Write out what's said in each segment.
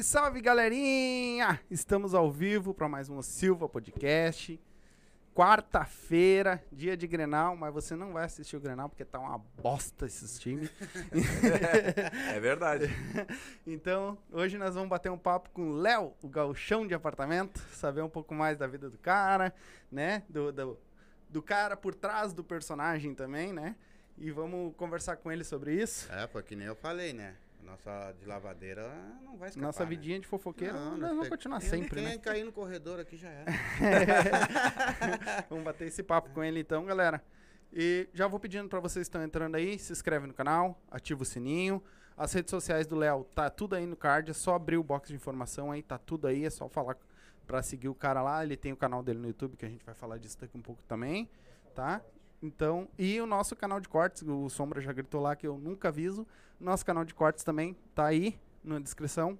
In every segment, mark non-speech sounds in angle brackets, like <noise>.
Salve, salve, galerinha! Estamos ao vivo para mais um Silva Podcast. Quarta-feira, dia de Grenal, mas você não vai assistir o Grenal porque tá uma bosta esses times. <laughs> É verdade. <laughs> então, hoje nós vamos bater um papo com o Léo, o gauchão de apartamento, saber um pouco mais da vida do cara, né? Do, do, do cara por trás do personagem também, né? E vamos conversar com ele sobre isso. É, foi que nem eu falei, né? Nossa de lavadeira não vai escapar. Nossa né? vidinha de fofoqueiro, Não, nós nós vamos continuar sempre, quem né? cair no corredor aqui já era. <laughs> Vamos bater esse papo com ele então, galera. E já vou pedindo pra vocês que estão entrando aí, se inscreve no canal, ativa o sininho. As redes sociais do Léo, tá tudo aí no card, é só abrir o box de informação aí, tá tudo aí, é só falar pra seguir o cara lá. Ele tem o canal dele no YouTube, que a gente vai falar disso daqui um pouco também, tá? Então, e o nosso canal de cortes, o Sombra já gritou lá que eu nunca aviso. Nosso canal de cortes também tá aí na descrição.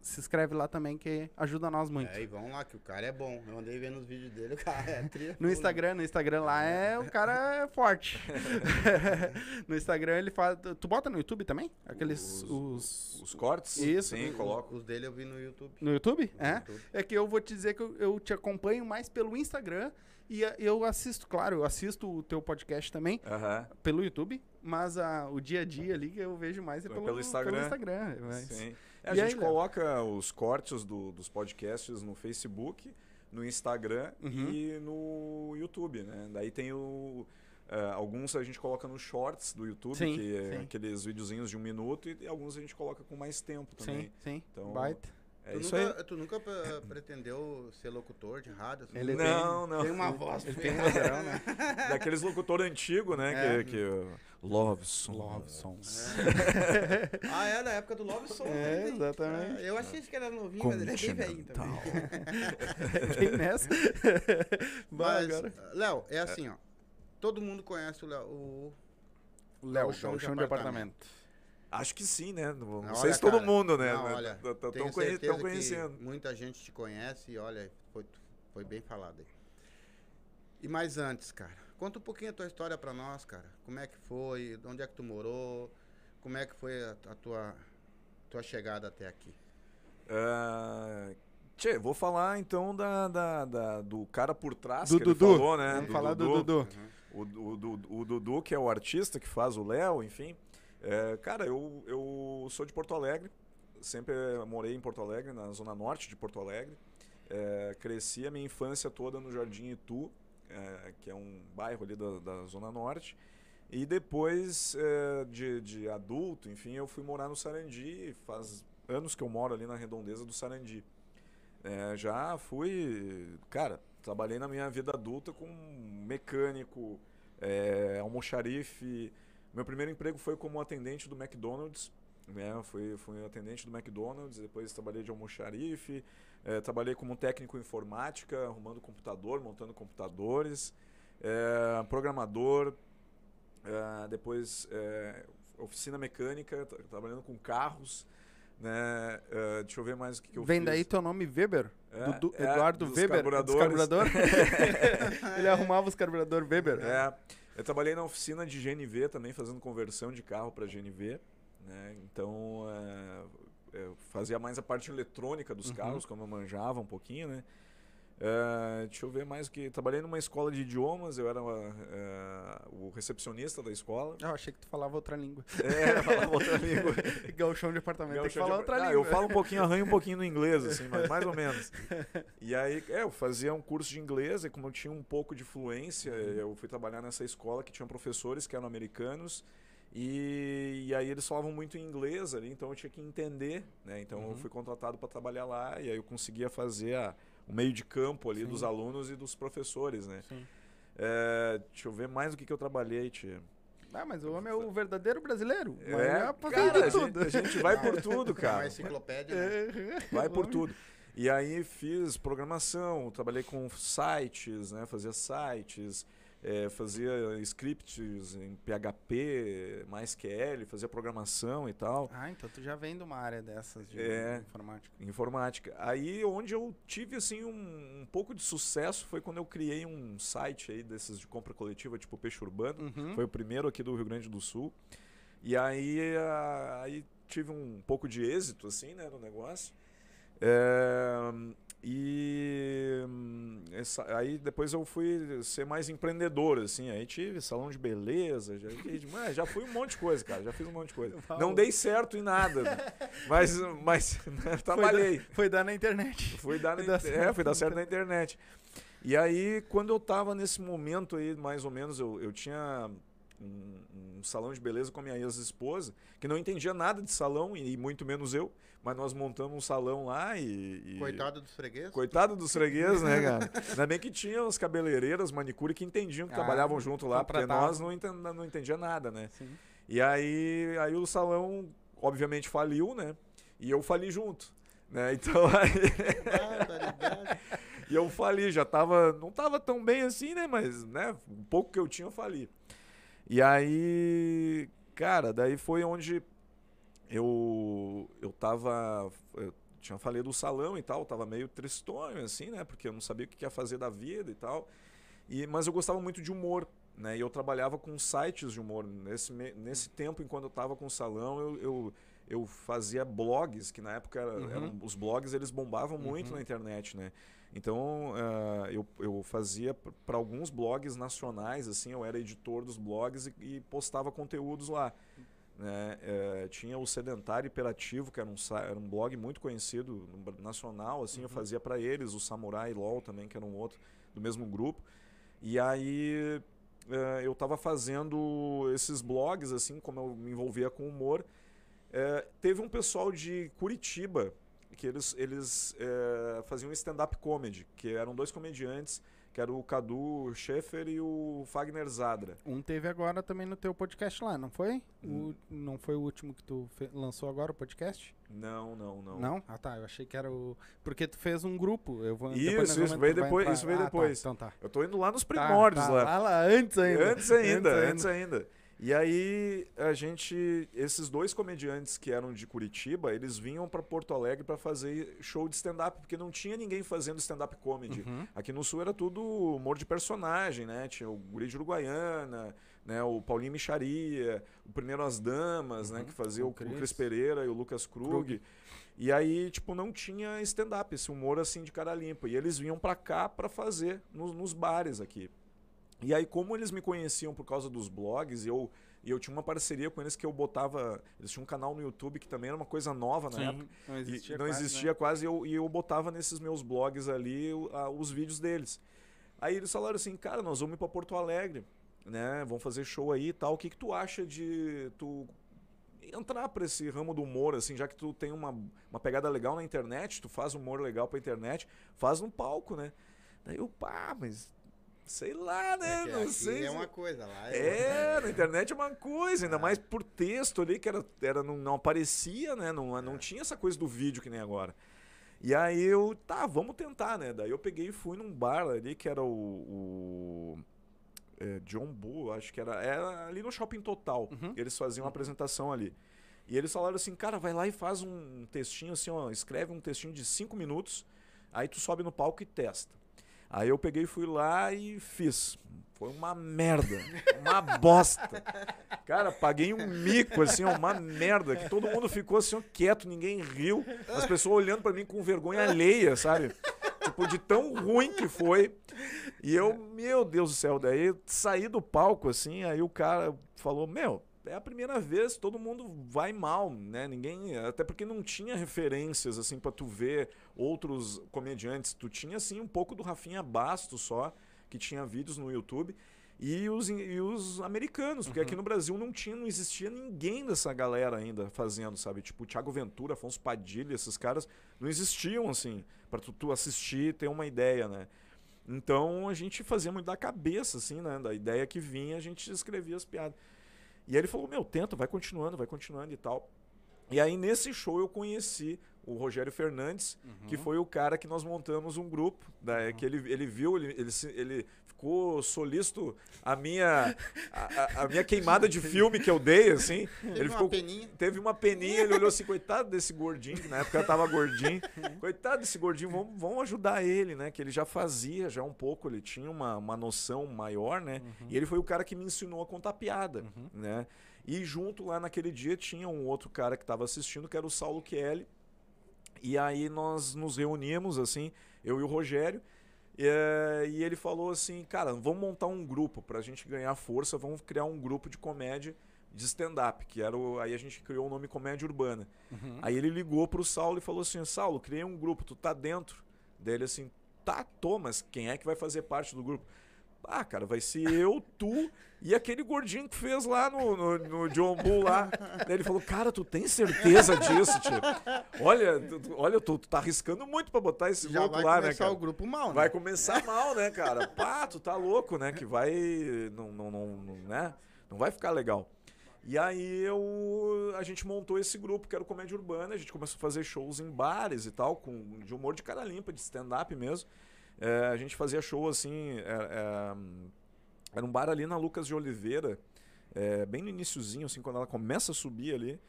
Se inscreve lá também que ajuda nós muito. É, e vamos lá, que o cara é bom. Eu andei vendo os vídeos dele, o cara é tria. No Instagram, no Instagram lá é o cara é forte. <laughs> <laughs> no Instagram ele faz. Tu bota no YouTube também? Aqueles Os- os, Os cortes? Isso. Sim, coloco. Os dele eu vi no YouTube. no YouTube? No É. YouTube. É que eu vou te dizer que eu, eu te acompanho mais pelo Instagram e a- eu assisto, claro, eu assisto o teu podcast também pelo YouTube, mas a, o dia a dia ali que eu vejo mais é pelo, Pelo Instagram. Instagram, mas- Sim. É, a E aí, gente Léo? coloca os cortes do- dos podcasts no Facebook, no Instagram Uhum. e no YouTube, né? Daí tem o. eh, alguns a gente coloca nos shorts do YouTube, Sim, que é sim. aqueles videozinhos de um minuto, e alguns a gente coloca com mais tempo também. Sim, sim. Então, Baita. É tu, isso nunca, aí. tu nunca pre- pretendeu ser locutor de rádio? assim? Ele Não, não. Tem uma voz. Ele tem <laughs> razão, né? <laughs> Daqueles locutor antigo, né? É. Que, que, Love Song. Love songs. Ah, é da época do Love Song. É, né? exatamente. É, eu achei que era novinho, mas ele é bem velhinho também. <laughs> Tem nessa. Mas. Léo, é assim, ó. Todo mundo conhece o Léo. O... Léo, Gauchão chão, de de apartamento. apartamento. Acho que sim, né? Não, não sei se todo cara, mundo, né? não, mas olha, t- t- tenho tão conhe- certeza tão que conhecendo. muita gente te conhece e olha, foi, foi bem falado aí. E mais antes, cara, conta um pouquinho a tua história pra nós, cara. Como é que foi? Onde é que tu morou? Como é que foi a, a tua, tua chegada até aqui? Ah, tchê, vou falar então da, da- da- do cara por trás Do que Dudu. ele falou, né? Vamos falar do Dudu. O, o, Du- o Dudu, que é o artista que faz o Léo, enfim. É, cara, eu, eu sou de Porto Alegre, sempre morei em Porto Alegre, na zona norte de Porto Alegre. É, cresci a minha infância toda no Jardim Itu, é, que é um bairro ali da, da zona norte. E depois é, de, de adulto, enfim, eu fui morar no Sarandi. Faz anos que eu moro ali na redondeza do Sarandi. É, já fui, cara, trabalhei na minha vida adulta com mecânico, é, almoxarife. Meu primeiro emprego foi como atendente do McDonald's. Né? Fui, fui atendente do McDonald's, depois trabalhei de almoxarife, é, trabalhei como técnico em informática, arrumando computador, montando computadores, é, programador, é, depois é, oficina mecânica, tra- trabalhando com carros. Né? É, deixa eu ver mais o que, que eu Vem fiz. daí teu nome Weber? É, Dudu- é, Eduardo dos Weber? carburadores. Descarburador? <laughs> Ele arrumava os carburadores Weber. É, eu trabalhei na oficina de GNV também, fazendo conversão de carro para GNV. Né? Então, é, eu fazia mais a parte eletrônica dos Uhum. carros, como eu manjava um pouquinho, né? É, deixa eu ver mais o que. Trabalhei numa escola de idiomas, eu era é, o recepcionista da escola. Eu achei que tu falava outra língua. É, falava outra <laughs> língua. Gauchão de apartamento tem que falar de- outra Ah, língua. Eu falo um pouquinho, arranho um pouquinho no inglês, assim, mas mais ou menos. <laughs> E aí, é, eu fazia um curso de inglês e como eu tinha um pouco de fluência, Uhum. eu fui trabalhar nessa escola que tinha professores que eram americanos e, e aí eles falavam muito em inglês ali, então eu tinha que entender, né? Então eu Uhum. fui contratado para trabalhar lá e aí eu conseguia fazer a- o meio de campo ali Sim. dos alunos e dos professores, né? Sim. É, deixa eu ver mais o que, que eu trabalhei, tia. Ah, mas o homem é o verdadeiro brasileiro. É, é cara, fazer a de tudo. gente, a gente vai por <laughs> tudo, É uma cara. enciclopédia, né? Vai <laughs> por tudo. E aí fiz programação, trabalhei com sites, né? Fazia sites, eh, fazia scripts em PHP, MySQL, fazia programação e tal. Ah, então tu já vem de uma área dessas de É. informática. Informática. Aí onde eu tive assim um, um pouco de sucesso foi quando eu criei um site aí desses de compra coletiva, tipo Peixe Urbano. Uhum. Foi o primeiro aqui do Rio Grande do Sul. E aí, a- aí tive um pouco de êxito, assim, né, no negócio. É, e essa, aí depois eu fui ser mais empreendedor, assim. Aí tive salão de beleza, já, <laughs> já fui um monte de coisa, cara. Já fiz um monte de coisa. <laughs> Não dei certo em nada, <laughs> mas, mas né, trabalhei. Foi dar, foi dar na internet. Fui dar, na, dar é, fui dar certo na internet. E aí, quando eu tava nesse momento aí, mais ou menos, eu, eu tinha um, um, salão de beleza com a minha ex-esposa, que não entendia nada de salão, e, e, muito menos eu, mas nós montamos um salão lá e. e... Coitado dos fregueses? Coitado dos fregueses, né, cara? <laughs> Ainda bem que tinha os cabeleireiras, manicure que entendiam, que ah, trabalhavam junto lá, porque nós não, entend, não entendia nada, né? Sim. E aí, aí o salão, obviamente, faliu, né? E eu fali junto. Né? <laughs> Então aí. <laughs> e eu fali, já tava. Não tava tão bem assim, né? Mas, né? Um pouco que eu tinha, eu fali. E aí, cara, daí foi onde eu eu tava eu tinha falei do salão e tal, tava meio tristonho assim, né, porque eu não sabia o que ia fazer da vida e tal. E mas eu gostava muito de humor, né? E eu trabalhava com sites de humor nesse nesse tempo enquanto eu tava com o salão, eu, eu eu fazia blogs, que na época era, uhum. eram, os blogs eles bombavam muito uhum. na internet, né? Então uh, eu, eu fazia para alguns blogs nacionais, assim, eu era editor dos blogs e, e postava conteúdos lá. Né? Uh, tinha o Sedentário Imperativo, que era um, era um blog muito conhecido nacional, assim, uhum. eu fazia para eles, o Samurai LOL também, que era um outro do mesmo grupo. E aí uh, eu estava fazendo esses blogs, assim, como eu me envolvia com humor. teve um pessoal de Curitiba que eles, eles é, faziam stand-up comedy, que eram dois comediantes, que era o Cadu Schaefer e o Fagner Zadra. Um teve agora também no teu podcast lá, não foi? Hum. O, não foi o último que tu lançou agora, o podcast? Não, não, não. Não? Ah, tá. Eu achei que era o. Porque tu fez um grupo. Eu vou, isso, isso veio depois. Isso veio ah, tá, depois. Tá, então tá. Eu tô indo lá nos primórdios tá, tá, lá. Lá, lá. Antes ainda. Antes ainda, antes ainda. Antes ainda. E aí a gente, esses dois comediantes que eram de Curitiba, eles vinham para Porto Alegre para fazer show de stand-up, porque não tinha ninguém fazendo stand-up comedy. Uhum. Aqui no Sul era tudo humor de personagem, né? Tinha o Guri de Uruguaiana, né? O Paulinho Micharia, o Primeiro As Damas, né? uhum. né? Que fazia o, o, Cris. o Cris Pereira e o Lucas Krug. Krug. E aí, tipo, não tinha stand-up, esse humor assim de cara limpa. E eles vinham para cá para fazer nos, nos bares aqui. E aí, como eles me conheciam por causa dos blogs, e eu, e eu tinha uma parceria com eles que eu botava. Eles tinham um canal no YouTube que também era uma coisa nova na Sim, época. Não existia e, não quase. Existia né? quase e, eu, e eu botava nesses meus blogs ali os vídeos deles. Aí eles falaram assim, cara, nós vamos ir para Porto Alegre, né? Vamos fazer show aí e tal. O que, que tu acha de tu entrar para esse ramo do humor, assim, já que tu tem uma, uma pegada legal na internet, tu faz humor legal pra internet, faz no palco, né? Daí eu, pá, mas Sei lá, né? É não sei. É uma coisa lá. É, é na internet é uma coisa, ainda ah. mais por texto ali, que era, era, não, não aparecia, né? Não, não é. tinha essa coisa do vídeo que nem agora. E aí eu, tá, vamos tentar, né? Daí eu peguei e fui num bar ali que era o. o é, John Bull, acho que era, era ali no Shopping Total. Uhum. Eles faziam uma apresentação ali. E eles falaram assim, cara, vai lá e faz um textinho assim, ó, escreve um textinho de cinco minutos, aí tu sobe no palco e testa. Aí eu peguei, fui lá e fiz. Foi uma merda. Uma bosta. Cara, paguei um mico, assim, uma merda. Que todo mundo ficou assim, quieto, ninguém riu. As pessoas olhando para mim com vergonha alheia, sabe? Tipo, de tão ruim que foi. E eu, meu Deus do céu, daí saí do palco, assim, aí o cara falou, meu, é a primeira vez, todo mundo vai mal, né? Ninguém, até porque não tinha referências assim para tu ver outros comediantes. Tu tinha assim um pouco do Rafinha Bastos só, que tinha vídeos no YouTube. E os, e os americanos, porque uhum. aqui no Brasil não tinha, não existia ninguém dessa galera ainda fazendo, sabe? Tipo, Thiago Ventura, Afonso Padilha, esses caras não existiam assim, para tu, tu assistir e ter uma ideia, né? Então a gente fazia muito da cabeça, assim, né? Da ideia que vinha, a gente escrevia as piadas. E aí ele falou: Meu, tenta, vai continuando, vai continuando e tal. E aí nesse show eu conheci o Rogério Fernandes, uhum. que foi o cara que nós montamos um grupo, né, uhum. que ele, ele viu, ele, ele, ele ficou solícito a minha a, a, minha queimada de filme que eu dei, assim. Teve ele uma ficou, peninha. Teve uma peninha, ele olhou assim, coitado desse gordinho, que na época eu tava gordinho. <laughs> Coitado desse gordinho, vamos, vamos ajudar ele, né? Que ele já fazia já um pouco, ele tinha uma, uma noção maior, né? Uhum. E ele foi o cara que me ensinou a contar piada, uhum. né? E junto lá naquele dia tinha um outro cara que estava assistindo, que era o Saulo Kelly. E aí nós nos reunimos, assim, eu e o Rogério. É, e ele falou assim, cara, vamos montar um grupo para a gente ganhar força, vamos criar um grupo de comédia de stand-up, que era o, aí a gente criou o nome Comédia Urbana. Uhum. Aí ele ligou pro Saulo e falou assim, Saulo, criei um grupo, tu tá dentro? Dele assim, tá, tô, mas quem é que vai fazer parte do grupo? Ah, cara, vai ser eu, tu e aquele gordinho que fez lá no, no, no John Bull lá. Daí ele falou, cara, tu tem certeza disso, tio? Olha, tu, olha, tu, tu tá arriscando muito pra botar esse Já louco vai lá, né, começar cara? o grupo mal, né? Vai começar mal, né, cara? Pá, tu tá louco, né? Que vai. Não, não, não, não, né? não vai ficar legal. E aí eu, a gente montou esse grupo que era o Comédia Urbana, a gente começou a fazer shows em bares e tal, com, de humor de cara limpa, de stand-up mesmo. É, a gente fazia show assim. É, é, era um bar ali na Lucas de Oliveira, é, bem no iníciozinho, assim, quando ela começa a subir ali.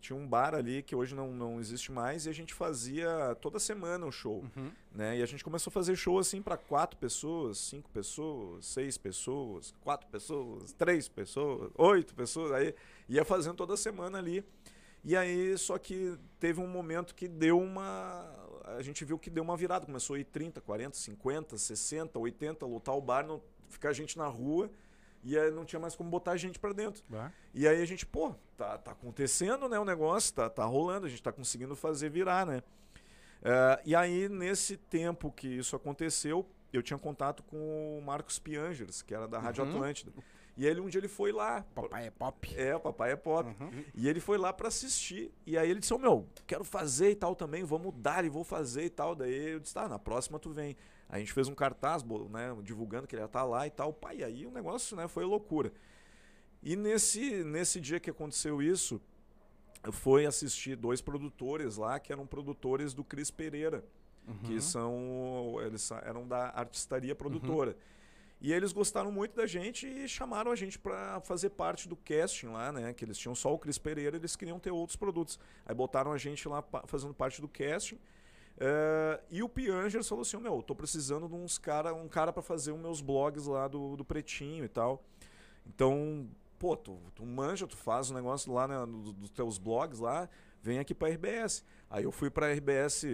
Tinha um bar ali que hoje não, não existe mais e a gente fazia toda semana o show. Uhum. Né? E a gente começou a fazer show assim para quatro pessoas, cinco pessoas, seis pessoas, quatro pessoas, três pessoas, oito pessoas. Aí ia fazendo toda semana ali. E aí, só que teve um momento que deu uma. A gente viu que deu uma virada. Começou a ir 30, 40, 50, 60, 80, lotar o bar, não, ficar gente na rua. E aí não tinha mais como botar gente para dentro. Bah. E aí a gente, pô, tá, tá acontecendo, né, o negócio, tá, tá rolando, a gente tá conseguindo fazer virar, né? Eh, e aí, nesse tempo que isso aconteceu, eu tinha contato com o Marcos Piangers, que era da Rádio Uhum. Atlântida. E ele um dia ele foi lá. Papai é pop. É, o papai é pop. Uhum. E ele foi lá pra assistir. E aí ele disse: Ô meu, quero fazer e tal também, vamos dar e vou fazer e tal. Daí eu disse: tá, na próxima tu vem. A gente fez um cartaz, né, divulgando que ele ia estar lá e tal. Pai, aí o negócio né, foi loucura. E nesse, nesse dia que aconteceu isso, eu fui assistir dois produtores lá, que eram produtores do Cris Pereira, que são. Eles eram da Artistaria Produtora. E eles gostaram muito da gente e chamaram a gente para fazer parte do casting lá, né? Que eles tinham só o Cris Pereira, eles queriam ter outros produtos. Aí botaram a gente lá fazendo parte do casting. Eh, e o Piangers falou assim: Meu, tô precisando de uns cara, um cara para fazer os meus blogs lá do, do Pretinho e tal. Então, pô, tu, tu manja, tu faz um negócio lá né, dos teus blogs lá, vem aqui pra RBS. Aí eu fui pra RBS,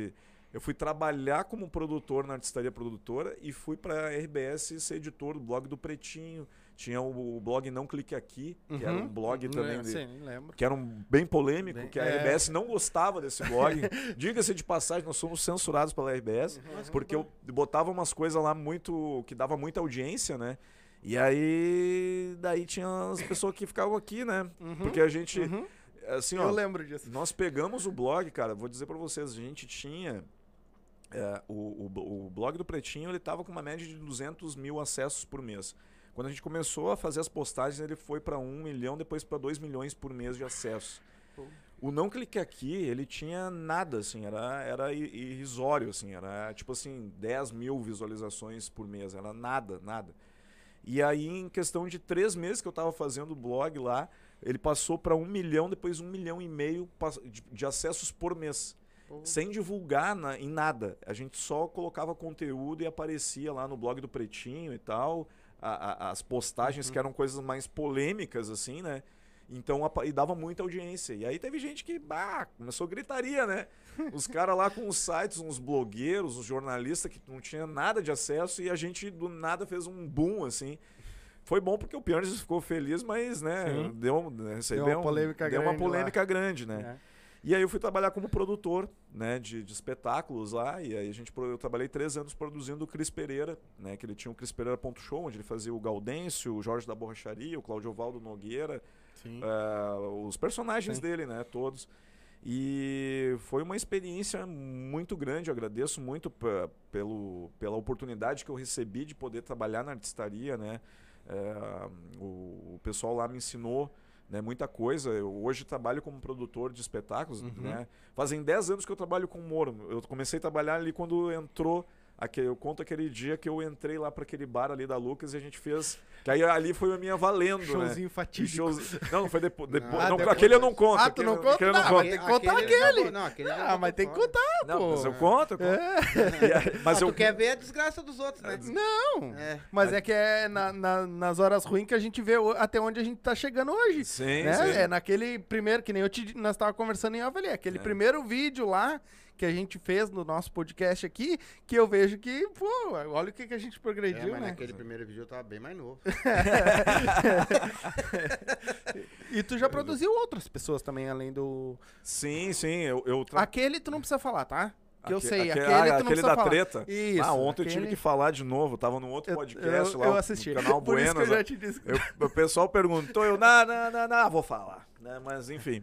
eu fui trabalhar como produtor na Artistaria Produtora e fui pra RBS ser editor do blog do Pretinho. Tinha o, o blog Não Clique Aqui, que era um blog também de, Sim, lembro. que era um bem polêmico, Bem- que a é. RBS não gostava desse blog. <laughs> Diga-se de passagem, nós somos censurados pela RBS, Uhum. porque eu botava umas coisas lá muito. que dava muita audiência, né? E aí. Daí tinha as pessoas que ficavam aqui, né? Porque a gente. Uhum. Assim, Eu ó. lembro disso. Nós pegamos o blog, cara, vou dizer pra vocês, a gente tinha. É, o, o, o blog do Pretinho ele tava com uma média de 200 mil acessos por mês. Quando a gente começou a fazer as postagens, ele foi para 1 milhão, depois para 2 milhões por mês de acessos. O Não Clique Aqui, ele tinha nada, assim, era, era irrisório, assim, era tipo assim, 10 mil visualizações por mês, era nada, nada. E aí, em questão de três meses que eu tava fazendo o blog lá, ele passou para um milhão, depois um milhão e meio de acessos por mês. Pô. Sem divulgar na- em nada. A gente só colocava conteúdo e aparecia lá no blog do Pretinho e tal. a- a- as postagens que eram coisas mais polêmicas, assim, né? Então, e dava muita audiência. E aí teve gente que, bah, começou gritaria, né? <laughs> Os caras lá com os sites, uns blogueiros, uns jornalistas que não tinha nada de acesso e a gente do nada fez um boom, assim. Foi bom porque o Pianos ficou feliz, mas, né, Sim. deu, né, recebeu Deu uma um- polêmica deu uma grande lá. polêmica grande, né? É. E aí eu fui trabalhar como produtor, né, de, de espetáculos lá, e aí a gente, eu trabalhei três anos produzindo o Cris Pereira, né, que ele tinha o Cris Pereira Ponto Show, onde ele fazia o Gaudêncio, o Jorge da Borracharia, o Cláudio Valdo Nogueira, eh, os personagens Sim. dele, né, todos. E foi uma experiência muito grande, eu agradeço muito pe- pelo, pela oportunidade que eu recebi de poder trabalhar na artistaria, né, Eh, o, o pessoal lá me ensinou né, muita coisa. Eu hoje trabalho como produtor de espetáculos, Uhum. né? Fazem 10 anos que eu trabalho com humor. Eu comecei a trabalhar ali quando entrou Aquele, eu conto aquele dia que eu entrei lá para aquele bar ali da Lucas e a gente fez. Que aí ali foi a minha valendo, Showzinho né? fatídico. Shows... Não, não foi depo... depois. Ah, não, depois. Aquele eu não conto. Ah, tu não aquele- conta? aquele não Não, conto. mas tem que contar Aquele ele aquele. já- Não, aquele Ah, mas tem que contar, Não, pô. mas eu conto, eu conto. É. Aí- <laughs> mas Ah, eu. tu quer ver a desgraça dos outros, né? Não, É. mas é que é na- na- nas horas ruins que a gente vê até onde a gente tá chegando hoje. Sim, né? sim. É naquele primeiro, que nem eu te, nós tava conversando em ali, aquele É. primeiro vídeo lá que a gente fez no nosso podcast aqui, que eu vejo que, pô, olha o que, que a gente É, progrediu, mas né? naquele primeiro vídeo eu tava bem mais novo. <laughs> E tu já produziu outras pessoas também, além do. Sim, sim. Eu, eu tra- Aquele tu não precisa falar, tá? Que eu sei, aquele, aquele, ah, aquele da falar. treta. Isso. ah, ontem eu tive aquele- que falar de novo. Tava num outro Eu- podcast eu, lá. eu no assisti. canal Por isso que eu Buenas. já te disse. Eu- o pessoal perguntou, eu, não, não, não, não, vou falar. Né? Mas, enfim.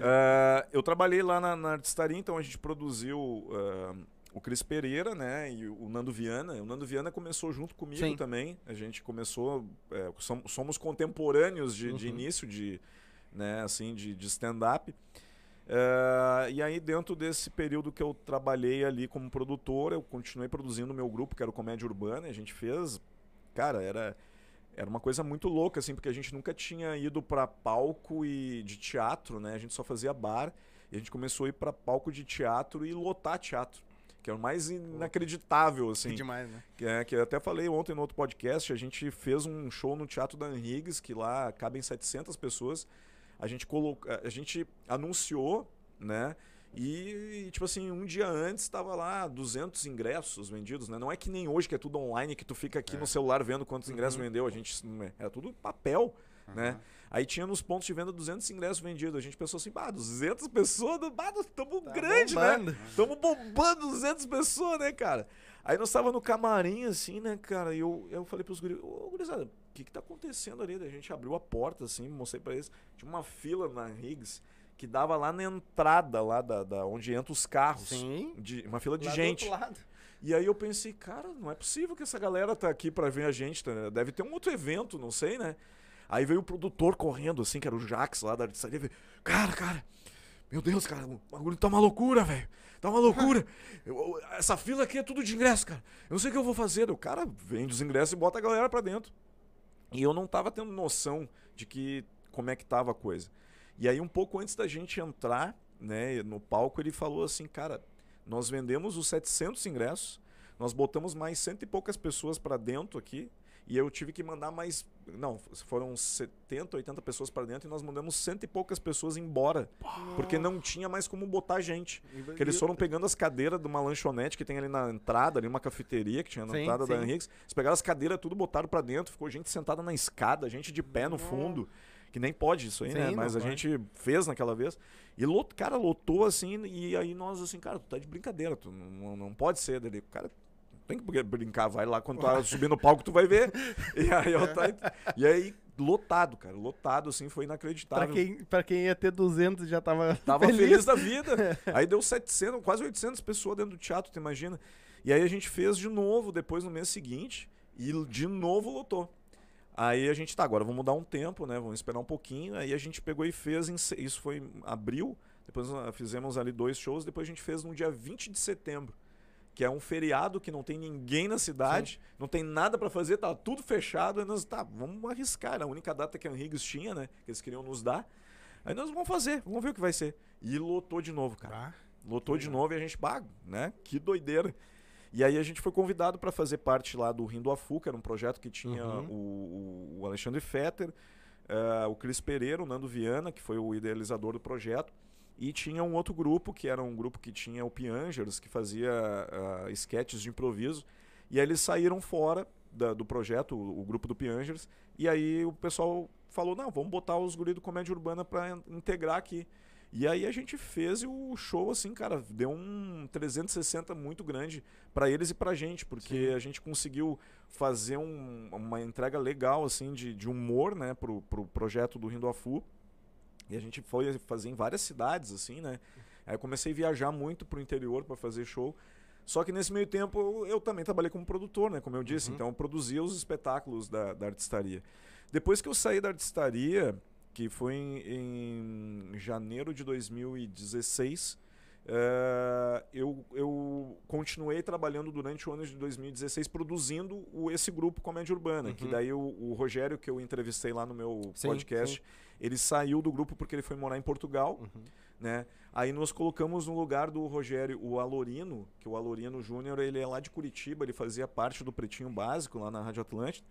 Ah, eu trabalhei lá na, na Artistaria, então a gente produziu ah, o Cris Pereira, né, e o Nando Viana. O Nando Viana começou junto comigo Sim. também. A gente começou, é, som- somos contemporâneos de, de Uhum. início de, né, assim, de, de stand-up. Ah, e aí, dentro desse período que eu trabalhei ali como produtor, eu continuei produzindo o meu grupo, que era o Comédia Urbana, e a gente fez. Cara, era, era uma coisa muito louca, assim, porque a gente nunca tinha ido pra palco e de teatro, né? A gente só fazia bar, e a gente começou a ir pra palco de teatro e lotar teatro. Que era o mais inacreditável, assim. Que demais, né? Que, é, que eu até falei ontem no outro podcast, a gente fez um show no Teatro da Henrigues, que lá cabem 700 pessoas. A gente, coloca, a gente anunciou, né? E, tipo assim, um dia antes estava lá 200 ingressos vendidos, né? Não é que nem hoje, que é tudo online, que tu fica aqui no celular vendo quantos ingressos Uhum. vendeu. A gente, era tudo papel, né? Aham. Aí tinha nos pontos de venda 200 ingressos vendidos. A gente pensou assim, bah, 200 pessoas, bah, estamos Tá grande, né? bombando. Estamos bombando 200 pessoas, né, cara? Aí nós tava no camarim, assim, né, cara? E eu, eu falei pros guris, ô, gurizada, o que que tá acontecendo ali? A gente abriu a porta, assim, mostrei pra eles. Tinha uma fila na Riggs que dava lá na entrada, lá da, da onde entram os carros. Sim. De, uma fila de Lá gente. E aí eu pensei, cara, não é possível que essa galera tá aqui pra ver a gente, tá? deve ter um outro evento, não sei, né? Aí veio o produtor correndo, assim, que era o Jax lá da artistaria, veio, cara, cara, meu Deus, cara, o bagulho tá uma loucura, velho. Tá uma loucura. Eu- essa fila aqui é tudo de ingresso, cara. Eu não sei o que eu vou fazer. O cara vende os ingressos e bota a galera pra dentro. E eu não tava tendo noção de que como é que tava a coisa. E aí, um pouco antes da gente entrar né, no palco, ele falou assim, cara, nós vendemos os 700 ingressos, nós botamos mais cento e poucas pessoas para dentro aqui, e eu tive que mandar mais. Não, foram 70, 80 pessoas para dentro, e nós mandamos cento e poucas pessoas embora, porque não tinha mais como botar gente. Que eles foram pegando as cadeiras de uma lanchonete que tem ali na entrada, ali uma cafeteria que tinha na Sim, entrada da sim. Henriques. Eles pegaram as cadeiras, tudo botaram pra dentro, ficou gente sentada na escada, gente de pé no fundo. Que nem pode isso aí, né? Sim, Mas não a pode. gente fez naquela vez. E, lot, cara, lotou assim, e aí nós assim, cara, tu tá de brincadeira, tu não, não pode ser dele. Cara, tem que br- brincar, vai lá quando tá subir no palco, tu vai ver. <laughs> E aí, eu tá, e aí lotado, cara, lotado, assim, foi inacreditável. Pra quem, pra quem ia ter 200 já tava, <laughs> Tava feliz. da vida. <laughs> Aí deu 700, quase 800 pessoas dentro do teatro, tu imagina? E aí a gente fez de novo depois no mês seguinte e de novo lotou. Aí a gente tá, agora vamos dar um tempo, né? Vamos esperar um pouquinho. Aí a gente pegou e fez, em isso foi em abril, depois nós fizemos ali dois shows, depois a gente fez no dia 20 de setembro, que é um feriado que não tem ninguém na cidade, não tem nada pra fazer, tá tudo fechado. Aí nós, tá, vamos arriscar. Era a única data que a Henriques tinha, né? Que eles queriam nos dar. Aí nós vamos fazer, vamos ver o que vai ser. E lotou de novo, cara. Ah, Lotou de novo e a gente, bah, né? Que doideira. E aí a gente foi convidado para fazer parte lá do Rindo a Fu, que era um projeto que tinha Uhum. o, o- Alexandre Fetter, eh, o Cris Pereira, o Nando Viana, que foi o idealizador do projeto, e tinha um outro grupo, que era um grupo que tinha o Piangers, que fazia ah, sketches de improviso, e aí eles saíram fora da- do projeto, o, o grupo do Piangers, e aí o pessoal falou, não, vamos botar os guris do Comédia Urbana para integrar aqui. E aí a gente fez e o show, assim, cara, deu um 360 muito grande pra eles e pra gente, porque a gente conseguiu fazer um- uma entrega legal, assim, de, de humor, né, pro, pro projeto do Rindo a Fu. E a gente foi fazer em várias cidades, assim, né. Aí eu comecei a viajar muito pro interior pra fazer show. Só que nesse meio tempo eu, eu também trabalhei como produtor, né, como eu disse. Uhum. Então eu produzia os espetáculos da, da artistaria. Depois que eu saí da artistaria, que foi em, em janeiro de 2016, eh, eu, eu continuei trabalhando durante o ano de 2016 produzindo o, esse grupo Comédia Urbana, que Uhum. daí o, o Rogério, que eu entrevistei lá no meu Sim, podcast, sim. ele saiu do grupo porque ele foi morar em Portugal, Uhum. né? Aí nós colocamos no lugar do Rogério o Alorino, que o Alorino Júnior, ele é lá de Curitiba, ele fazia parte do Pretinho Básico lá na Rádio Atlântida,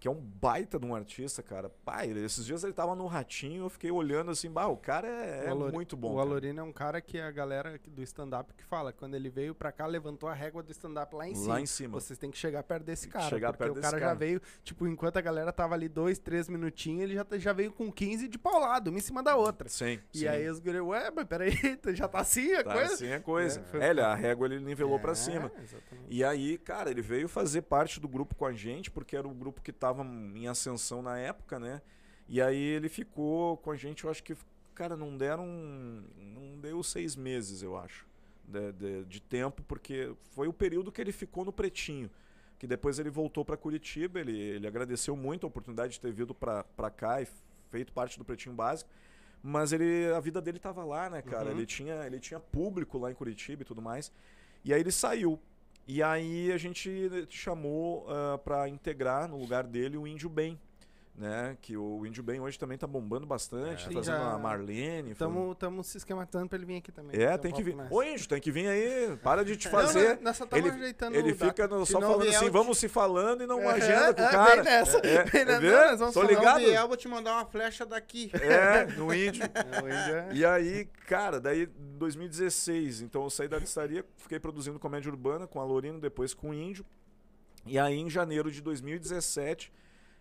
que é um baita de um artista, cara. Pai, esses dias ele tava no Ratinho, eu fiquei olhando assim, bah, o cara é, é O Alori- muito bom. O cara. Alorino é um cara que a galera do stand-up que fala. Quando ele veio pra cá, levantou a régua do stand-up lá em cima. Lá em cima. Vocês têm que chegar perto desse cara. chegar porque perto o desse cara, já cara. veio, tipo, enquanto a galera tava ali dois, três minutinhos, ele já, já veio com 15 de paulado, uma em cima da outra. Sim, E sim. aí os guri, ué, mas peraí, <laughs> já tá assim a Tá, coisa? assim é coisa. É, foi- É, a régua ele nivelou É, pra cima. exatamente. E aí, cara, ele veio fazer parte do grupo com a gente, porque era o grupo que tava em ascensão na época, né? E aí ele ficou com a gente, eu acho que, cara, não deram. Não deu seis meses, eu acho, de, de- de tempo, porque foi o período que ele ficou no Pretinho. Que depois ele voltou pra Curitiba, ele, ele agradeceu muito a oportunidade de ter vindo pra pra cá e feito parte do Pretinho Básico. Mas ele, a vida dele tava lá, né, cara? Uhum. Ele, tinha, ele tinha público lá em Curitiba e tudo mais. E aí ele saiu. E aí a gente chamou ah, pra integrar no lugar dele o Índio Bem. Né? Que o Índio Bem hoje também tá bombando bastante, É. tá fazendo já- a Marlene. Estamos se esquematizando pra ele vir aqui também. É, um tem que vir. nós. Ô Índio, tem que vir aí. Para de te Não, fazer. nós- nós ele ajeitando ele fica no- só não falando assim, te- vamos se falando e não É, agenda com o é, cara. bem nessa. É, <laughs> Bem é, nessa. vê? Não, nós vamos Tô falar. ligado? Não vou te mandar uma flecha daqui. É, no <laughs> Índio. É, é- E aí, cara, daí 2016, então eu saí da artistaria, fiquei produzindo comédia urbana com a Lorino, depois com o Índio. E aí em janeiro de 2017,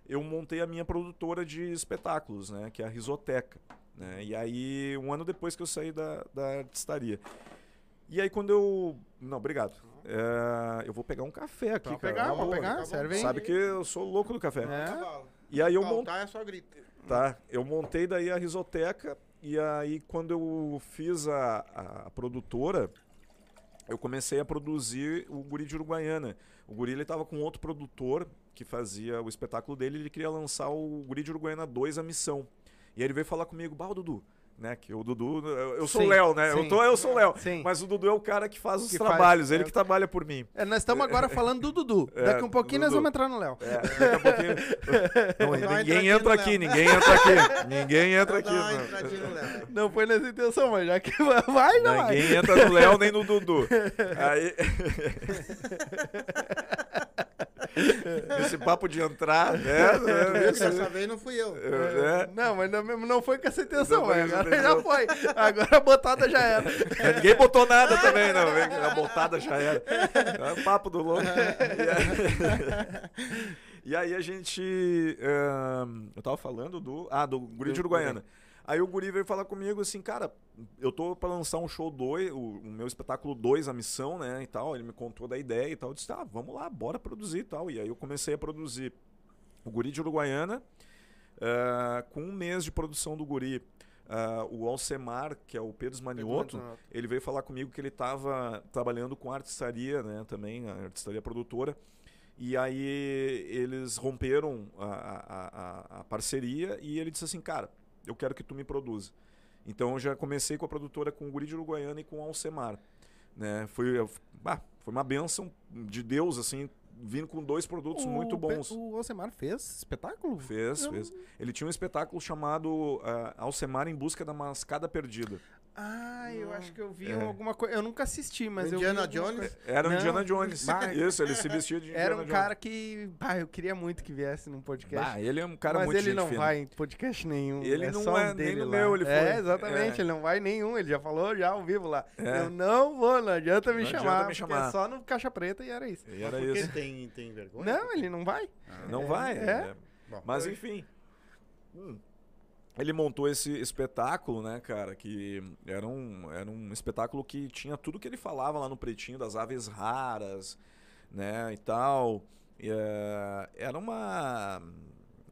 eu montei a minha produtora de espetáculos, né, que é a Risoteca, né? E aí um ano depois que eu saí da, da artistaria. E aí quando eu, não, obrigado. É, eu vou pegar um café aqui, Pode cara. pegar, pode pegar, tá serve aí. Sabe que eu sou louco do café. É. E aí eu montei Faltar é só grito. Tá, eu montei daí a risoteca e aí quando eu fiz a, a produtora, eu comecei a produzir o Guri de Uruguaiana. O Guri ele tava com outro produtor que fazia o espetáculo dele, ele queria lançar o Guri de Uruguaiana 2, a missão. E aí ele veio falar comigo, bah, Dudu, né, que o Dudu, eu eu sou o Léo, né? Eu sim. tô, eu sou o Léo. Sim. Mas o Dudu é o cara que faz os Que faz- trabalhos, ele é- que trabalha por mim. É, nós estamos agora <laughs> falando do Dudu. É, Daqui um pouquinho do nós Dudu. vamos entrar no Léo. É, daqui a pouquinho. <laughs> Não, uma ninguém entra aqui, ninguém entra aqui. Ninguém entra aqui. Não. Não foi nessa intenção, mas já que vai, não vai. Ninguém entra no Léo nem no Dudu. <laughs> Aí. <laughs> Esse papo de entrar, né? né, Dessa vez não fui eu. é, é. Não, mas não, não foi com essa intenção, mas agora já foi. Agora a botada já era. <laughs> É, Ninguém botou nada também, não. A botada já era. É o papo do louco. E aí, <laughs> a gente. ahn, eu tava falando do. Ah, do Guri de Do Uruguaiana. Aí o Guri veio falar comigo assim, cara, eu tô pra lançar um show 2, o, o meu espetáculo 2, a missão, né, e tal. Ele me contou da ideia e tal. Eu disse, ah, vamos lá, bora produzir e tal. E aí eu comecei a produzir o Guri de Uruguaiana. ah, com um mês de produção do Guri, ah, o Alcemar, que é o Pedro Manioto, ele veio falar comigo que ele estava trabalhando com artistaria, né, também, a artistaria produtora. E aí eles romperam a, a, a, a parceria e ele disse assim, cara, eu quero que tu me produza. Então eu já comecei com a produtora com o Guri de Uruguaiana e com o Alcemar. Né? Foi, ah, foi uma benção de Deus, assim, vindo com dois produtos muito bons. O Alcemar fez espetáculo? Fez, Eu- fez. Ele tinha um espetáculo chamado ah, Alcemar em Busca da Mascada Perdida. Ah, eu acho que eu vi É. alguma coisa. Eu nunca assisti, mas Indiana eu Jones? coisa. Era o Não. Indiana Jones. Bah. Isso, ele se vestia de Indiana Era um Jones. cara que. Ah, eu queria muito que viesse num podcast. Bah, ele é um cara mas muito ele gente não fina. vai em podcast nenhum. Ele é não só é um nem no lá. meu, ele É, foi. exatamente, É. ele não vai nenhum. Ele já falou já ao vivo lá. É. Eu não vou, não adianta me Não adianta chamar. me porque chamar. É só no Caixa Preta e era isso. E era Mas por que isso. tem, tem vergonha? Não, ele não vai. Ah, Não É, vai. é. é. Bom, Mas foi. enfim. Hum. Ele montou esse espetáculo, né, cara? Que era um, era um espetáculo que tinha tudo que ele falava lá no Pretinho, das aves raras, né, e tal. E, é, era uma.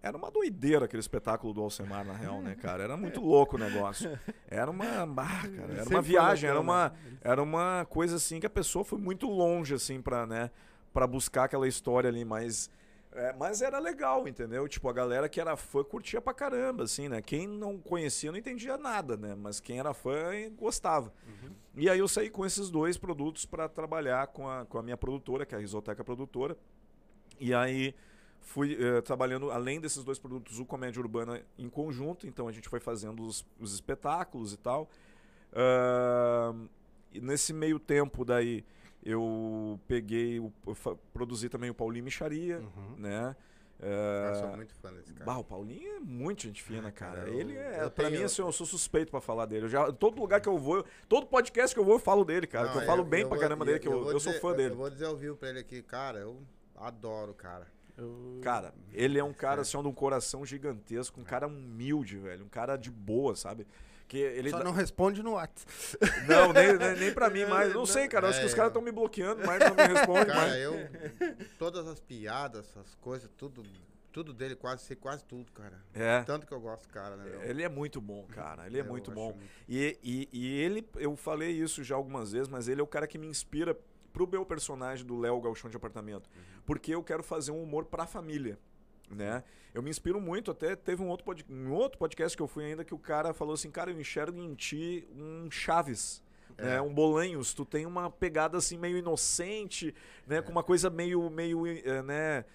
Era uma doideira aquele espetáculo do Alcemar, na real, né, cara? Era muito louco o negócio. Era uma. bah, cara, era uma viagem, era uma, era uma coisa assim que a pessoa foi muito longe, assim, pra, né, pra buscar aquela história ali, mas. É, mas era legal, entendeu? Tipo, a galera que era fã curtia pra caramba, assim, né? Quem não conhecia não entendia nada, né? Mas quem era fã gostava. E aí eu saí com esses dois produtos para trabalhar com a, com a minha produtora, que é a Risoteca Produtora. E aí fui eh, trabalhando, além desses dois produtos, o Comédia Urbana em conjunto. Então a gente foi fazendo os, os espetáculos e tal. Ahn, e nesse meio tempo daí, eu peguei, o, eu produzi também o Paulinho Micharia, Uhum. né? Eu sou muito fã desse cara. Bah, o Paulinho é muito gente fina, cara. cara, eu- ele é, eu pra tenho- mim, assim, eu sou suspeito pra falar dele. Eu já, todo lugar que eu vou, todo podcast que eu vou, eu falo dele, cara. Não, que eu falo bem pra vou- caramba dele, que eu, eu sou dizer- fã dele. Eu vou dizer ao vivo pra ele aqui, cara, eu adoro o cara. Eu- Cara, ele é um cara, assim, de um coração gigantesco, um cara humilde, velho. Um cara de boa, sabe? Que ele Só dá- não responde no WhatsApp. Não, nem, nem, nem pra <laughs> mim mais. Não sei, cara. Acho que os É, caras estão me bloqueando, mas não me respondem Cara, mais. eu. Todas as piadas, essas coisas, tudo. Tudo dele, quase, sei quase tudo, cara. É. Tanto que eu gosto do cara, né, meu? Ele é muito bom, cara. Ele é Eu muito bom. E, e, e ele, eu falei isso já algumas vezes, mas ele é o cara que me inspira pro meu personagem do Léo Galchão de Apartamento. Porque eu quero fazer um humor pra família. Né? Eu me inspiro muito, até teve um outro, pod, um outro podcast que eu fui ainda que o cara falou assim, cara, eu enxergo em ti um Chaves. Né, É. um Bolanhos, tu tem uma pegada assim meio inocente, né, com uma coisa meio meio eh, né,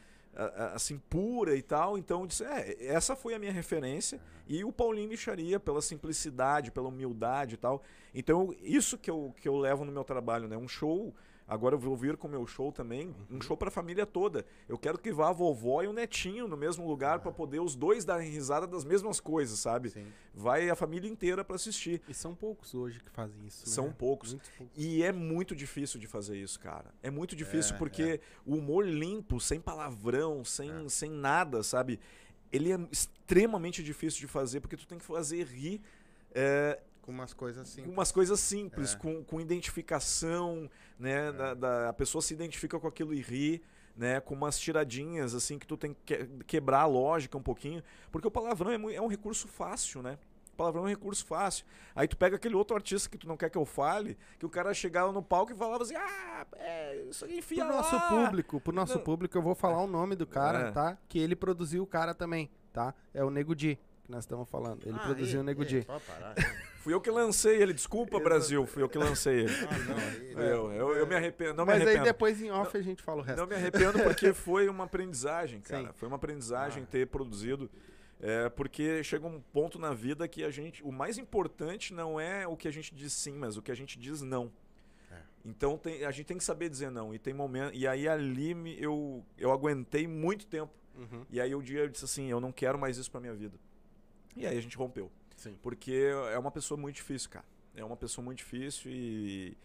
assim pura e tal. Então, eu disse, é, essa foi a minha referência e o Paulinho Micharia pela simplicidade, pela humildade e tal. Então, isso que eu, que eu levo no meu trabalho, né? Um show, agora eu vou vir com o meu show também, um show pra família toda. Eu quero que vá a vovó e o netinho no mesmo lugar pra poder os dois darem risada das mesmas coisas, sabe? Sim. Vai a família inteira pra assistir. E são poucos hoje que fazem isso. São né? poucos. Poucos. E é muito difícil de fazer isso, cara. É muito difícil É, porque o humor limpo, sem palavrão, sem, É. sem nada, sabe? Ele é extremamente difícil de fazer porque tu tem que fazer rir é, Com umas coisas assim. com umas coisas simples, É. com, com identificação, né? Da, da- a pessoa se identifica com aquilo e ri. Né, com umas tiradinhas assim que tu tem que que- quebrar a lógica um pouquinho, porque o palavrão é, é um recurso fácil, né? O palavrão é um recurso fácil. Aí tu pega aquele outro artista que tu não quer que eu fale, que o cara chegava no palco e falava assim: "Ah, é, isso aí enfia Pro nosso lá". público, pro nosso Não. público, eu vou falar o nome do cara, É. tá? Que ele produziu o cara também, tá? É o Nego Di, nós estamos falando. Ele Ah, produziu o Nego Di. <laughs> Fui eu que lancei ele, desculpa Brasil, fui eu que lancei ele. Ah, não, aí- <laughs> Eu, eu, eu me arrependo, não Mas me aí arrependo. depois em off a gente fala o resto. Não me arrependo porque <laughs> foi uma aprendizagem, cara. Sim. Foi uma aprendizagem Ah. ter produzido. É, porque chega um ponto na vida que a gente. O mais importante não é o que a gente diz sim, mas o que a gente diz não. É. Então tem- a gente tem que saber dizer não. E tem momento. E aí ali me- eu, eu aguentei muito tempo. Uhum. E aí o dia eu disse assim, eu não quero mais isso pra minha vida. E aí a gente rompeu. Sim. Porque é uma pessoa muito difícil, cara. É uma pessoa muito difícil e.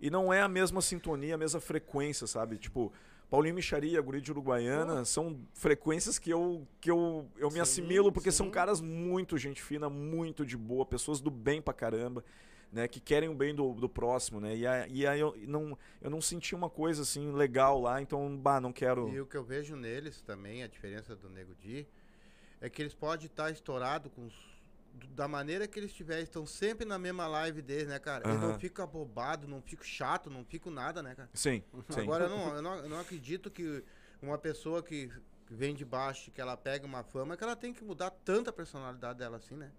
E não é a mesma sintonia, a mesma frequência, sabe? Tipo, Paulinho Micharia, Guri de Uruguaiana, são frequências que eu, que eu, eu me Sim, assimilo, porque são sim. caras muito gente fina, muito de boa, pessoas do bem pra caramba, né? Que querem o bem do, do próximo, né? E, aí- e aí eu não, eu não senti uma coisa assim legal lá, então, bah, não quero. E o que eu vejo neles também, a diferença do Nego Di, é que eles podem estar estourados com da maneira que eles estiverem, estão sempre na mesma live deles, né, cara? Eles não Aham. ficam abobados, não ficam chato, não ficam nada, né, cara? Sim, sim. Agora, eu não, eu, não, eu não acredito que uma pessoa que vem de baixo, que ela pega uma fama, que ela tem que mudar tanta personalidade dela assim, né?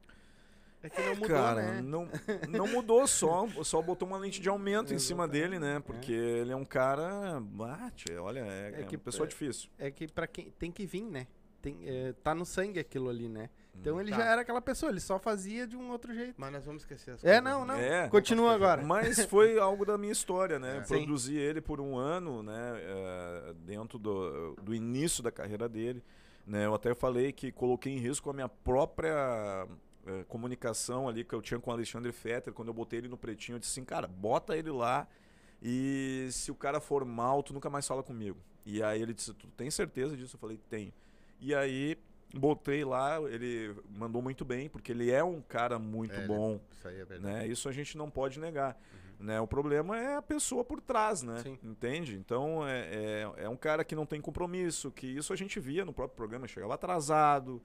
É que não mudou, Cara, né? não, não mudou só, só botou uma lente de aumento em cima dele, né? Porque ele é um cara, bate, olha, é, É é que uma pessoa é- difícil. É que pra quem tem que vir, né? Tem, é, tá no sangue aquilo ali, né? Então ele Tá. já era aquela pessoa, ele só fazia de um outro jeito. Mas nós vamos esquecer as É, coisas. não, não. É. Continua agora. Mas foi <laughs> algo da minha história, né? É. Sim. Produzi ele por um ano, né? eh, dentro do, do início da carreira dele. Né? Eu até falei que coloquei em risco a minha própria eh, comunicação ali que eu tinha com o Alexandre Fetter. Quando eu botei ele no pretinho, eu disse assim, cara, bota ele lá e se o cara for mal, tu nunca mais fala comigo. E aí ele disse, tu tem certeza disso? Eu falei, tenho. E aí botei lá, ele mandou muito bem, porque ele é um cara muito É, ele- bom. Isso aí é verdade. Né? Isso a gente não pode negar. Né? O problema é a pessoa por trás, né? Sim. Entende? Então é, é, é um cara que não tem compromisso, que isso a gente via no próprio programa, chegava atrasado,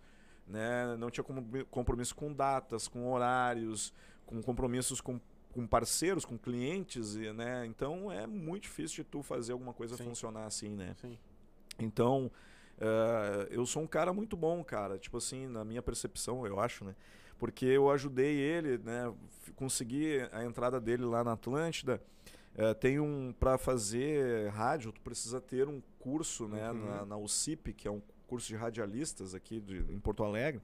né? não tinha compromi- compromisso com datas, com horários, com compromissos com, com parceiros, com clientes, e, né? Então é muito difícil de tu fazer alguma coisa Sim. funcionar assim, né? Sim. Então, eh, eu sou um cara muito bom, cara. Tipo assim, na minha percepção, eu acho, né? Porque eu ajudei ele, né? Consegui a entrada dele lá na Atlântida. Eh, tem um para fazer rádio, tu precisa ter um curso, né, Uhum. na, na UCIP, que é um curso de radialistas aqui de, em Porto Alegre.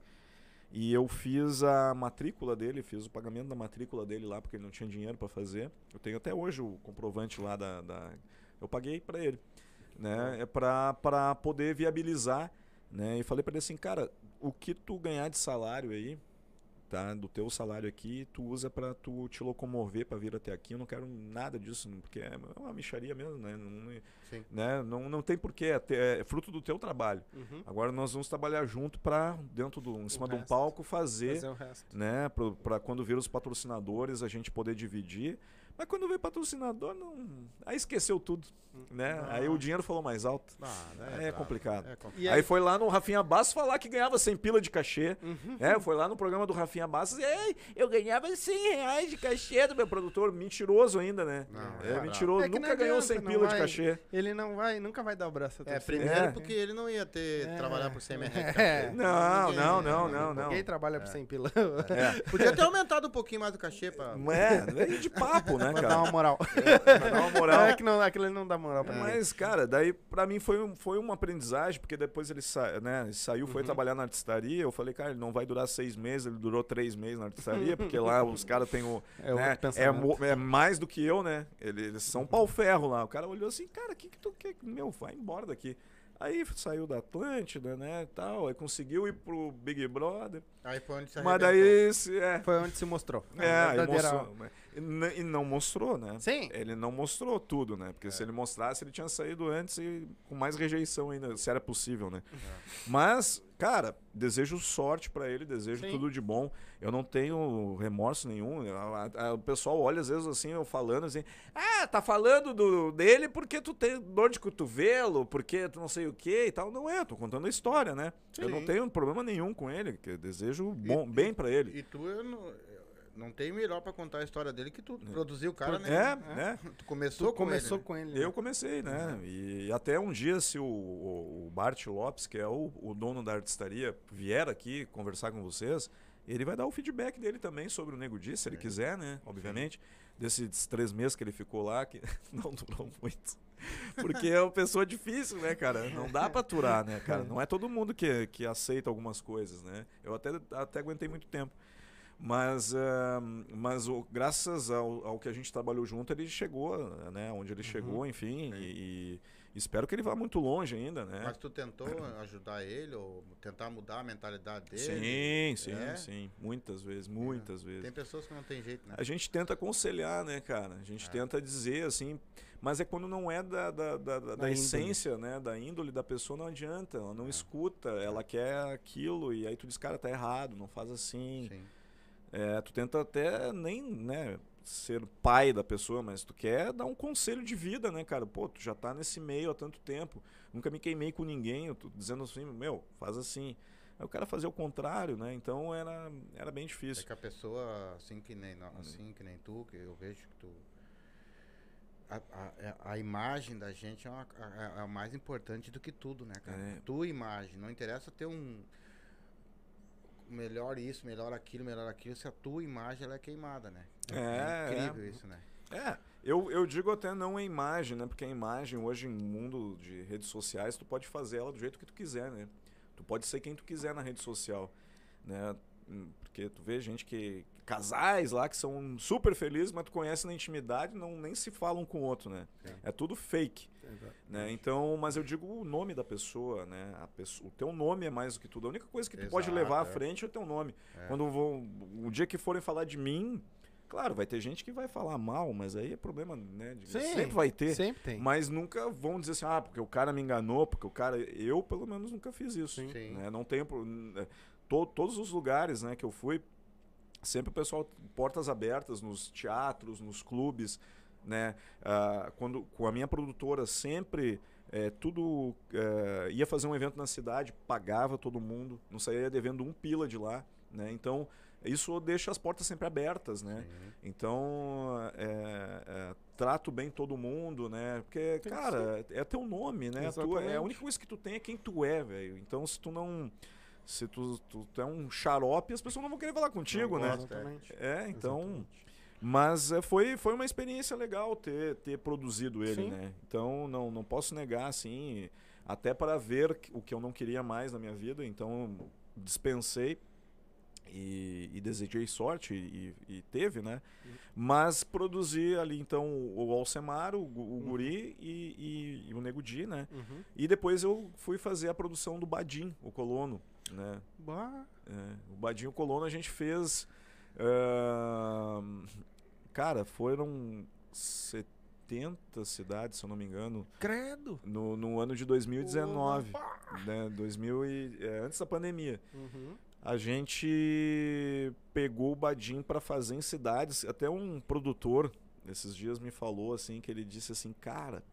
E eu fiz a matrícula dele, fiz o pagamento da matrícula dele lá, porque ele não tinha dinheiro para fazer. Eu tenho até hoje o comprovante lá da. da- eu paguei para ele. Né? É para poder viabilizar. Né? E falei para ele assim, cara, o que tu ganhar de salário aí, tá? Do teu salário aqui, tu usa para tu te locomover para vir até aqui. Eu não quero nada disso, porque é uma micharia mesmo, né? Não, Sim. né? não, não tem porquê, é, é fruto do teu trabalho. Uhum. Agora nós vamos trabalhar junto para dentro do em cima de um resto. palco fazer, Fazer o resto. né, para quando vir os patrocinadores a gente poder dividir. Mas quando veio patrocinador, não, aí esqueceu tudo, né? Ah. Aí o dinheiro falou mais alto. Ah, Aí é brabo. complicado. É complicado. E aí, foi lá no Rafinha Bastos falar que ganhava 100 pila de cachê. Uhum. É, foi lá no programa do Rafinha Bastos. Ei, eu ganhava 100 reais de cachê do meu produtor. Mentiroso ainda, né? Não, é, é mentiroso. É Nunca ganhou adianta, 100 não pila de vai- cachê. Ele não vai, nunca vai dar o braço a É, torcer. primeiro É. porque ele não ia ter É. trabalhar por 100 reais. É. <laughs> Não, não, não, não, não. Ninguém trabalha por 100 pila. É. <laughs> Podia ter aumentado um pouquinho mais o cachê pra. É, é de papo, né, Dar cara? uma moral. <laughs> Pra dar uma moral. É que não, aquilo ali não dá moral pra ninguém. Mas, cara, daí pra mim foi, um, foi uma aprendizagem, porque depois ele, sa né, ele saiu, foi Uhum. trabalhar na artistaria. Eu falei, cara, ele não vai durar seis meses, ele durou três meses na artistaria, <laughs> porque lá os caras têm o. É né, é, é mais do que eu, né? Ele- Eles são pau-ferro lá. O cara olhou assim, cara, o que, que tu quer? Meu, vai embora daqui. Aí saiu da Atlântida, né, tal, aí conseguiu ir pro Big Brother. Aí foi onde se Mas daí, se- é, Foi onde se mostrou. é, A aí mostrou, mas- e e não mostrou, né? Sim. Ele não mostrou tudo, né? Porque se ele mostrasse, ele tinha saído antes e com mais rejeição ainda, se era possível, né? Mas, cara, desejo sorte pra ele, desejo Sim. tudo de bom. Eu não tenho remorso nenhum. O pessoal olha às vezes assim, eu falando assim: "Ah, tá falando do dele porque tu tem dor de cotovelo, porque tu não sei o que e tal". Não é, tô contando a história, né? Eu não Sim. tenho problema nenhum com ele, que eu desejo bom, bem pra ele. E tu, eu não, não tem melhor pra contar a história dele que tu produziu o cara, né? É, né? Tu começou Tu com começou ele, né? com ele. Eu comecei, né? E até um dia, se o, o, o Bart Lopes, que é o, o dono da artistaria, vier aqui conversar com vocês, ele vai dar o feedback dele também sobre o Nego Di, se ele quiser, né? Obviamente. Desses três meses que ele ficou lá, que <laughs> não durou muito. Porque é uma pessoa difícil, né, cara? Não dá pra aturar, né, cara? Não é todo mundo que, que aceita algumas coisas, né? Eu até, até aguentei muito tempo. Mas, ah, mas o, graças ao, ao que a gente trabalhou junto, ele chegou, né? Onde ele chegou, enfim. E, e espero que ele vá muito longe ainda, né? Mas tu tentou ajudar ele ou tentar mudar a mentalidade dele? Sim, sim, É? sim. Muitas vezes, muitas vezes. Tem pessoas que não tem jeito, né? A gente tenta aconselhar, né, cara? A gente tenta dizer, assim, mas é quando não é da, da, da, da- da essência, né? Da índole da pessoa, não adianta. Ela não escuta, ela quer aquilo, e aí tu diz, cara, tá errado, não faz assim. Sim. É, tu tenta até nem, né, ser pai da pessoa, mas tu quer dar um conselho de vida, né, cara? Pô, tu já tá nesse meio há tanto tempo, nunca me queimei com ninguém, eu tô dizendo assim, meu, faz assim. Aí o cara fazia o contrário, né? Então era, era bem É difícil. que a pessoa, assim que nem, assim que nem tu, que eu vejo que tu. A, a, a imagem da gente é, uma, é, é a mais importante do que tudo, né, cara? É. Tua imagem. Não interessa ter um. Melhor isso, melhor aquilo, melhor aquilo, se a tua imagem ela é queimada, né? É, incrível é. isso, né? É, eu, eu digo até não a imagem, né? Porque a imagem hoje, no mundo de redes sociais, tu pode fazer ela do jeito que tu quiser, né? Tu pode ser quem tu quiser na rede social, né? Hum, Porque tu vê gente que... Casais lá que são super felizes, mas tu conhece na intimidade, não nem se falam um com o outro, né? Sim. É tudo fake, né? Então, mas eu digo o nome da pessoa, né? A pessoa, o teu nome é mais do que tudo. A única coisa que tu pode Exato, levar à é. frente é o teu nome. É. Quando vão, o dia que forem falar de mim, claro, vai ter gente que vai falar mal, mas aí é problema, né? de- Sim, sempre vai ter. Sempre tem. Mas nunca vão dizer assim, ah, porque o cara me enganou, porque o cara. Eu, pelo menos, nunca fiz isso. Sim. Sim. né? Não tenho. é, to- todos os lugares né, que eu fui, sempre o pessoal, portas abertas nos teatros, nos clubes, né? Ah, quando, com a minha produtora, sempre. é, tudo é, ia fazer um evento na cidade, pagava todo mundo, não saía devendo um pila de lá, né? Então isso deixa as portas sempre abertas, né? Então, é, é, trato bem todo mundo, né? Porque, Tem cara, é teu nome, né? Tu é, a única coisa que tu tem é quem tu é, velho. Então, se tu não. Se tu, tu, tu é um xarope, as pessoas não vão querer falar contigo, Não né? gosta. Exatamente. É, então. Exatamente. Mas é, foi, foi uma experiência legal ter, ter produzido ele, Sim. né? Então não, não posso negar, assim, até para ver o que eu não queria mais na minha vida, então dispensei e, e desejei sorte e, e teve, né? Mas produzi ali então o Alcemar, o, o Guri e, e- o Nego Di, né? Uhum. E depois eu fui fazer a produção do Badim, o Colono, né? Bah, É, o Badinho Colono a gente fez. Cara, foram 70 cidades, se eu não me engano, credo. no, no ano de 2019. Opa! Né, 2000 e, é, antes da pandemia. Uhum. A gente pegou o Badim para fazer em cidades. Até um produtor esses dias me falou assim que ele disse assim, cara,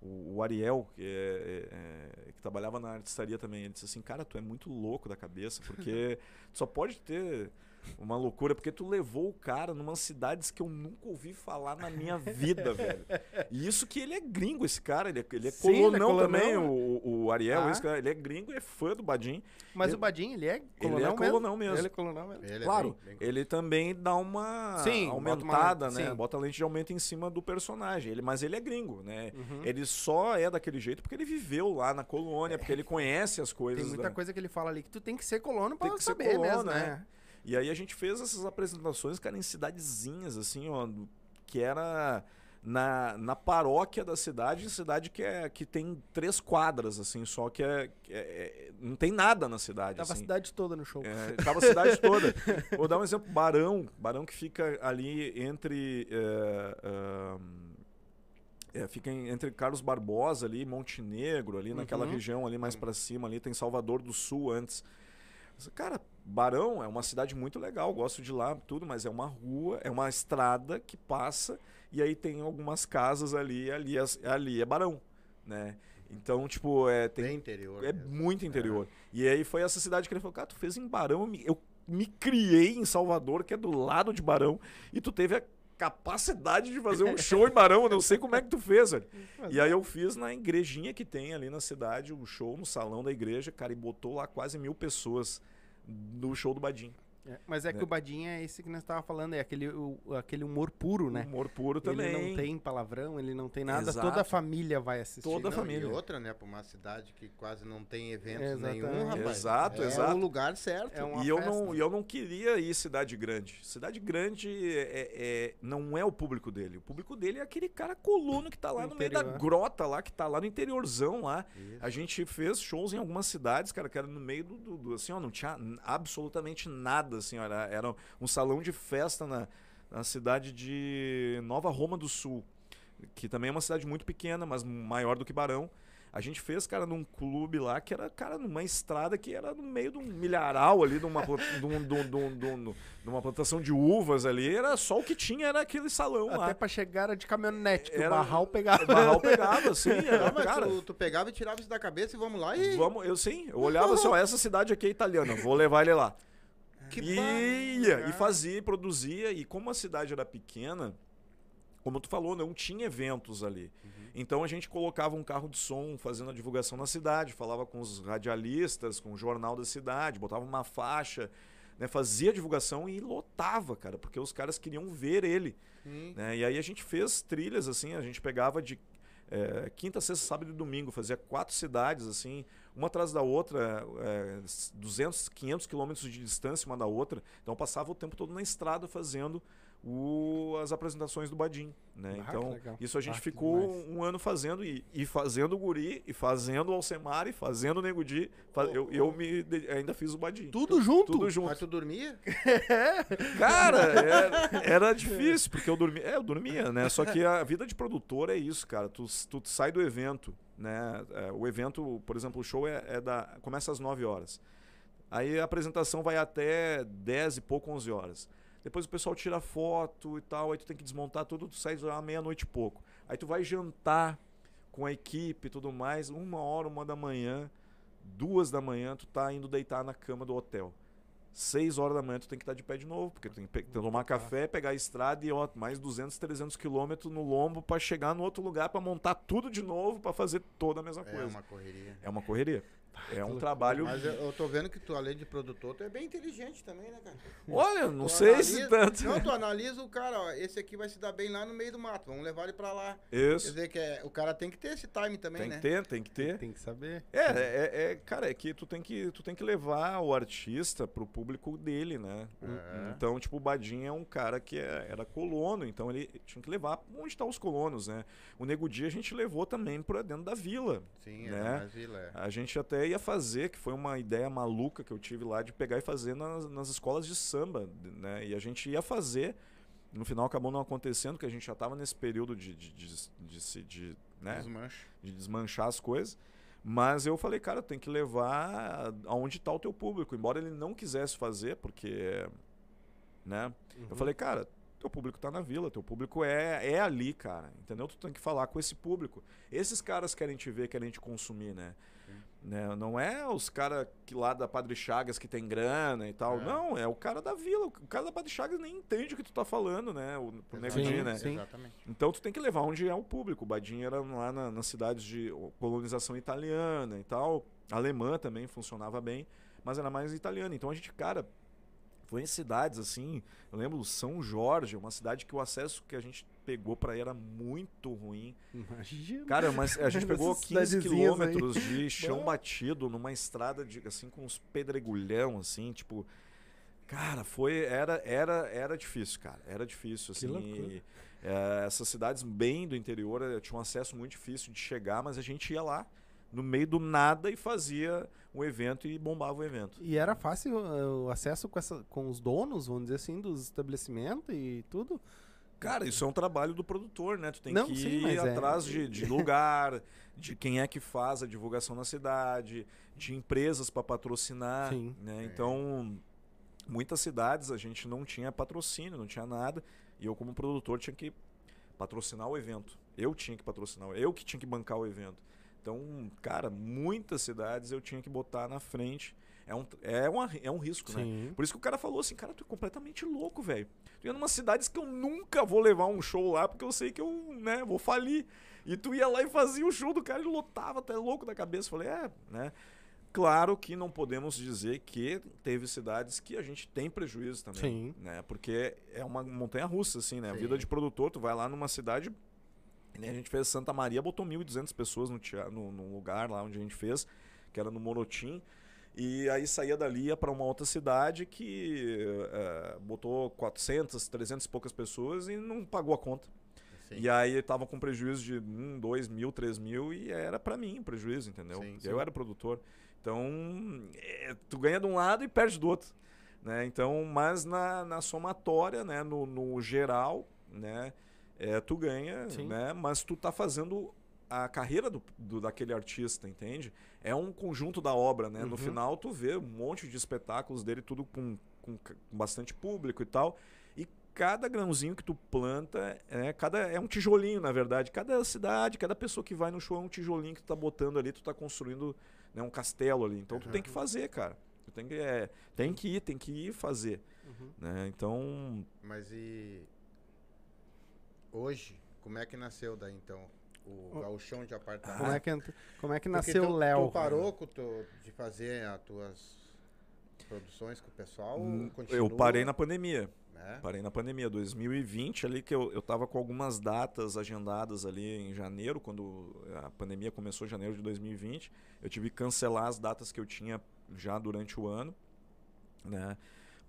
o, o Ariel que, é- é- é- que trabalhava na artistaria também, ele disse assim, cara, tu é muito louco da cabeça porque <laughs> tu só pode ter uma loucura porque tu levou o cara numa cidades que eu nunca ouvi falar na minha vida, velho. E isso que ele é gringo, esse cara, ele é, ele é Sim, ele é colonão colonão, também, né? o, o Ariel, Ah. esse cara, ele é gringo e é fã do Badim. Mas Ele- o Badinho, ele é Ele colonel é mesmo? colonão mesmo. Ele é colonel mesmo. Ele é Claro, bem- bem- ele também dá uma Sim, bota uma aumentada, lente, né? sim. Bota lente de aumento em cima do personagem. Ele, mas ele é gringo, né? Uhum. Ele só é daquele jeito porque ele viveu lá na colônia, porque ele conhece as coisas. Tem muita da- coisa que ele fala ali que tu tem que ser colono pra Tem que ser saber colono, mesmo, né? né? E aí a gente fez essas apresentações, cara, em cidadezinhas, assim, ó, que era na, na paróquia da cidade, cidade que, é, que tem três quadras, assim, só que é, que é- é- não tem nada na cidade, Tava a assim. cidade toda no show. É, tava a cidade <laughs> toda. Vou dar um exemplo. Barão. Barão que fica ali entre... é, é, fica entre Carlos Barbosa ali, Montenegro, ali naquela Uhum. região ali mais pra cima, ali tem Salvador do Sul antes. Cara, Barão é uma cidade muito legal, gosto de lá, tudo, mas é uma rua, é uma estrada que passa e aí tem algumas casas ali, ali, ali é Barão, né? Então, tipo, é, tem Bem interior. é mesmo. muito interior. E aí foi essa cidade que ele falou, cara, tu fez em Barão, eu me, eu me criei em Salvador, que é do lado de Barão, e tu teve a capacidade de fazer um show em Barão, eu não sei como é que tu fez, velho. Mas E aí eu fiz na igrejinha que tem ali na cidade, o show no salão da igreja, cara, e botou lá quase mil pessoas no show do Badim. É, mas é que né? o Badinho é esse que nós tava falando, é aquele, o- aquele humor puro, né? Humor puro também. Ele não tem palavrão, ele não tem nada, Exato. toda a família vai assistir. Toda a Não, família. E outra, né? Pra uma cidade que quase não tem eventos Exatamente. nenhum, rapaz. Exato, é exato. o lugar certo. É E eu festa. não, e eu não queria ir cidade grande. Cidade grande é, é- não é o público dele. O público dele é aquele cara coluno que tá lá no meio da grota lá, que tá lá no interiorzão lá. Isso. A gente fez shows em algumas cidades, cara, que era no meio do, do- do- assim, ó, não tinha absolutamente nada, assim, ó, era, um salão de festa na, na cidade de Nova Roma do Sul, que também é uma cidade muito pequena, mas maior do que Barão. A gente fez, cara, num clube lá que era, cara, numa estrada que era no meio de um milharal ali, de uma, de um- de um- de um- de um- de uma plantação de uvas ali. Era só o que tinha, era aquele salão Até lá. pra chegar era de caminhonete, que Era- o barral pegava. O barral pegava, <laughs> assim, era, Não, mas cara. tu, tu pegava e tirava isso da cabeça e vamos lá e. Vamos, eu sim, eu olhava assim, ó, essa cidade aqui é italiana, vou levar ele lá. Que e ia, e fazia, e produzia, e como a cidade era pequena, como tu falou, não tinha eventos ali. Então a gente colocava um carro de som fazendo a divulgação na cidade, falava com os radialistas, com o jornal da cidade, botava uma faixa, né, fazia divulgação e lotava, cara, porque os caras queriam ver ele. Hum. né? E aí a gente fez trilhas, assim, a gente pegava de é, quinta, sexta, sábado e domingo, fazia quatro cidades, assim, uma atrás da outra, é, 200, 500 quilômetros de distância uma da outra. Então passava o tempo todo na estrada fazendo o- as apresentações do Badim, né? Ah, então legal. isso a gente Ah, ficou demais. um ano fazendo e, e fazendo o Guri, e fazendo o Alcemar, e fazendo o Nego Di. Fa- eu, eu me de- ainda fiz o Badim. Tudo junto? Tudo junto. Mas tu dormia? <laughs> Cara, era, era <laughs> difícil, porque eu dormia. É, eu dormia, né? Só que a vida de produtor é isso, cara. Tu, tu sai do evento, né? É, o evento, por exemplo, o show é, é da. Começa às 9 horas. Aí a apresentação vai até 10 e pouco, 11 horas. Depois o pessoal tira foto e tal, aí tu tem que desmontar tudo, tu sai à meia-noite e pouco. Aí tu vai jantar com a equipe e tudo mais, uma hora, uma da manhã, duas da manhã, tu tá indo deitar na cama do hotel. 6 horas da manhã tu tem que estar de pé de novo, porque tu tem que pe- tomar café, pegar a estrada e ó, mais 200, 300 quilômetros no lombo pra chegar no outro lugar pra montar tudo de novo pra fazer toda a mesma É coisa. uma correria. É uma correria. É um trabalho. Mas eu, eu tô vendo que tu, além de produtor, tu é bem inteligente também, né, cara? Olha, não Tu sei se analisa- tanto. Não, tu analisa o cara, ó, esse aqui vai se dar bem lá no meio do mato, vamos levar ele pra lá. Quer Isso. dizer que é, o cara tem que ter esse time também, Tem né? que ter, tem que ter. Tem que saber. É, é, é, cara, é que tu tem que, tu tem que levar o artista pro público dele, né? É. Então, tipo, o Badinha é um cara que é- era colono, então ele tinha que levar onde estão os colonos, né? O Nego Dia a gente levou também pra dentro da vila. Sim, é né? mais vila, é. A gente até ia fazer, que foi uma ideia maluca que eu tive lá, de pegar e fazer nas, nas escolas de samba, né? E a gente ia fazer, no final acabou não acontecendo, que a gente já tava nesse período de, de, de, de, de, né? De desmanchar as coisas. Mas eu falei, cara, tem que levar aonde está o teu público. Embora ele não quisesse fazer, porque. Né? Eu falei, cara, teu público tá na vila, teu público é, é ali, cara. Entendeu? Tu tem que falar com esse público. Esses caras querem te ver, querem te consumir, né? Né? Não é os caras que lá da Padre Chagas que tem grana e tal. É. Não, é o cara da vila. O cara da Padre Chagas nem entende o que tu tá falando, né? O, pro Nego né? sim. Exatamente. Então tu tem que levar onde é o público. O Badinho era lá na- nas cidades de colonização italiana e tal. Alemã também funcionava bem, mas era mais italiana. Então a gente, cara, foi em cidades assim. Eu lembro São Jorge, uma cidade que o acesso que a gente pegou pra ir era muito ruim. Imagina. Cara, mas a gente pegou Essas 15 cidadezinhas aí. quilômetros de <laughs> chão batido numa estrada de, assim com uns pedregulhão assim, tipo, cara, foi era era era difícil, cara, era difícil assim. e, é, essas cidades bem do interior eh, tinham um acesso muito difícil de chegar, mas a gente ia lá no meio do nada e fazia um evento e bombava o evento. E era fácil uh, o acesso com, essa, com os donos, vamos dizer assim, dos estabelecimentos e tudo? Cara, isso é um trabalho do produtor, né? Tu tem Não, que sim, ir é- atrás de, de <laughs> lugar, de quem é que faz a divulgação na cidade, de empresas para patrocinar, Sim. né? Então, muitas cidades a gente não tinha patrocínio, não tinha nada, e eu como produtor tinha que patrocinar o evento. Eu tinha que patrocinar, eu que tinha que bancar o evento. Então, cara, muitas cidades eu tinha que botar na frente. É um, é uma, é um risco, né? Sim. Por isso que o cara falou assim, cara, tu é completamente louco, velho. Tu ia numa cidades que eu nunca vou levar um show lá, porque eu sei que eu, né, vou falir. E tu ia lá e fazia o show do cara e lotava até louco da cabeça. Falei, é, né? Claro que não podemos dizer que teve cidades que a gente tem prejuízo também, Sim. né? Porque é uma montanha russa, assim, né? A vida de produtor, tu vai lá numa cidade, a gente fez Santa Maria, botou 1.200 pessoas no, no, no lugar lá onde a gente fez, que era no Morotim. E aí saía dali ia para uma outra cidade que eh, botou 400, 300 e poucas pessoas e não pagou a conta. Sim. E aí estavam com prejuízo de 1, 2 mil, 3 mil e era para mim o prejuízo, entendeu? Sim, sim. Eu era produtor. Então, eh, tu ganha de um lado e perde do outro. Né? Então, mas na, na somatória, né? no, no geral, né? eh, tu ganha, né? mas tu tá fazendo a carreira do, do- daquele artista, entende? É um conjunto da obra, né? No Uhum. final tu vê um monte de espetáculos dele, tudo com, com, com bastante público e tal. E cada grãozinho que tu planta, é, cada, é um tijolinho, na verdade. Cada cidade, cada pessoa que vai no show é um tijolinho que tu tá botando ali, tu tá construindo né, um castelo ali. Então tu tem que fazer, cara. Tu tem que, é, tem que ir, tem que ir fazer. Uhum. Né? Então, Mas e hoje, como é que nasceu daí então o Oh. gauchão de apartamento? Como, é que, como é que nasceu tu, o Léo? Tu parou com tu- de fazer as tuas produções com o pessoal? hum, eu parei na pandemia. né? Parei na pandemia, 2020 ali que eu, eu tava com algumas datas agendadas ali em janeiro, quando a pandemia começou em janeiro de 2020. Eu tive que cancelar as datas que eu tinha já durante o ano, né?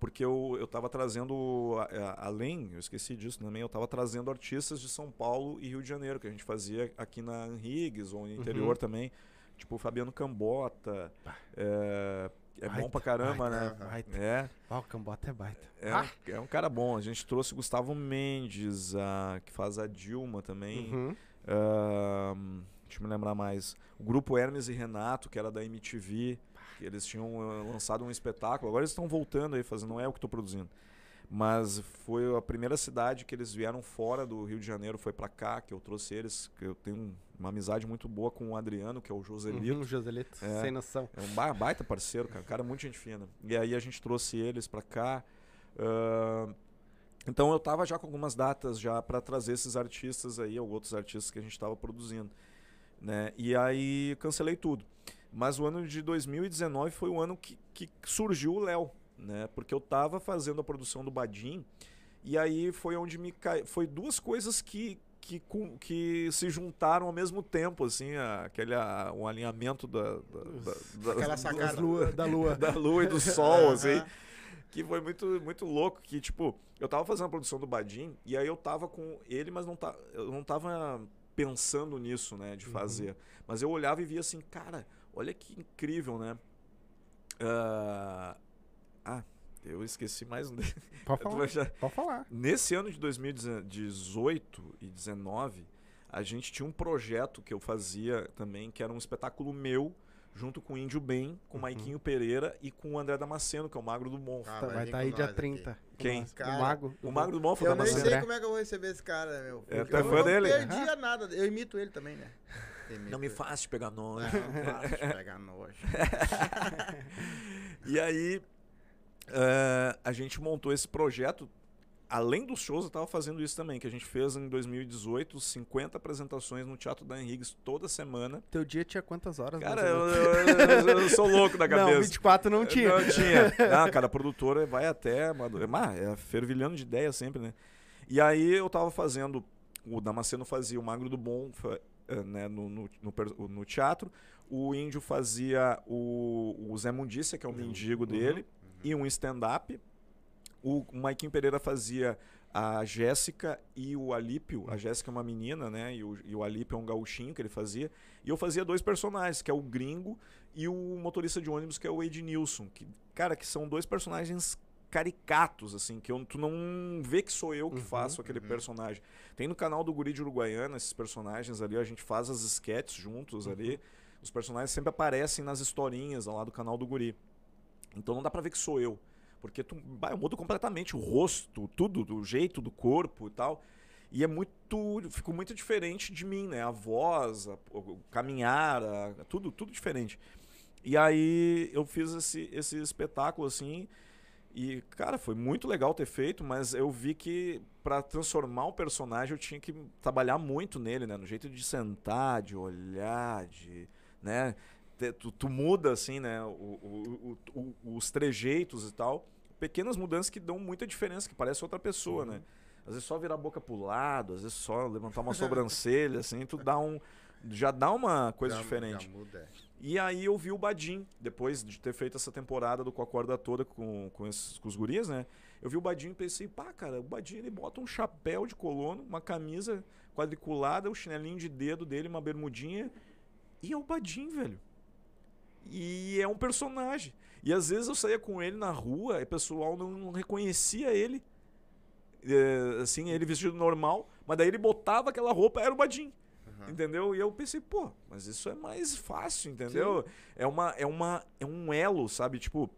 Porque eu, eu tava trazendo, a- a- além, eu esqueci disso também, eu tava trazendo artistas de São Paulo e Rio de Janeiro, que a gente fazia aqui na Henrigues ou no interior também. Tipo o Fabiano Cambota. É, é bom Baita, pra caramba, baita, né? baita. É. Ah, o Cambota é baita. É, um, é um cara bom. A gente trouxe Gustavo Mendes, ah, que faz a Dilma também. Uhum. Deixa eu me lembrar mais. O grupo Hermes e Renato, que era da MTV. Eles tinham ah, lançado um espetáculo. Agora eles estão voltando aí, fazendo. Não é o que estou produzindo. Mas foi a primeira cidade que eles vieram fora do Rio de Janeiro, foi para cá, que eu trouxe eles. Que eu tenho uma amizade muito boa com o Adriano, que é o Joselito. Uhum, Joselito, É. sem noção. É um ba- baita parceiro, cara. Cara muito gente fina. E aí a gente trouxe eles pra cá. ahn, então eu tava já com algumas datas já para trazer esses artistas aí, ou outros artistas que a gente tava produzindo. Né? E aí cancelei tudo. Mas o ano de 2019 foi o ano que, que surgiu o Léo, né? Porque eu tava fazendo a produção do Badim e aí foi onde me cai... foi duas coisas que que, que se juntaram ao mesmo tempo, assim, aquele a, o alinhamento da, da, da- Aquela da- <laughs> sacada. lua, da lua. <laughs> da lua e do sol, assim. Que foi muito, muito louco. Que, tipo, eu tava fazendo a produção do Badim e aí eu tava com ele, mas não tá, eu não tava pensando nisso, né, de fazer. Mas eu olhava e via assim, cara, olha que incrível, né? Ah, ah, eu esqueci mais um. dele. <laughs> Pode falar. Já- Pode falar. Nesse ano de 2018 e 19, a gente tinha um projeto que eu fazia também, que era um espetáculo meu, junto com o Índio Bem, com o Maiquinho Pereira e com o André Damasceno, que é o Magro do Monfo. Ah, Tá, vai estar com aí dia nós 30. aqui. Quem? Cara, o Mago. O Magro do Monfo, Eu nem sei como é que eu vou receber esse cara, meu. É, é eu fã não dele? perdia nada. Eu imito ele também, né? Não me faz pegar nojo. Não, fácil pegar nojo. <laughs> E aí, eh, a gente montou esse projeto. Além dos shows, eu estava fazendo isso também, que a gente fez em 2018, 50 apresentações no Teatro da Henrigues toda semana. Teu dia tinha quantas horas? Cara, eu, eu- eu- eu sou louco da <laughs> cabeça. Não, 24 não tinha. Não tinha. <laughs> Não, cara, a produtora vai até. Mas é fervilhando de ideia sempre, né? E aí eu tava fazendo. O Damasceno fazia o Magro do Bom né, no, no, no no teatro. O Índio fazia o, o Zé Mundícia, que é o mendigo dele, e um stand-up. O Maiquinho Pereira fazia a Jéssica e o Alípio. A Jéssica é uma menina, né? E o, e o Alípio é um gauchinho que ele fazia. E eu fazia dois personagens, que é o gringo e o motorista de ônibus, que é o Ednilson. Que, cara, que são dois personagens caricatos, assim, que eu, tu não vê que sou eu que Uhum, faço aquele uhum. personagem. Tem no canal do Guri de Uruguaiana esses personagens ali, a gente faz as sketches juntos ali. Os personagens sempre aparecem nas historinhas lá do canal do Guri. Então não dá pra ver que sou eu. Porque tu, bah, eu mudo completamente o rosto, tudo, do jeito do corpo e tal. E é muito. Ficou muito diferente de mim, né? A voz, a- o caminhar, a- tudo, tudo diferente. E aí eu fiz esse, esse espetáculo assim. E, cara, foi muito legal ter feito, mas eu vi que pra transformar o personagem eu tinha que trabalhar muito nele, né? No jeito de sentar, de olhar, de. né? Tu, tu muda, assim, né? O, o- o- os trejeitos e tal. Pequenas mudanças que dão muita diferença, que parece outra pessoa, né? Às vezes só virar a boca pro lado, às vezes só levantar uma <laughs> sobrancelha, assim, tu dá um. Já dá uma coisa Já- diferente. já muda, é. E aí eu vi o Badim, depois de ter feito essa temporada do Com a Corda Toda com, com, esses, com os guris, né? Eu vi o Badim e pensei, pá, cara, o Badim ele bota um chapéu de colono, uma camisa quadriculada, o chinelinho de dedo dele, uma bermudinha. E é o Badim, velho. E é um personagem. E às vezes eu saía com ele na rua e o pessoal não, reconhecia ele. É, assim, ele vestido normal, mas daí ele botava aquela roupa, era o Badim. Aham. Entendeu? E eu pensei, pô, mas isso é mais fácil, entendeu? É uma é uma é um elo, sabe? Tipo,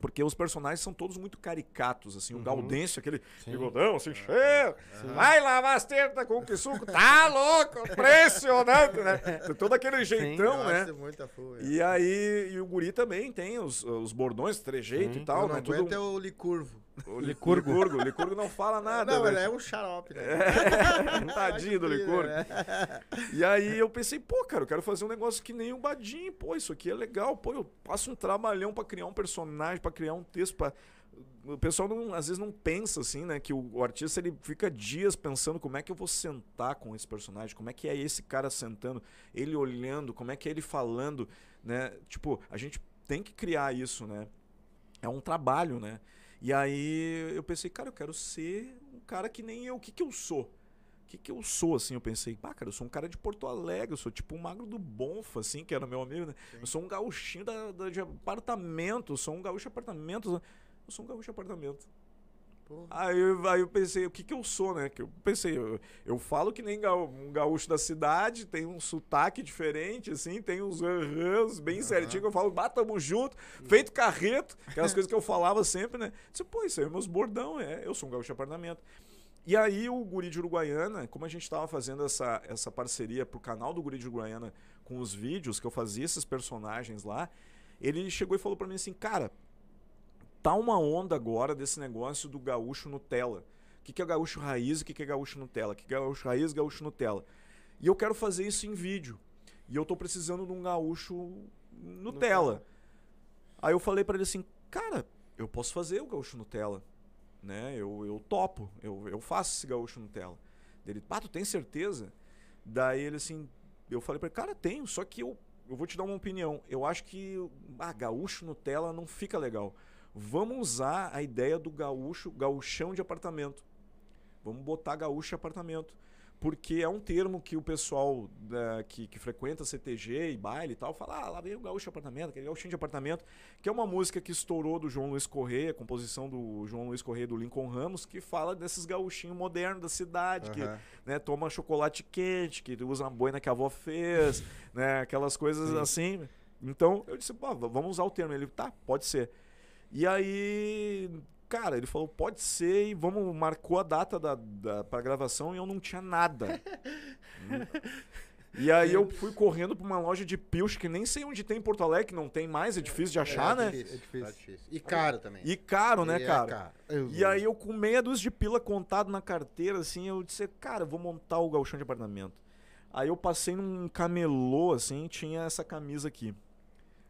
porque os personagens são todos muito caricatos, assim, o Uhum. Gaudêncio, aquele Sim. bigodão, assim, cheio, Aham. vai lavar as tetas com que suco, tá louco, <laughs> impressionante, né? Tem todo aquele jeitão, Eu né? muita. E aí, e o guri também tem os, os bordões, trejeito Sim. e tal, eu não né? aguento Tudo, é o licurvo. O Licurgo. Licurgo. Licurgo não fala nada, não, ele é um xarope, né? Tadinho do Licurgo. né? E aí eu pensei, pô, cara, eu quero fazer um negócio que nem o Badim, pô, isso aqui é legal, pô, eu passo um trabalhão pra criar um personagem, pra criar um texto, pra... O pessoal não- às vezes não pensa assim, né, que o, o artista ele fica dias pensando como é que eu vou sentar com esse personagem, como é que é esse cara sentando, ele olhando, como é que é ele falando, né? Tipo, a gente tem que criar isso, né? É um trabalho, né? E aí eu pensei, cara, eu quero ser um cara que nem eu. O que, que eu sou? O que, que eu sou, assim? Eu pensei, pá, cara, eu sou um cara de Porto Alegre, eu sou tipo um magro do Bonfa, assim, que era meu amigo, né? Sim. Eu sou um gauchinho da, da- de apartamento, eu sou um gaúcho de apartamento. Eu sou um gaúcho de apartamento. Aí, eu- aí eu pensei, o que que eu sou, né? Que eu pensei, eu, eu falo que nem gaú- um gaúcho da cidade, tem um sotaque diferente, assim, tem uns arrãs bem certinho, que eu falo, bah, tamo junto, feito carreto, aquelas coisas que eu falava sempre, né? Disse, pô, isso aí é meus bordão, é, eu sou um gaúcho de apartamento. E aí o Guri de Uruguaiana, como a gente estava fazendo essa, essa parceria pro canal do Guri de Uruguaiana com os vídeos que eu fazia esses personagens lá, ele chegou e falou pra mim assim, cara, tá uma onda agora desse negócio do gaúcho Nutella. O que, que é gaúcho raiz e o que, que é gaúcho Nutella? O que, que é gaúcho raiz gaúcho Nutella? E eu quero fazer isso em vídeo. E eu tô precisando de um gaúcho Nutella. Aí eu falei pra ele assim, cara, eu posso fazer o gaúcho Nutella. Né? Eu, eu topo, eu, eu faço esse gaúcho Nutella. Ele, pá, tu tem certeza? Daí ele assim, eu falei pra ele, cara, tenho, só que eu, eu vou te dar uma opinião. Eu acho que ah, gaúcho Nutella não fica legal. Vamos usar a ideia do gaúcho, gaúchão de apartamento. Vamos botar gaúcho de apartamento. Porque é um termo que o pessoal né, que, que frequenta CTG e baile e tal fala, ah, lá vem o gaúcho de apartamento, aquele gaúchinho de apartamento, que é uma música que estourou do João Luiz Correia, composição do João Luiz Correia do Lincoln Ramos, que fala desses gaúchinhos modernos da cidade, que Aham. né, toma chocolate quente, que usa uma boina que a avó fez, <laughs> né, aquelas coisas assim. Então eu disse, vamos usar o termo. Ele, tá, pode ser. E aí, cara, ele falou, pode ser, e vamos, marcou a data da, da, pra gravação e eu não tinha nada. <laughs> E aí eu fui correndo pra uma loja de pilch que nem sei onde tem em Porto Alegre, que não tem mais, é difícil de achar, é né? Difícil, É difícil. tá difícil. E caro também. E caro, né, E é cara? caro. Eu- E aí eu com meia dúzia de pila contado na carteira, assim, eu disse, cara, eu vou montar o galchão de apartamento. Aí eu passei num camelô, assim, tinha essa camisa aqui.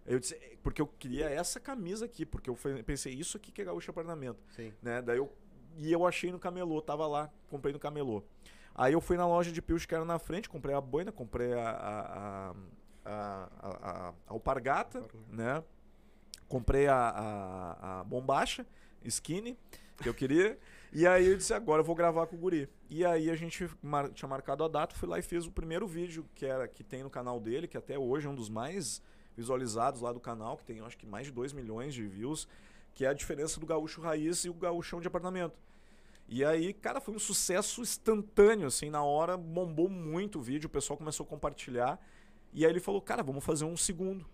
Eu disse, porque eu queria essa camisa aqui, porque eu pensei, isso aqui que é gaúcho apartamento, Sim. né? Daí eu, e eu achei no camelô, tava lá, comprei no camelô. Aí eu fui na loja de pilch que era na frente, comprei a boina, comprei a, a, a, a, alpargata, né? Comprei a, a, a bombacha, skinny, que eu queria. <laughs> E aí eu disse, agora eu vou gravar com o guri. E aí a gente mar- tinha marcado a data, fui lá e fiz o primeiro vídeo que, era, que tem no canal dele, que até hoje é um dos mais visualizados lá do canal, que tem acho que mais de 2 milhões de views, que é a diferença do gaúcho raiz e o gaúchão de apartamento. E aí, cara, foi um sucesso instantâneo, assim, na hora bombou muito o vídeo, o pessoal começou a compartilhar. E aí ele falou, cara, vamos fazer um segundo.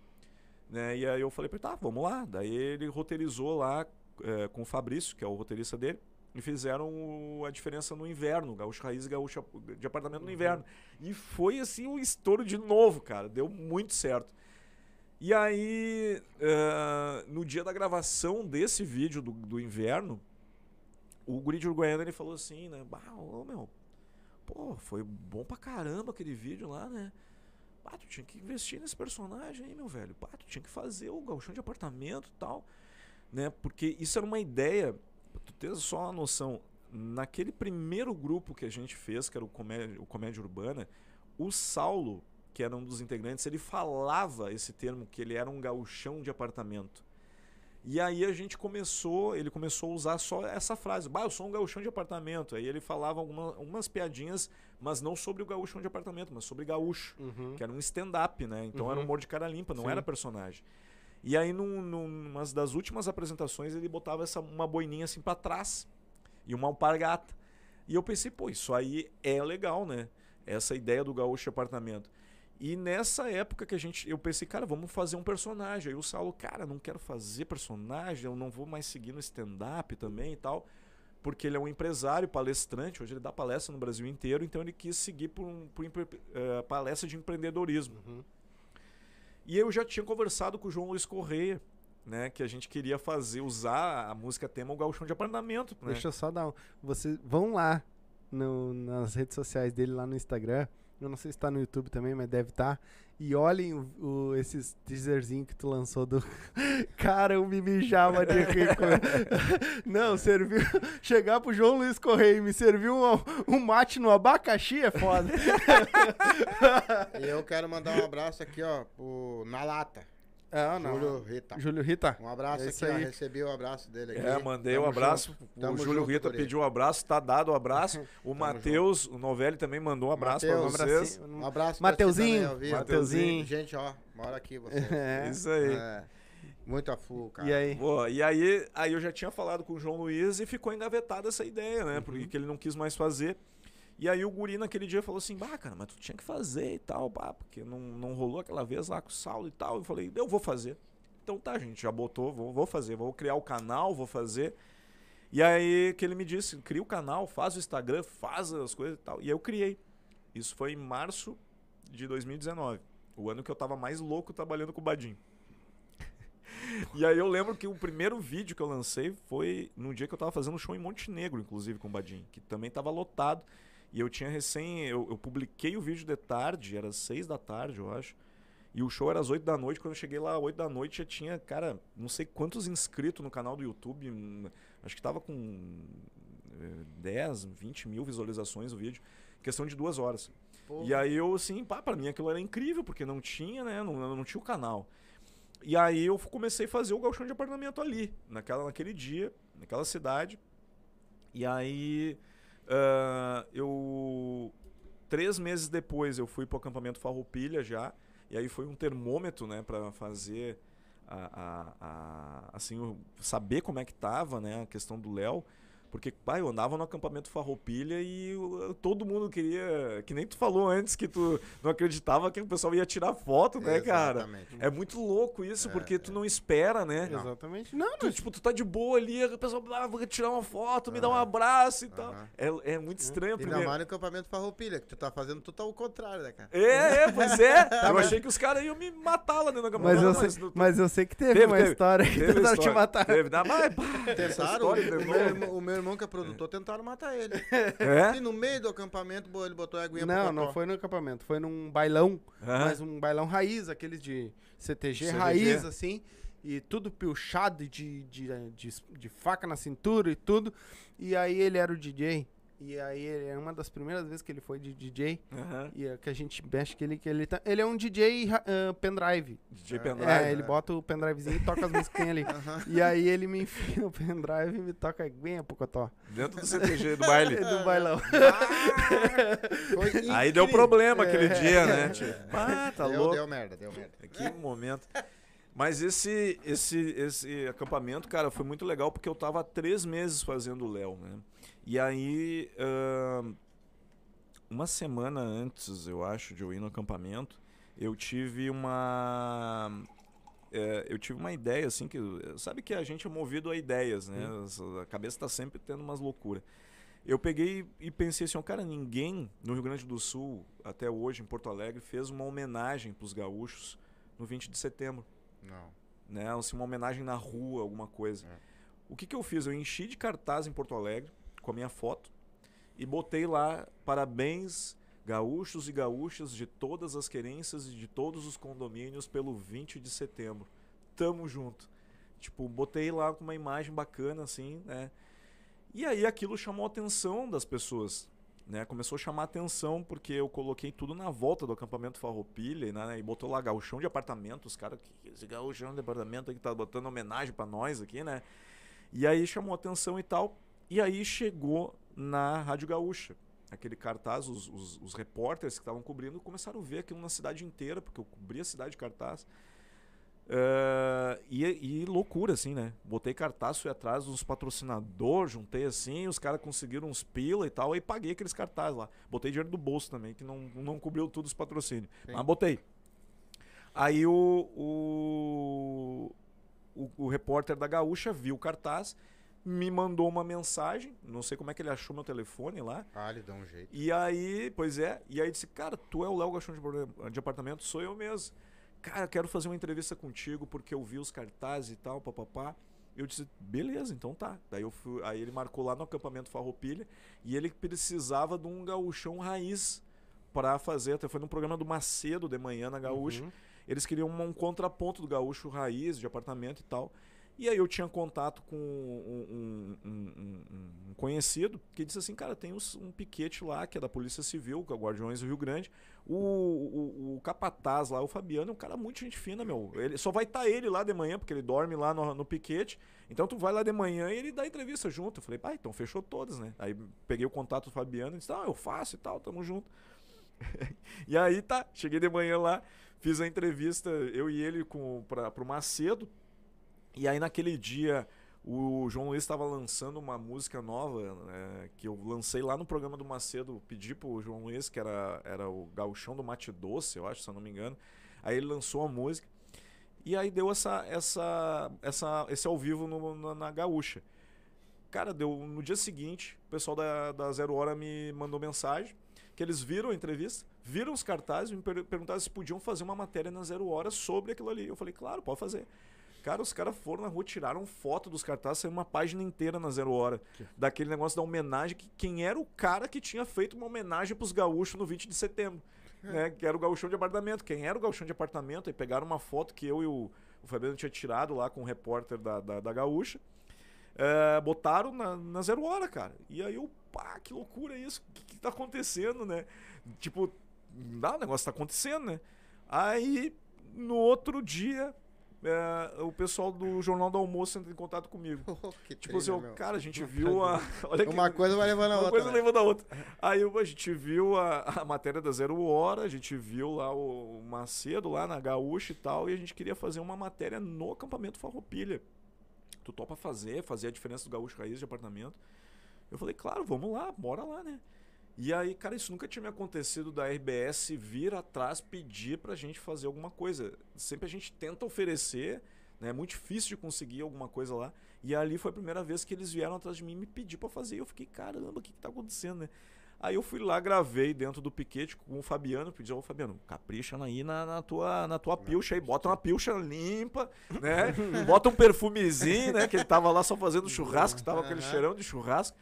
Né? E aí eu falei pra ele, tá, vamos lá. Daí ele roteirizou lá eh, com o Fabrício, que é o roteirista dele, e fizeram o- a diferença no inverno, gaúcho raiz e gaúcho de apartamento no inverno. E foi assim um estouro de novo, cara. Deu muito certo. E aí, eh, no dia da gravação desse vídeo do, do inverno, o Guri de Uruguaiana ele falou assim, né? Bah, ô meu, pô, foi bom pra caramba aquele vídeo lá, né? Bah, tu tinha que investir nesse personagem aí, meu velho. Bah, tu tinha que fazer o galchão de apartamento e tal. Né? Porque isso era uma ideia, pra tu ter só uma noção. Naquele primeiro grupo que a gente fez, que era o Comédia, o Comédia Urbana, o Saulo, que era um dos integrantes, ele falava esse termo, que ele era um gauchão de apartamento. E aí a gente começou, ele começou a usar só essa frase, bah, eu sou um gauchão de apartamento. Aí ele falava alguma, algumas piadinhas, mas não sobre o gauchão de apartamento, mas sobre gaúcho Uhum. que era um stand-up, né? Então era um Uhum. humor de cara limpa, não Sim. era personagem. E aí, num, numa das últimas apresentações, ele botava essa, uma boininha assim pra trás e uma alpargata. E eu pensei, pô, isso aí é legal, né? Essa ideia do gaúcho de apartamento. E nessa época que a gente, eu pensei, cara, vamos fazer um personagem. Aí o Saulo, cara, não quero fazer personagem, eu não vou mais seguir no stand-up também e tal. Porque ele é um empresário, palestrante, hoje ele dá palestra no Brasil inteiro, então ele quis seguir por, um, por eh, palestra de empreendedorismo. Uhum. E eu já tinha conversado com o João Luiz Correia, né? Que a gente queria fazer, usar a música tema o Gauchão de Apartamento, né? Deixa eu só dar um. Vocês vão lá no- nas redes sociais dele, lá no Instagram. Eu não sei se tá no YouTube também, mas deve estar. E olhem o, o- esses teaserzinhos que tu lançou do. <laughs> Cara, eu me mijava de <laughs> Não, serviu. <laughs> Chegar pro João Luiz Correia e me servir um, um mate no abacaxi é foda. E eu quero mandar um abraço aqui, ó, pro Na Lata. Ah, Júlio Rita. Júlio Rita. Um abraço É aqui, ó. aí. Recebi o abraço dele aqui. É, mandei Tamo um abraço. junto. O Tamo Júlio junto, Rita guri. pediu um abraço, tá dado o abraço. <laughs> O Matheus, o Novelli também mandou um abraço pra Mateus, Um vocês. Um abraço pra Mateuzinho. vivo. Mateuzinho. Gente, ó, mora aqui você. <laughs> É. Isso aí. É. Muito full, cara. E aí? Pô, e aí, aí eu já tinha falado com o João Luiz e ficou engavetada essa ideia, Uhum. né? Porque que ele não quis mais fazer. E aí o guri naquele dia falou assim, bah, cara, mas tu tinha que fazer e tal, porque não, não rolou aquela vez lá com o Saulo e tal. Eu falei, eu vou fazer. Então tá, gente, já botou, vou, vou fazer, vou criar o canal, vou fazer. E aí que ele me disse, cria o canal, faz o Instagram, faz as coisas e tal. E eu criei. Isso foi em março de 2019. O ano que eu tava mais louco trabalhando com o Badinho. E aí eu lembro que o primeiro vídeo que eu lancei foi no dia que eu tava fazendo um show em Montenegro, inclusive, com o Badinho, que também tava lotado. E eu tinha recém. Eu, eu publiquei o vídeo de tarde, era seis da tarde, eu acho. E o show era às 8 da noite. Quando eu cheguei lá às 8 da noite, já tinha, cara, não sei quantos inscritos no canal do YouTube. hum, Acho que tava com eh, 10, 20 mil visualizações o vídeo. Questão de duas horas. Pô, E aí eu, assim, pá, pra mim aquilo era incrível, porque não tinha, né? Não, não tinha o canal. E aí eu comecei a fazer o galchão de apartamento ali, naquela, naquele dia, naquela cidade. E aí ah, eu. Três meses depois eu fui pro acampamento Farroupilha já. E aí foi um termômetro, né, pra fazer a, a- a- assim, o- saber como é que tava, né, a questão do Léo. Porque, pai, eu andava no acampamento Farroupilha e o- todo mundo queria. Que nem tu falou antes que tu não acreditava que o pessoal ia tirar foto, né, cara? Exatamente. É muito louco isso, É, porque tu não espera, né? Não. Exatamente. Não, Tu, tipo, tu tá de boa ali, a pessoa, ah, vou tirar uma foto, me dá um abraço e tal. É, é muito estranho a Ainda primeira. mais no acampamento Farroupilha, que tu tá fazendo tudo ao contrário, né, cara? É, é, pois é. <laughs> eu mas- achei que os caras iam me matar lá dentro do mas, acampamento. eu sei, não- mas eu sei que teve, Teve, uma teve. história que teve tentaram te matar. Teve, não, mas, pá, Tentaram, o, história meu o meu irmão que é produtor tentaram matar ele. <laughs> É? E no meio do acampamento, ele botou a aguinha Não, não foi no acampamento, foi num bailão, Aham. mas um bailão raiz, aqueles de CTG, CTG. raiz, assim, e tudo pilchado e de, de, de, de faca na cintura e tudo. E aí ele era o DJ. E aí ele é uma das primeiras vezes que ele foi de DJ. Aham. E é que a gente mexe que ele que ele tá, ele é um DJ ra- ah, pendrive. DJ É, Pendrive. É, né? ele bota o pendrivezinho e toca as músicas que tem ali. <laughs> Aham. E aí ele me enfia o pendrive e me toca bem a Pocotó. Dentro do CTG, do baile. <laughs> Do bailão. Foi <laughs> Aí deu problema aquele É. dia, né? Tipo, ah, tá deu, louco. deu merda, deu merda. Que momento. Mas esse, esse, esse acampamento, cara, foi muito legal porque eu tava há três meses fazendo o Léo, né? E aí, ahn, uma semana antes, eu acho, de eu ir no acampamento, eu tive uma. é, eu tive uma ideia, assim, que. Sabe que a gente é movido a ideias, né? A cabeça tá sempre tendo umas loucuras. Eu peguei e pensei assim, cara, ninguém no Rio Grande do Sul, até hoje, em Porto Alegre, fez uma homenagem pros gaúchos no 20 de setembro Não. né? Assim, uma homenagem na rua, alguma coisa. É. O que, que eu fiz? Eu enchi de cartaz em Porto Alegre com a minha foto e botei lá parabéns gaúchos e gaúchas de todas as querências e de todos os condomínios pelo 20 de setembro. Tamo junto. Tipo, botei lá com uma imagem bacana assim, né? E aí aquilo chamou a atenção das pessoas. Né, começou a chamar a atenção porque eu coloquei tudo na volta do acampamento Farroupilha né, e botou lá gauchão de apartamento, os caras, que esse gauchão de apartamento aqui tá botando homenagem pra nós aqui, né? E aí chamou a atenção e tal. E aí chegou na Rádio Gaúcha. Aquele cartaz, os, os, os repórteres que estavam cobrindo começaram a ver aquilo na cidade inteira, porque eu cobri a cidade de cartaz. Eh, e, e loucura, assim, né? Botei cartaz, fui atrás dos patrocinadores, juntei assim, os caras conseguiram uns pila e tal, aí paguei aqueles cartazes lá. Botei dinheiro do bolso também, que não, não cobriu tudo os patrocínios. Sim. Mas botei. Aí o, o, o, o repórter da Gaúcha viu o cartaz, me mandou uma mensagem, não sei como é que ele achou meu telefone lá, Ah, ele dá um jeito. e aí, pois é, e aí disse, cara, tu é o Léo Gachão de, de apartamento? Sou eu mesmo. Cara, quero fazer uma entrevista contigo porque eu vi os cartazes e tal, papapá. Eu disse, beleza, então tá. Daí eu fui, aí ele marcou lá no acampamento Farroupilha e ele precisava de um gaúchão raiz para fazer, até foi num programa do Macedo de manhã na Gaúcha. Uhum. Eles queriam um, um contraponto do gaúcho raiz, de apartamento e tal. E aí eu tinha contato com um, um- um- um- conhecido que disse assim, cara, tem um piquete lá, que é da Polícia Civil, que é o Guardiões do Rio Grande. O, o, o capataz lá, o Fabiano, é um cara muito gente fina, meu. Ele, só vai estar ele lá de manhã, porque ele dorme lá no, no piquete. Então tu vai lá de manhã e ele dá entrevista junto. Eu falei, pá, então fechou todas, né? Aí peguei o contato do Fabiano e disse, ah, eu faço e tal, tamo junto. <laughs> e aí tá, cheguei de manhã lá, fiz a entrevista, eu e ele com, pra, pro Macedo. E aí naquele dia o João Luiz estava lançando uma música nova é, que eu lancei lá no programa do Macedo. Pedi pro João Luiz, que era, era o Gauchão do Mate Doce, eu acho, se eu não me engano. Aí ele lançou a música. E aí deu essa, essa, essa, esse ao vivo no, na, na Gaúcha. Cara, deu no dia seguinte, o pessoal da, da Zero Hora me mandou mensagem que eles viram a entrevista, viram os cartazes e me per perguntaram se podiam fazer uma matéria na Zero Hora sobre aquilo ali. Eu falei, claro, pode fazer. Cara, os caras foram na rua, tiraram foto dos cartazes, saiu uma página inteira na Zero Hora. Que? Daquele negócio da homenagem, que quem era o cara que tinha feito uma homenagem pros gaúchos no 20 de setembro. É. Né, que era o gauchão de apartamento. Quem era o gauchão de apartamento? Aí pegaram uma foto que eu e o, o Fabiano tinha tirado lá com o repórter da, da, da gaúcha. É, botaram na, na, Zero Hora, cara. E aí eu, pá, que loucura isso. O que, que tá acontecendo, né? Tipo, dá, o negócio tá acontecendo, né? Aí, no outro dia, é, o pessoal do Jornal do Almoço entra em contato comigo. <laughs> Oh, tipo assim, cara, a gente viu a. <laughs> Olha Uma coisa vai levando a outra. Uma coisa né? levando a outra. Aí a gente viu a, a matéria da Zero Hora, a gente viu lá o, o Macedo, lá na Gaúcha e tal, e a gente queria fazer uma matéria no acampamento Farroupilha. Tu topa fazer, fazer a diferença do Gaúcho Raiz de apartamento. Eu falei, claro, vamos lá, bora lá, né? E aí, cara, isso nunca tinha me acontecido da RBS vir atrás pedir pra gente fazer alguma coisa. Sempre a gente tenta oferecer, né? É muito difícil de conseguir alguma coisa lá. E ali foi a primeira vez que eles vieram atrás de mim e me pedir para fazer. E eu fiquei, caramba, o que, que tá acontecendo, né? Aí eu fui lá, gravei dentro do piquete com o Fabiano, pedi ao Fabiano, capricha aí na, na tua, na tua pilcha aí, bota uma pilcha limpa, <laughs> né? bota um perfumezinho, né? Que ele tava lá só fazendo <laughs> churrasco, tava aquele cheirão de churrasco.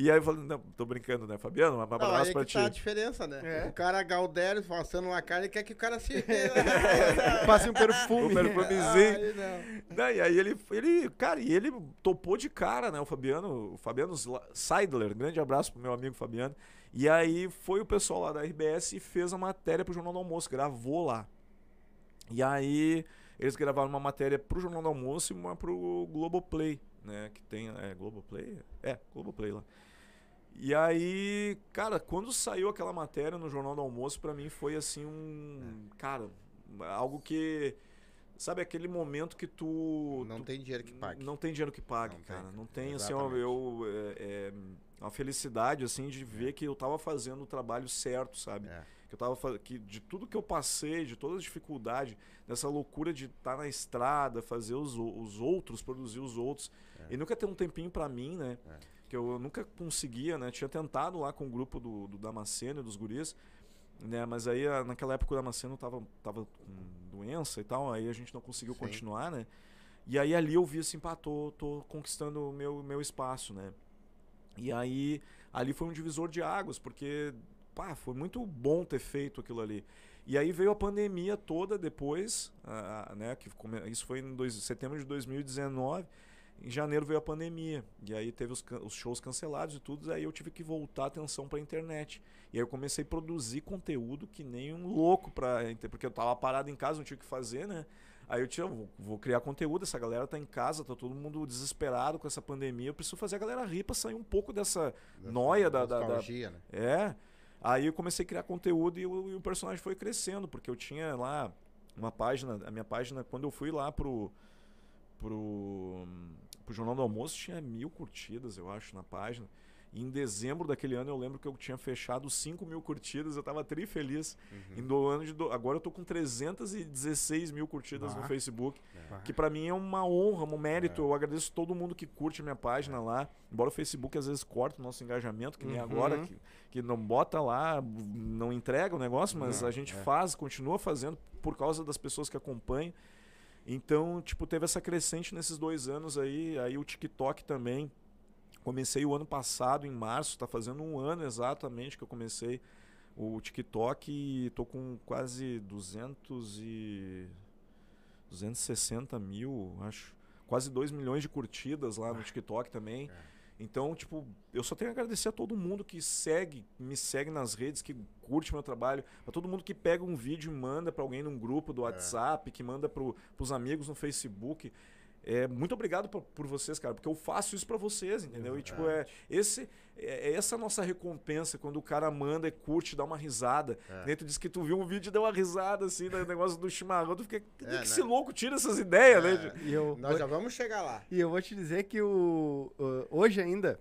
E aí eu falei, não, tô brincando, né, Fabiano? Um abraço não, pra ti. Tá a diferença, né? É. O cara Galdério passando uma cara e quer que o cara se. <laughs> Passe um perfume. Um perfumezinho. Ah, Daí, aí ele, ele, cara, e ele topou de cara, né? O Fabiano, o Fabiano Seidler, grande abraço pro meu amigo Fabiano. E aí foi o pessoal lá da RBS e fez a matéria pro Jornal do Almoço, gravou lá. E aí eles gravaram uma matéria pro Jornal do Almoço e uma pro Globoplay, né? Que tem. É, Globoplay? É, Globoplay lá. E aí, cara, quando saiu aquela matéria no Jornal do Almoço, para mim foi assim um. Cara, algo que. Sabe aquele momento que tu. Não tu, tem dinheiro que pague. Não tem dinheiro que pague, não cara. Tem. Não tem, Exatamente. assim, eu. É, é, uma felicidade, assim, de ver que eu tava fazendo o trabalho certo, sabe? É. Que eu tava que de tudo que eu passei, de toda a dificuldade, dessa loucura de estar tá na estrada, fazer os, os outros, produzir os outros. É. E nunca ter um tempinho para mim, né? É que eu nunca conseguia, né? Tinha tentado lá com o grupo do, do Damasceno e dos guris, né? Mas aí naquela época o Damasceno tava, tava com doença e tal, aí a gente não conseguiu Sim. continuar, né? E aí ali eu vi assim, pá, tô, tô conquistando o meu, meu espaço, né? E aí ali foi um divisor de águas, porque pá, foi muito bom ter feito aquilo ali. E aí veio a pandemia toda depois, né? Que isso foi em dois, setembro de 2019. Em janeiro veio a pandemia. E aí teve os, os shows cancelados e tudo. Aí eu tive que voltar a atenção para a internet. E aí eu comecei a produzir conteúdo que nem um louco para porque eu tava parado em casa, não tinha o que fazer, né? Aí eu tinha, vou, vou, criar conteúdo, essa galera tá em casa, tá todo mundo desesperado com essa pandemia. Eu preciso fazer a galera rir para sair um pouco dessa da, noia da, da, da, né? É. Aí eu comecei a criar conteúdo e o, e o personagem foi crescendo, porque eu tinha lá uma página, a minha página, quando eu fui lá pro pro o Jornal do Almoço tinha mil curtidas, eu acho, na página. E em dezembro daquele ano eu lembro que eu tinha fechado 5 mil curtidas, eu estava tri feliz. Uhum. Do ano de do... Agora eu tô com 316 mil curtidas ah. no Facebook. É. Que para mim é uma honra, um mérito. É. Eu agradeço todo mundo que curte a minha página é. lá. Embora o Facebook às vezes corte o nosso engajamento, que nem uhum. agora, que, que não bota lá, não entrega o negócio, mas não, a gente é. faz, continua fazendo por causa das pessoas que acompanham. Então, tipo, teve essa crescente nesses dois anos aí. Aí o TikTok também. Comecei o ano passado, em março, está fazendo um ano exatamente que eu comecei o TikTok e tô com quase 200 e 260 mil, acho. Quase 2 milhões de curtidas lá no TikTok também. É. Então, tipo, eu só tenho a agradecer a todo mundo que segue, me segue nas redes, que curte meu trabalho, a todo mundo que pega um vídeo e manda para alguém num grupo do é. WhatsApp, é. que manda para os amigos no Facebook. É, muito obrigado por, por vocês, cara, porque eu faço isso pra vocês, entendeu? E tipo, é, esse, é, é essa a nossa recompensa quando o cara manda e curte, dá uma risada. É. Tu disse que tu viu um vídeo e deu uma risada, assim, do negócio do chimarrão. Tu fica, que, É, que né? esse louco tira essas ideias, né? É, E eu, Nós já vamos chegar lá. e eu vou te dizer que o, hoje ainda,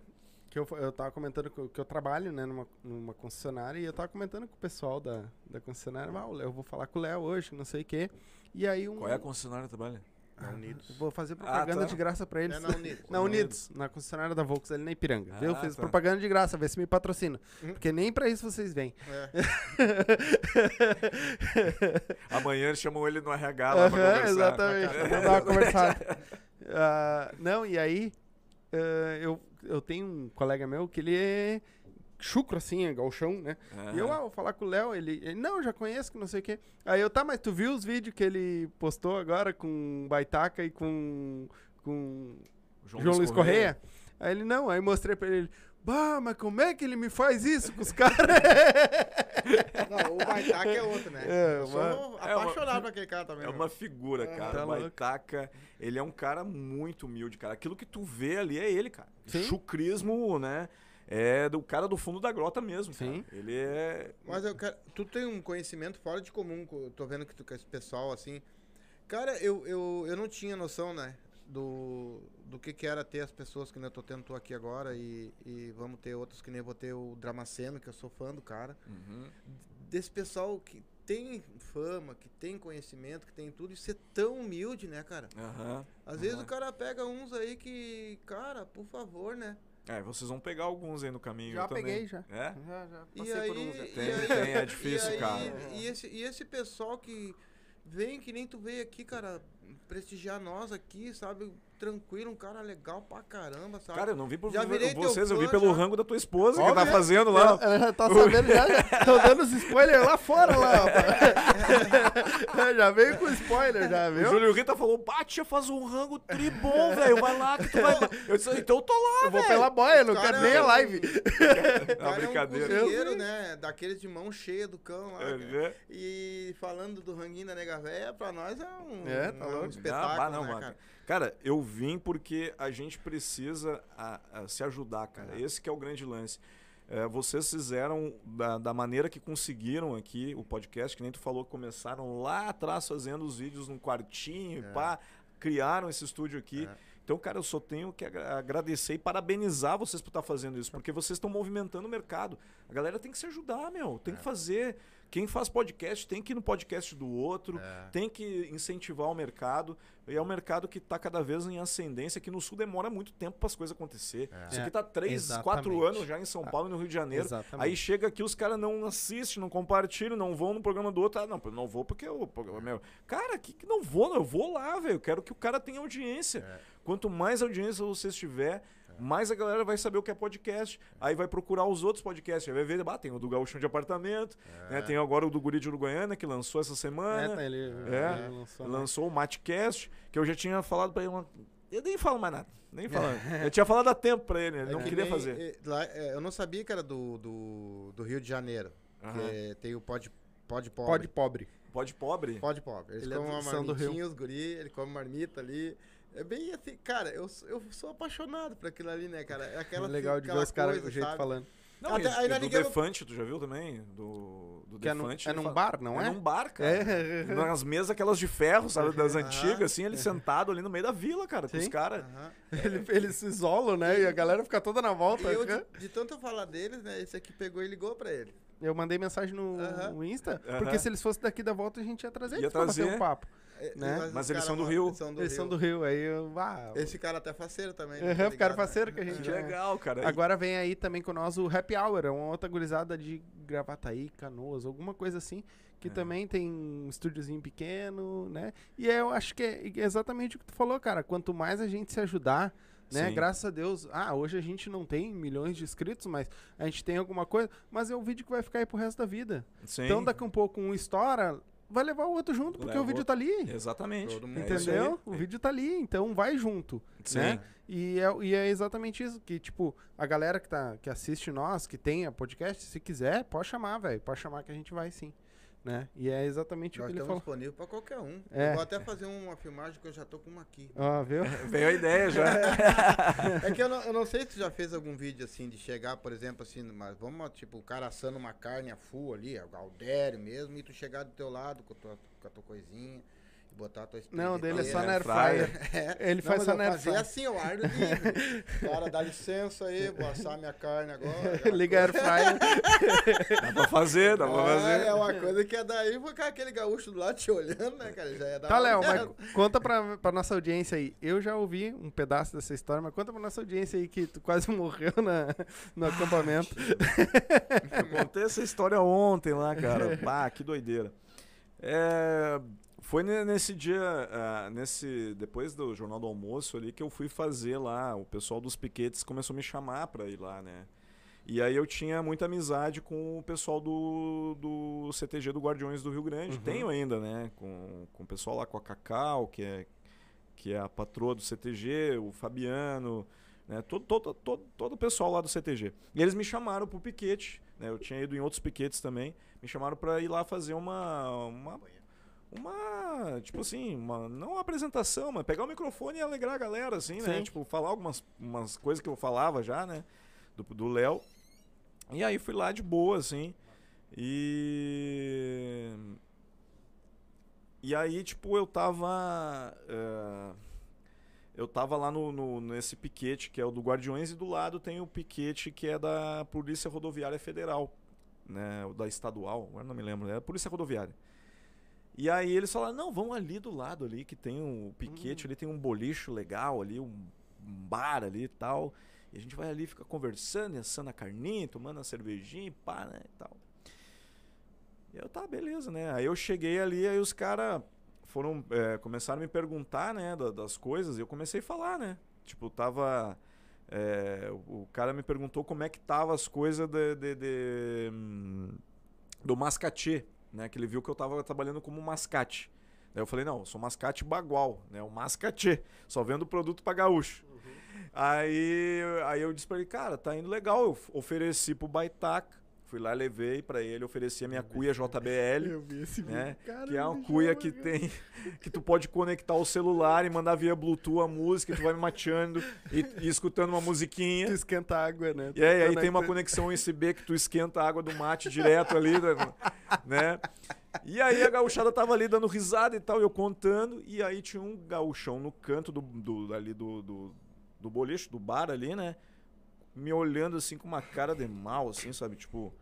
que eu, eu tava comentando que eu, que eu trabalho né, numa, numa concessionária, e eu tava comentando com o pessoal da, da concessionária, ah, o Léo, eu vou falar com o Léo hoje, não sei o quê. E aí um. Qual é a concessionária que trabalha? Na Unidos. Eu Vou fazer propaganda tá. de graça pra eles. É na Unidos. <laughs> Na Unidos, na concessionária da Volks ali na Ipiranga. Ah, viu? Fiz tá. propaganda de graça, vê se me patrocina. Hum. Porque nem pra isso vocês vêm. É. <laughs> Amanhã chamam ele no RH lá pra Aham, conversar. exatamente. Vamos dar uma conversada. <laughs> Ah, não, e aí, ah, eu, eu tenho um colega meu que ele é chucro assim, é galchão, né? E eu, ah, vou falar com o Léo, ele, ele, não, já conheço, que não sei o quê. Aí eu, tá, mas tu viu os vídeos que ele postou agora com Baitaca e com, com João, Luiz Correia? Aí ele, não, aí mostrei pra ele, bah, mas como é que ele me faz isso com os <laughs> caras? Não, o Baitaca é outro, né? É, eu sou uma- É uma- apaixonado por aquele cara também. É uma figura, É. cara. Tá o louco. Baitaca, ele é um cara muito humilde, cara. Aquilo que tu vê ali é ele, cara. Sim. Chucrismo, né? É do cara do fundo da grota mesmo, Sim. cara. Ele é... Mas eu quero, tu tem um conhecimento fora de comum, tô vendo que tu com esse pessoal assim. Cara, eu, eu, eu não tinha noção, né? Do, do que, que era ter as pessoas que nem eu tô tendo tu aqui agora e, e vamos ter outros que nem vou ter o Dramaceno, que eu sou fã do cara. Uhum. Desse pessoal que tem fama, que tem conhecimento, que tem tudo, e ser tão humilde, né, cara? Aham. Às vezes Aham. o cara pega uns aí que, cara, por favor, né? É, vocês vão pegar alguns aí no caminho. Já também. peguei, já. É? Já, já E passei aí, por uns. já. e Tem, aí- tem, é difícil, e aí- cara. E esse, e esse pessoal que vem, que nem tu veio aqui, cara, prestigiar nós aqui, sabe? Tranquilo, um cara legal pra caramba, sabe? Cara, eu não vi por Já virei vocês, eu vi pelo já. rango da tua esposa que Óbvio, tá é. fazendo lá. Ela, tá sabendo já. Tô dando os spoilers lá fora, lá, <laughs> já veio com spoiler, já, O viu? Júlio Rita falou, Batia, faz um rango tribom, velho. Vai lá que tu vai. Eu disse, então eu tô lá, Eu vou velho. pela boia, não quero nem a eu- live. O Não, cara é um brincadeira. cozinheiro, né? Daqueles de mão cheia do cão lá. É, né? E falando do ranguinho da nega véia, pra nós é um, É, tá um louco. espetáculo, Ah, bah, não, né, mano. cara? Cara, eu vim porque a gente precisa a- a se ajudar, cara. É. Esse que é o grande lance. É, vocês fizeram da, da maneira que conseguiram aqui o podcast, que nem tu falou começaram lá atrás fazendo os vídeos num quartinho, É. pá, criaram esse estúdio aqui. É. Então, cara, eu só tenho que agra- agradecer e parabenizar vocês por estar fazendo isso, porque vocês estão movimentando o mercado. A galera tem que se ajudar, meu. Tem É. que fazer. Quem faz podcast tem que ir no podcast do outro, É. tem que incentivar o mercado. E é um mercado que está cada vez em ascendência. Aqui no Sul demora muito tempo para as coisas acontecer. É. Isso aqui É, tá três, exatamente. quatro anos já em São Paulo e no Rio de Janeiro. Exatamente. Aí chega aqui, os caras não assistem, não compartilham, não vão no programa do outro. Ah, não, eu não vou porque eu. Meu, cara, que, que não vou? Eu vou lá, velho. Eu quero que o cara tenha audiência. É. Quanto mais audiência vocês tiver, mais a galera vai saber o que é podcast. Aí vai procurar os outros podcasts. Aí vai ver, ah, tem o do Gauchão de Apartamento, né? tem agora o do Guri de Uruguaiana, que lançou essa É, semana. tá, ele, É, ele lançou, né? Lançou o Matcast, que eu já tinha falado pra ele. Uma... Eu nem falo mais nada. Nem falando. <laughs> eu tinha falado há tempo pra ele, ele É não que queria nem- fazer. é, lá, é, eu não sabia que era do, do, do Rio de Janeiro. É- tem o Pod, pod Pobre. Pode pobre. Pode pobre? Pode Pobre. Eles Ele é comem do uma São do Rio. marmitinha, os guri, ele come marmita ali. É bem assim, cara, eu, sou- eu sou apaixonado por aquilo ali, né, cara? É aquela, É <laughs> legal de ver os caras do jeito sabe? falando. Não, Até- aí nós do Defante, tu já viu também? Do, do Que é, num- Defante. é num fala- bar, não é? É num bar, cara. É. <laughs> Nas mesas aquelas de ferro, sabe? Das antigas, assim, ele sentado ali no meio da vila, cara, com os Sim. caras. Aham. <laughs> Ele, eles se isolam, né? E a galera fica toda na E volta. eu, de, de tanto eu falar deles, né, esse aqui pegou e ligou pra ele. Eu mandei mensagem no, Aham. no Insta, porque se eles fossem daqui da volta, a gente ia trazer Ia eles pra bater trazer. um papo. É, Né? os Mas eles são do Rio. Eles são do Eles Rio. são do Rio, aí eu... Ah, Esse cara até faceiro também. Aham, tá ficaram ligado? parceiro que a gente Que é. legal, cara. Agora vem aí também com nós o Happy Hour, é uma outra gurizada de Gravataí, Canoas, alguma coisa assim, que É. também tem um estúdiozinho pequeno, né? E eu acho que é exatamente o que tu falou, cara. Quanto mais a gente se ajudar, né? Sim. Graças a Deus. Ah, hoje a gente não tem milhões de inscritos, mas a gente tem alguma coisa. Mas é um vídeo que vai ficar aí pro resto da vida. Sim. Então daqui um pouco um estoura, vai levar o outro junto, porque Leva o vídeo tá ali. Exatamente. Todo mundo É. Entendeu? O vídeo tá ali, então vai junto. Sim. né? E é, e é exatamente isso, que, tipo, a galera que, tá, que assiste nós, que tem a podcast, se quiser, pode chamar, velho. Pode chamar que a gente vai sim. Né? E é exatamente Nós o que ele estamos falou. disponíveis para qualquer um. É. Eu vou até fazer uma filmagem que eu já tô com uma aqui. Ó, <laughs> viu? <laughs> Veio a ideia já. É que eu não, eu não sei se tu já fez algum vídeo assim de chegar, por exemplo, assim, mas vamos, tipo, o cara assando uma carne a full ali, o Galdério mesmo, e tu chegar do teu lado com a tua, com a tua coisinha botar a tua Não, dele é só na air fryer. fryer. Ele Não, faz só na air fazia fryer. assim, eu ar livre. <laughs> Cara, dá licença aí, vou assar minha carne agora. <laughs> Liga a air fryer. <laughs> Dá pra fazer, dá pra É, fazer. é uma coisa que é daí, vou ficar aquele gaúcho do lado te olhando, né, cara? Já ia dar Tá, Léo, mas conta pra, pra nossa audiência aí. Eu já ouvi um pedaço dessa história, mas conta pra nossa audiência aí que tu quase morreu na, no acampamento. Eu contei essa história ontem lá, cara. Bah, que doideira. É, foi ne- nesse dia, ah, nesse depois do Jornal do Almoço ali, que eu fui fazer lá. O pessoal dos piquetes começou a me chamar pra ir lá, né? E aí eu tinha muita amizade com o pessoal do, do CTG do Guardiões do Rio Grande. Uhum. Tenho ainda, né? Com, com o pessoal lá, com a Cacau, que é, que é a patroa do CTG, o Fabiano, né? Todo, todo, todo, todo o pessoal lá do CTG. E eles me chamaram pro piquete, né? Eu tinha ido em outros piquetes também. Me chamaram para ir lá fazer uma, uma uma, tipo assim, uma, não uma apresentação, mas pegar o microfone e alegrar a galera, assim, né? Sim. Tipo, falar algumas umas coisas que eu falava já, né? Do do Léo. E aí fui lá de boa, assim. E. E aí, tipo, eu tava. eh, eu tava lá no, no- nesse piquete que é o do Guardiões, e do lado tem o piquete que é da Polícia Rodoviária Federal, né? O da estadual, agora não me lembro, é a Polícia Rodoviária. E aí eles falaram, não, vamos ali do lado ali, que tem um piquete, ali tem um bolicho legal ali, um, bar ali e tal. E a gente vai ali, fica conversando, assando a carninha, tomando a cervejinha e pá, né, e tal. E eu, tá, beleza, né? Aí eu cheguei ali, aí os caras foram, é, começaram a me perguntar, né, da- das coisas, e eu comecei a falar, né? Tipo, tava... é, o o cara me perguntou como é que tava as coisas de, de- de, hum, do mascate, né? Que ele viu que eu tava trabalhando como mascate. Daí eu falei, não, eu sou mascate bagual, né? O mascate, só vendo produto pra gaúcho. Aí, aí eu disse pra ele, cara, tá indo legal. Eu ofereci pro Baitaca, fui lá, levei pra ele, ofereci a minha cuia JBL, Eu vi esse né? Cara, que é uma cuia que tem <laughs> que tu pode conectar o celular e mandar via Bluetooth a música, e tu vai me mateando e, e escutando uma musiquinha. Tu esquenta a água, né? E aí, aí tem uma conexão <laughs> USB que tu esquenta a água do mate direto ali, né? E aí a gauchada tava ali dando risada e tal, eu contando, e aí tinha um gauchão no canto do, do- ali do, do, do boliche, do bar ali, né? Me olhando assim com uma cara de mal, assim, sabe? Tipo,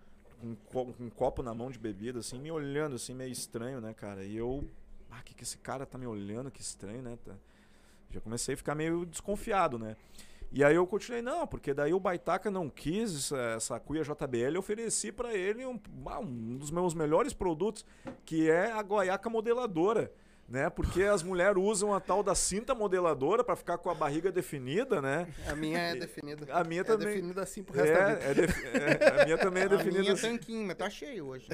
com um, co- um copo na mão de bebida, assim, me olhando assim, meio estranho, né, cara? E eu. Ah, que, que esse cara tá me olhando, que estranho, né? Tá- Já comecei a ficar meio desconfiado, né? E aí eu continuei, não, porque daí o Baitaca não quis essa, essa cuia JBL, eu ofereci pra ele um, ah, um dos meus melhores produtos, que é a goiaca modeladora, né? Porque as mulheres usam a tal da cinta modeladora pra ficar com a barriga definida, né? A minha é definida. A minha é também. definida assim pro resto da vida. É, é defi- é, a minha também é A definida minha assim. tanquinho, mas tá cheio hoje.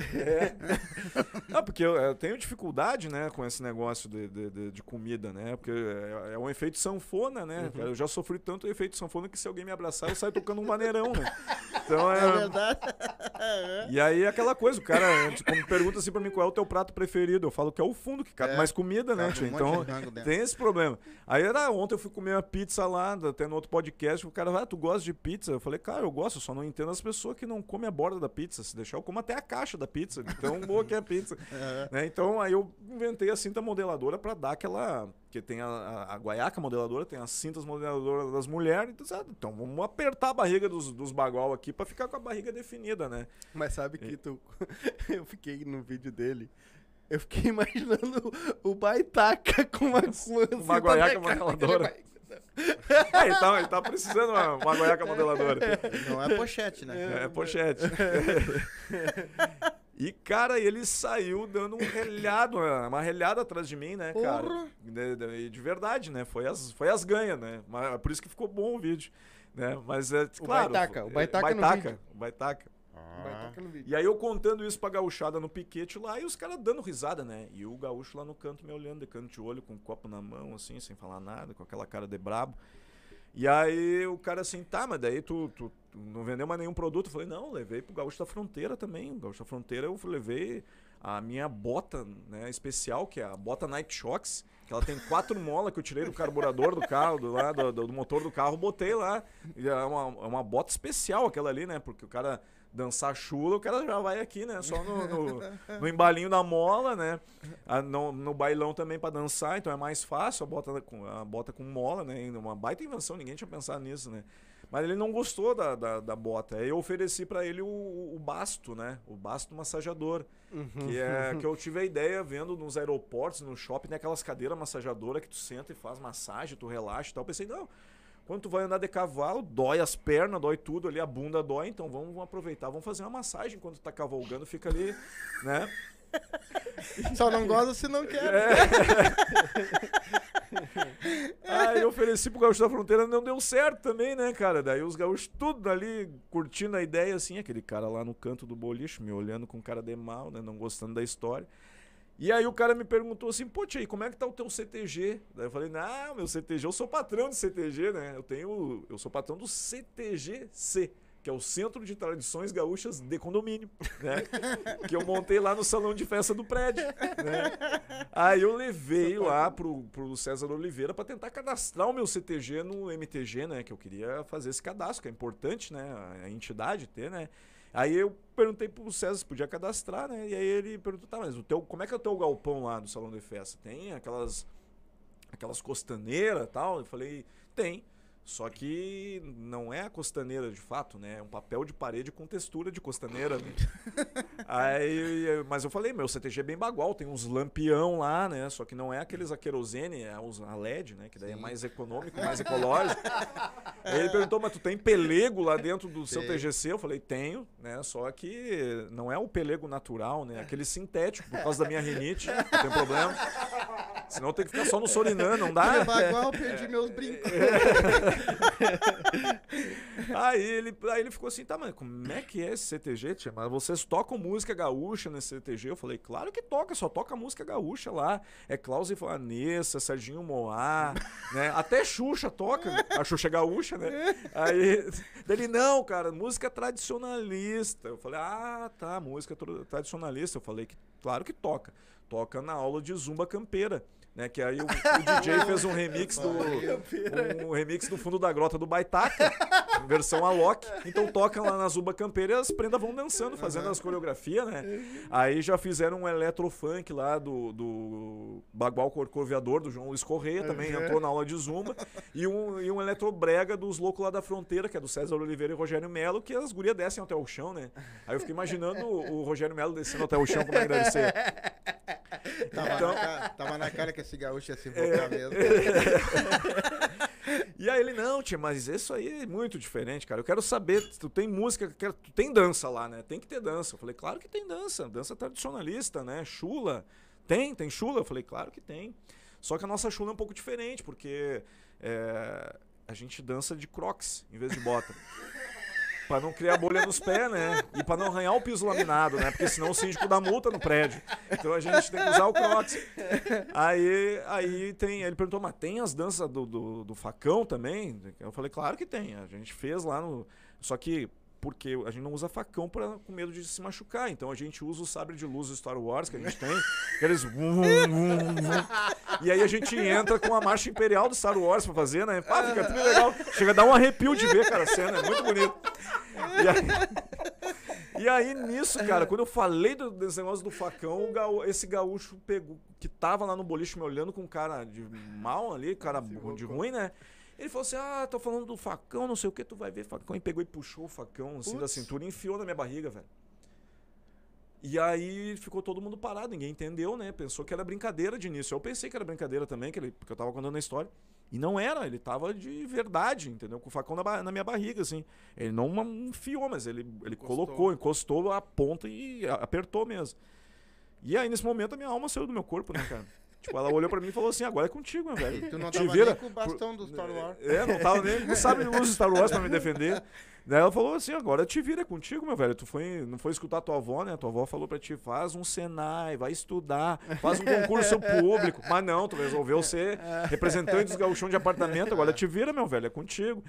Não, porque eu, eu tenho dificuldade, né, com esse negócio de, de, de- de comida, né? Porque é, é um efeito sanfona, né? cara? Eu já sofri tanto efeito sanfona que se alguém me abraçar, eu saio tocando um maneirão, né? Então É é. verdade. E aí aquela coisa, o cara tipo, me pergunta assim pra mim qual é o teu prato preferido. Eu falo que é o fundo, que cabe É, mais comida, né, tio? um Então de tem esse problema. Aí era ontem eu fui comer uma pizza lá, até no outro podcast, o cara, ah, tu gosta de pizza? Eu falei, cara, eu gosto, eu só não entendo as pessoas que não comem a borda da pizza. Se deixar, eu como até a caixa da pizza. de Tão boa que é a pizza. Né? Então aí eu inventei a cinta modeladora pra dar aquela. Que tem a, a, a guaiaca modeladora, tem as cintas modeladoras das mulheres. Então, então vamos apertar a barriga dos, dos bagual aqui pra ficar com a barriga definida, né? Mas sabe que tu. <laughs> Eu fiquei no vídeo dele. Eu fiquei <laughs> imaginando o Baitaca com uma, com Uma guaiaca modeladora. É, ele tá, ele tá precisando uma, uma guaiaca modeladora. Não é pochete, né? É, pochete. E, cara, ele saiu dando um relhado, uma relhada atrás de mim, né, cara? Porra! De, de- de verdade, né? Foi as, foi as ganhas, né? Mas, por isso que ficou bom o vídeo. Né? Mas é claro. Baitaca, o é, Baitaca no Baitaca, vídeo. o Baitaca. Ah. E aí eu contando isso pra gauchada no piquete lá e os caras dando risada, né? E o gaúcho lá no canto me olhando, de canto de olho, com um copo na mão, assim, sem falar nada, com aquela cara de brabo. E aí o cara assim, tá, mas daí tu, tu, tu não vendeu mais nenhum produto? Eu falei, não, levei pro Gaúcho da Fronteira também. O Gaúcho da Fronteira eu levei a minha bota né, especial, que é a bota Nike Shocks, que ela tem quatro <laughs> molas que eu tirei do carburador do carro, do, lá, do, do motor do carro, botei lá. E é uma, é uma bota especial aquela ali, né? Porque o cara dançar chula, o cara já vai aqui, né? Só no, no, <laughs> no embalinho da mola, né? A, no, no, bailão também para dançar, então é mais fácil a bota com, a bota com mola, né? Uma baita invenção, ninguém tinha pensado nisso, né? Mas ele não gostou da, da, da bota. Aí eu ofereci para ele o, o, basto, né? O basto massageador. Uhum. Que é que eu <laughs> tive a ideia vendo nos aeroportos, no shopping, né? Aquelas cadeiras massageadoras que tu senta e faz massagem, tu relaxa e tal. Eu pensei, não, quando tu vai andar de cavalo, dói as pernas, dói tudo ali, a bunda dói, então vamos, vamos aproveitar, vamos fazer uma massagem enquanto tu tá cavalgando, fica ali, <laughs> né? Só não gosta se não quer. É. Aí <laughs> eu ofereci pro Gaúcho da Fronteira, não deu certo também, né, cara? Daí os gaúchos tudo ali curtindo a ideia, assim, aquele cara lá no canto do boliche, me olhando com cara de mal, né, não gostando da história. E aí o cara me perguntou assim, pô, Tia, como é que tá o teu CTG? Daí eu falei, não, meu CTG, eu sou patrão de CTG, né? Eu tenho. Eu sou patrão do CTGC, que é o Centro de Tradições Gaúchas de Condomínio, né? <laughs> que eu montei lá no salão de festa do prédio. Né? Aí eu levei lá pro, pro César Oliveira para tentar cadastrar o meu CTG no MTG, né? Que eu queria fazer esse cadastro, que é importante, né? A entidade ter, né? Aí eu perguntei pro César se podia cadastrar, né? E aí ele perguntou, tá, mas o teu, como é que é o teu galpão lá no salão de festa? Tem aquelas aquelas costaneiras tal? Eu falei, tem. Só que não é a costaneira de fato, né? É um papel de parede com textura de costaneira. Né? <laughs> Aí, mas eu falei, meu CTG é bem bagual, tem uns lampião lá, né? Só que não é aqueles a querosene, é a LED, né? Que daí é Sim. é mais econômico, mais ecológico. Aí ele perguntou, mas tu tem pelego lá dentro do seu TGC? Eu falei, tenho, né? Só que não é o pelego natural, né? Aquele sintético, por causa da minha rinite, não tem problema. Senão tem que ficar só no Sorinã, não dá? É bagual, perdi meus brincos. <laughs> <laughs> aí, ele, aí ele ficou assim, tá, mas como é que é esse CTG, tia? Mas vocês tocam música gaúcha nesse CTG? Eu falei, claro que toca, só toca música gaúcha lá. É Klaus e Vanessa, Serginho Moá, né? Até Xuxa toca, a Xuxa é gaúcha, né? Aí, ele, não, cara, música tradicionalista. Eu falei, ah, tá, música tradicionalista. Eu falei que, claro que toca. Toca na aula de zumba campeira. Né, que aí o, o DJ fez um remix do um remix do fundo da grota do Baitaca, versão Alok. Então toca lá na Zuba Campeira e as prendas vão dançando, fazendo as coreografias, né? Aí já fizeram um eletrofunk lá do, do Bagual Corcoviador, do João Luiz Correia, também entrou na aula de Zumba. E um, e um eletrobrega dos loucos lá da fronteira, que é do César Oliveira e Rogério Melo, que as gurias descem até o chão, né? Aí eu fiquei imaginando o, o Rogério Melo descendo até o chão, como é que deve ser. Tava, então, na, tava na cara que esse gaúcho ia se voltar é, mesmo. <laughs> e aí ele, não, tia, mas isso aí é muito diferente, cara. Eu quero saber, tu tem música, quero, tu tem dança lá, né? Tem que ter dança. Eu falei, claro que tem dança. Dança tradicionalista, né? Chula. Tem, tem chula? Eu falei, claro que tem. Só que a nossa chula é um pouco diferente, porque é, a gente dança de crocs em vez de bota. <laughs> Pra não criar bolha nos pés, né? E pra não arranhar o piso laminado, né? Porque senão o síndico dá multa no prédio. Então a gente tem que usar o crocs. Aí, aí tem. Ele perguntou, mas tem as danças do, do, do facão também? Eu falei, claro que tem. A gente fez lá no. Só que porque a gente não usa facão pra, com medo de se machucar. Então a gente usa o sabre de luz do Star Wars que a gente tem, aqueles. e aí a gente entra com a marcha imperial do Star Wars pra fazer, né? Pá, fica tudo legal. Chega a dar um arrepio de ver, cara, a cena, é muito bonito. E aí, e aí nisso, cara, quando eu falei do, desse negócio do facão, gaú, esse gaúcho pegou, que tava lá no boliche me olhando com cara de mal ali, cara de ruim, né? Ele falou assim: Ah, tô falando do facão, não sei o que, tu vai ver facão. E pegou e puxou o facão assim da cintura e enfiou na minha barriga, velho. E aí ficou todo mundo parado, ninguém entendeu, né? Pensou que era brincadeira de início. Eu pensei que era brincadeira também, que ele, porque eu tava contando a história. E não era, ele tava de verdade, entendeu? Com o facão na, na minha barriga, assim. Ele não enfiou, mas ele, ele encostou. colocou, encostou a ponta e apertou mesmo. E aí, nesse momento, a minha alma saiu do meu corpo, né, cara? Tipo, ela olhou pra mim e falou assim, agora é contigo, meu velho. E tu não Te tava vira. nem com o bastão do Star Wars. É, não tava nem, não sabe o uso Star Wars pra me <laughs> defender. Daí ela falou assim, agora te vira é contigo, meu velho. Tu foi, não foi escutar tua avó, né? Tua avó falou pra ti, faz um Senai, vai estudar, faz um concurso público. Mas não, tu resolveu ser representante dos gauchão de apartamento, agora te vira, meu velho, é contigo.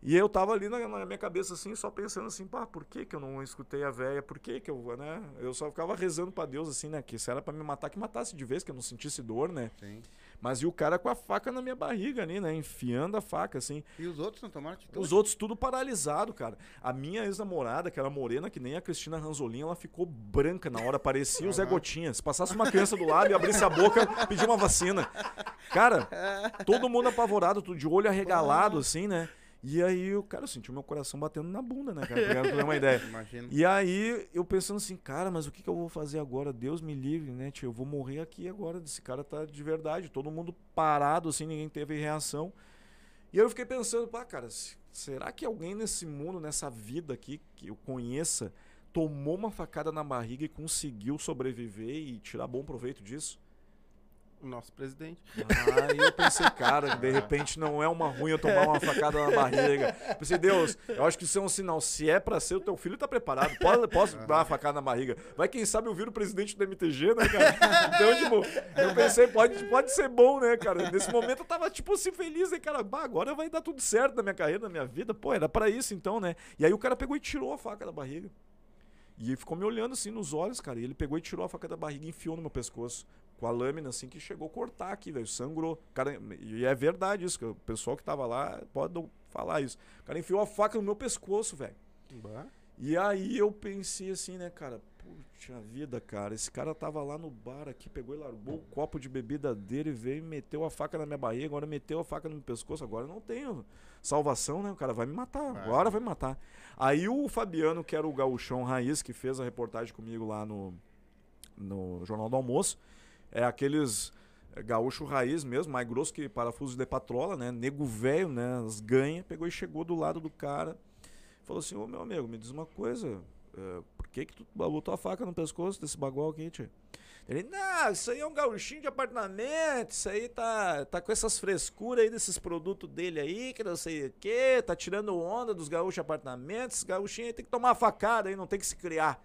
E eu tava ali na, na minha cabeça assim, só pensando assim, pá, por que que eu não escutei a véia? Por que que eu, né? Eu só ficava rezando pra Deus assim, né? Que se era pra me matar, que matasse de vez, que eu não sentisse dor, né? Sim. Mas e o cara com a faca na minha barriga ali, né? Enfiando a faca, assim. E os outros não tomaram atitude? Os outros tudo paralisado, cara. A minha ex-namorada, que era morena, que nem a Cristina Ranzolin, ela ficou branca na hora, parecia o Zé Gotinha. Se passasse uma criança do lado e abrisse a boca, pedia uma vacina. Cara, todo mundo apavorado, tudo de olho arregalado, assim, né? E aí, o cara, eu senti o meu coração batendo na bunda, né, cara? Pra ter uma ideia. <laughs> Imagina. E aí, eu pensando assim, cara, mas o que, que eu vou fazer agora? Deus me livre, né, tio? Eu vou morrer aqui agora. Esse cara tá de verdade. Todo mundo parado, assim, ninguém teve reação. E aí eu fiquei pensando, pá, cara, se- será que alguém nesse mundo, nessa vida aqui, que eu conheça, tomou uma facada na barriga e conseguiu sobreviver e tirar bom proveito disso? Nosso presidente. Aí eu pensei, cara, de repente não é uma ruim eu tomar uma facada na barriga. Pensei, Deus, eu acho que isso é um sinal. Se é pra ser, o teu filho tá preparado. Pode, posso dar uma facada na barriga. Vai, quem sabe, eu viro o presidente do MTG, né, cara? Então, tipo, eu pensei, pode, pode ser bom, né, cara? Nesse momento eu tava, tipo assim, feliz, né, cara? Bah, agora vai dar tudo certo na minha carreira, na minha vida. Pô, era pra isso então, né? E aí o cara pegou e tirou a faca da barriga. E ele ficou me olhando assim nos olhos, cara. E ele pegou e tirou a faca da barriga e enfiou no meu pescoço. Com a lâmina, assim, que chegou a cortar aqui, velho. Sangrou. Cara, e é verdade isso, que o pessoal que tava lá pode falar isso. O cara enfiou a faca no meu pescoço, velho. E aí eu pensei assim, né, cara? Puxa vida, cara. Esse cara tava lá no bar aqui, pegou e largou o copo de bebida dele, veio e meteu a faca na minha barriga, agora meteu a faca no meu pescoço. Agora eu não tenho salvação, né? O cara vai me matar. Vai. Agora vai me matar. Aí o Fabiano, que era o gauchão raiz, que fez a reportagem comigo lá no, no Jornal do Almoço, é aqueles é, gaúcho raiz mesmo, mais grosso que parafuso de patrola, né? Nego velho, né? As ganha, pegou e chegou do lado do cara. Falou assim, ô meu amigo, me diz uma coisa. é, por que que tu botou a faca no pescoço desse bagual aqui? Ele, não, isso aí é um gauchinho de apartamento, isso aí tá, tá com essas frescuras aí desses produtos dele aí, que não sei o que, tá tirando onda dos gaúchos de apartamento, esses aí tem que tomar facada aí, não tem que se criar.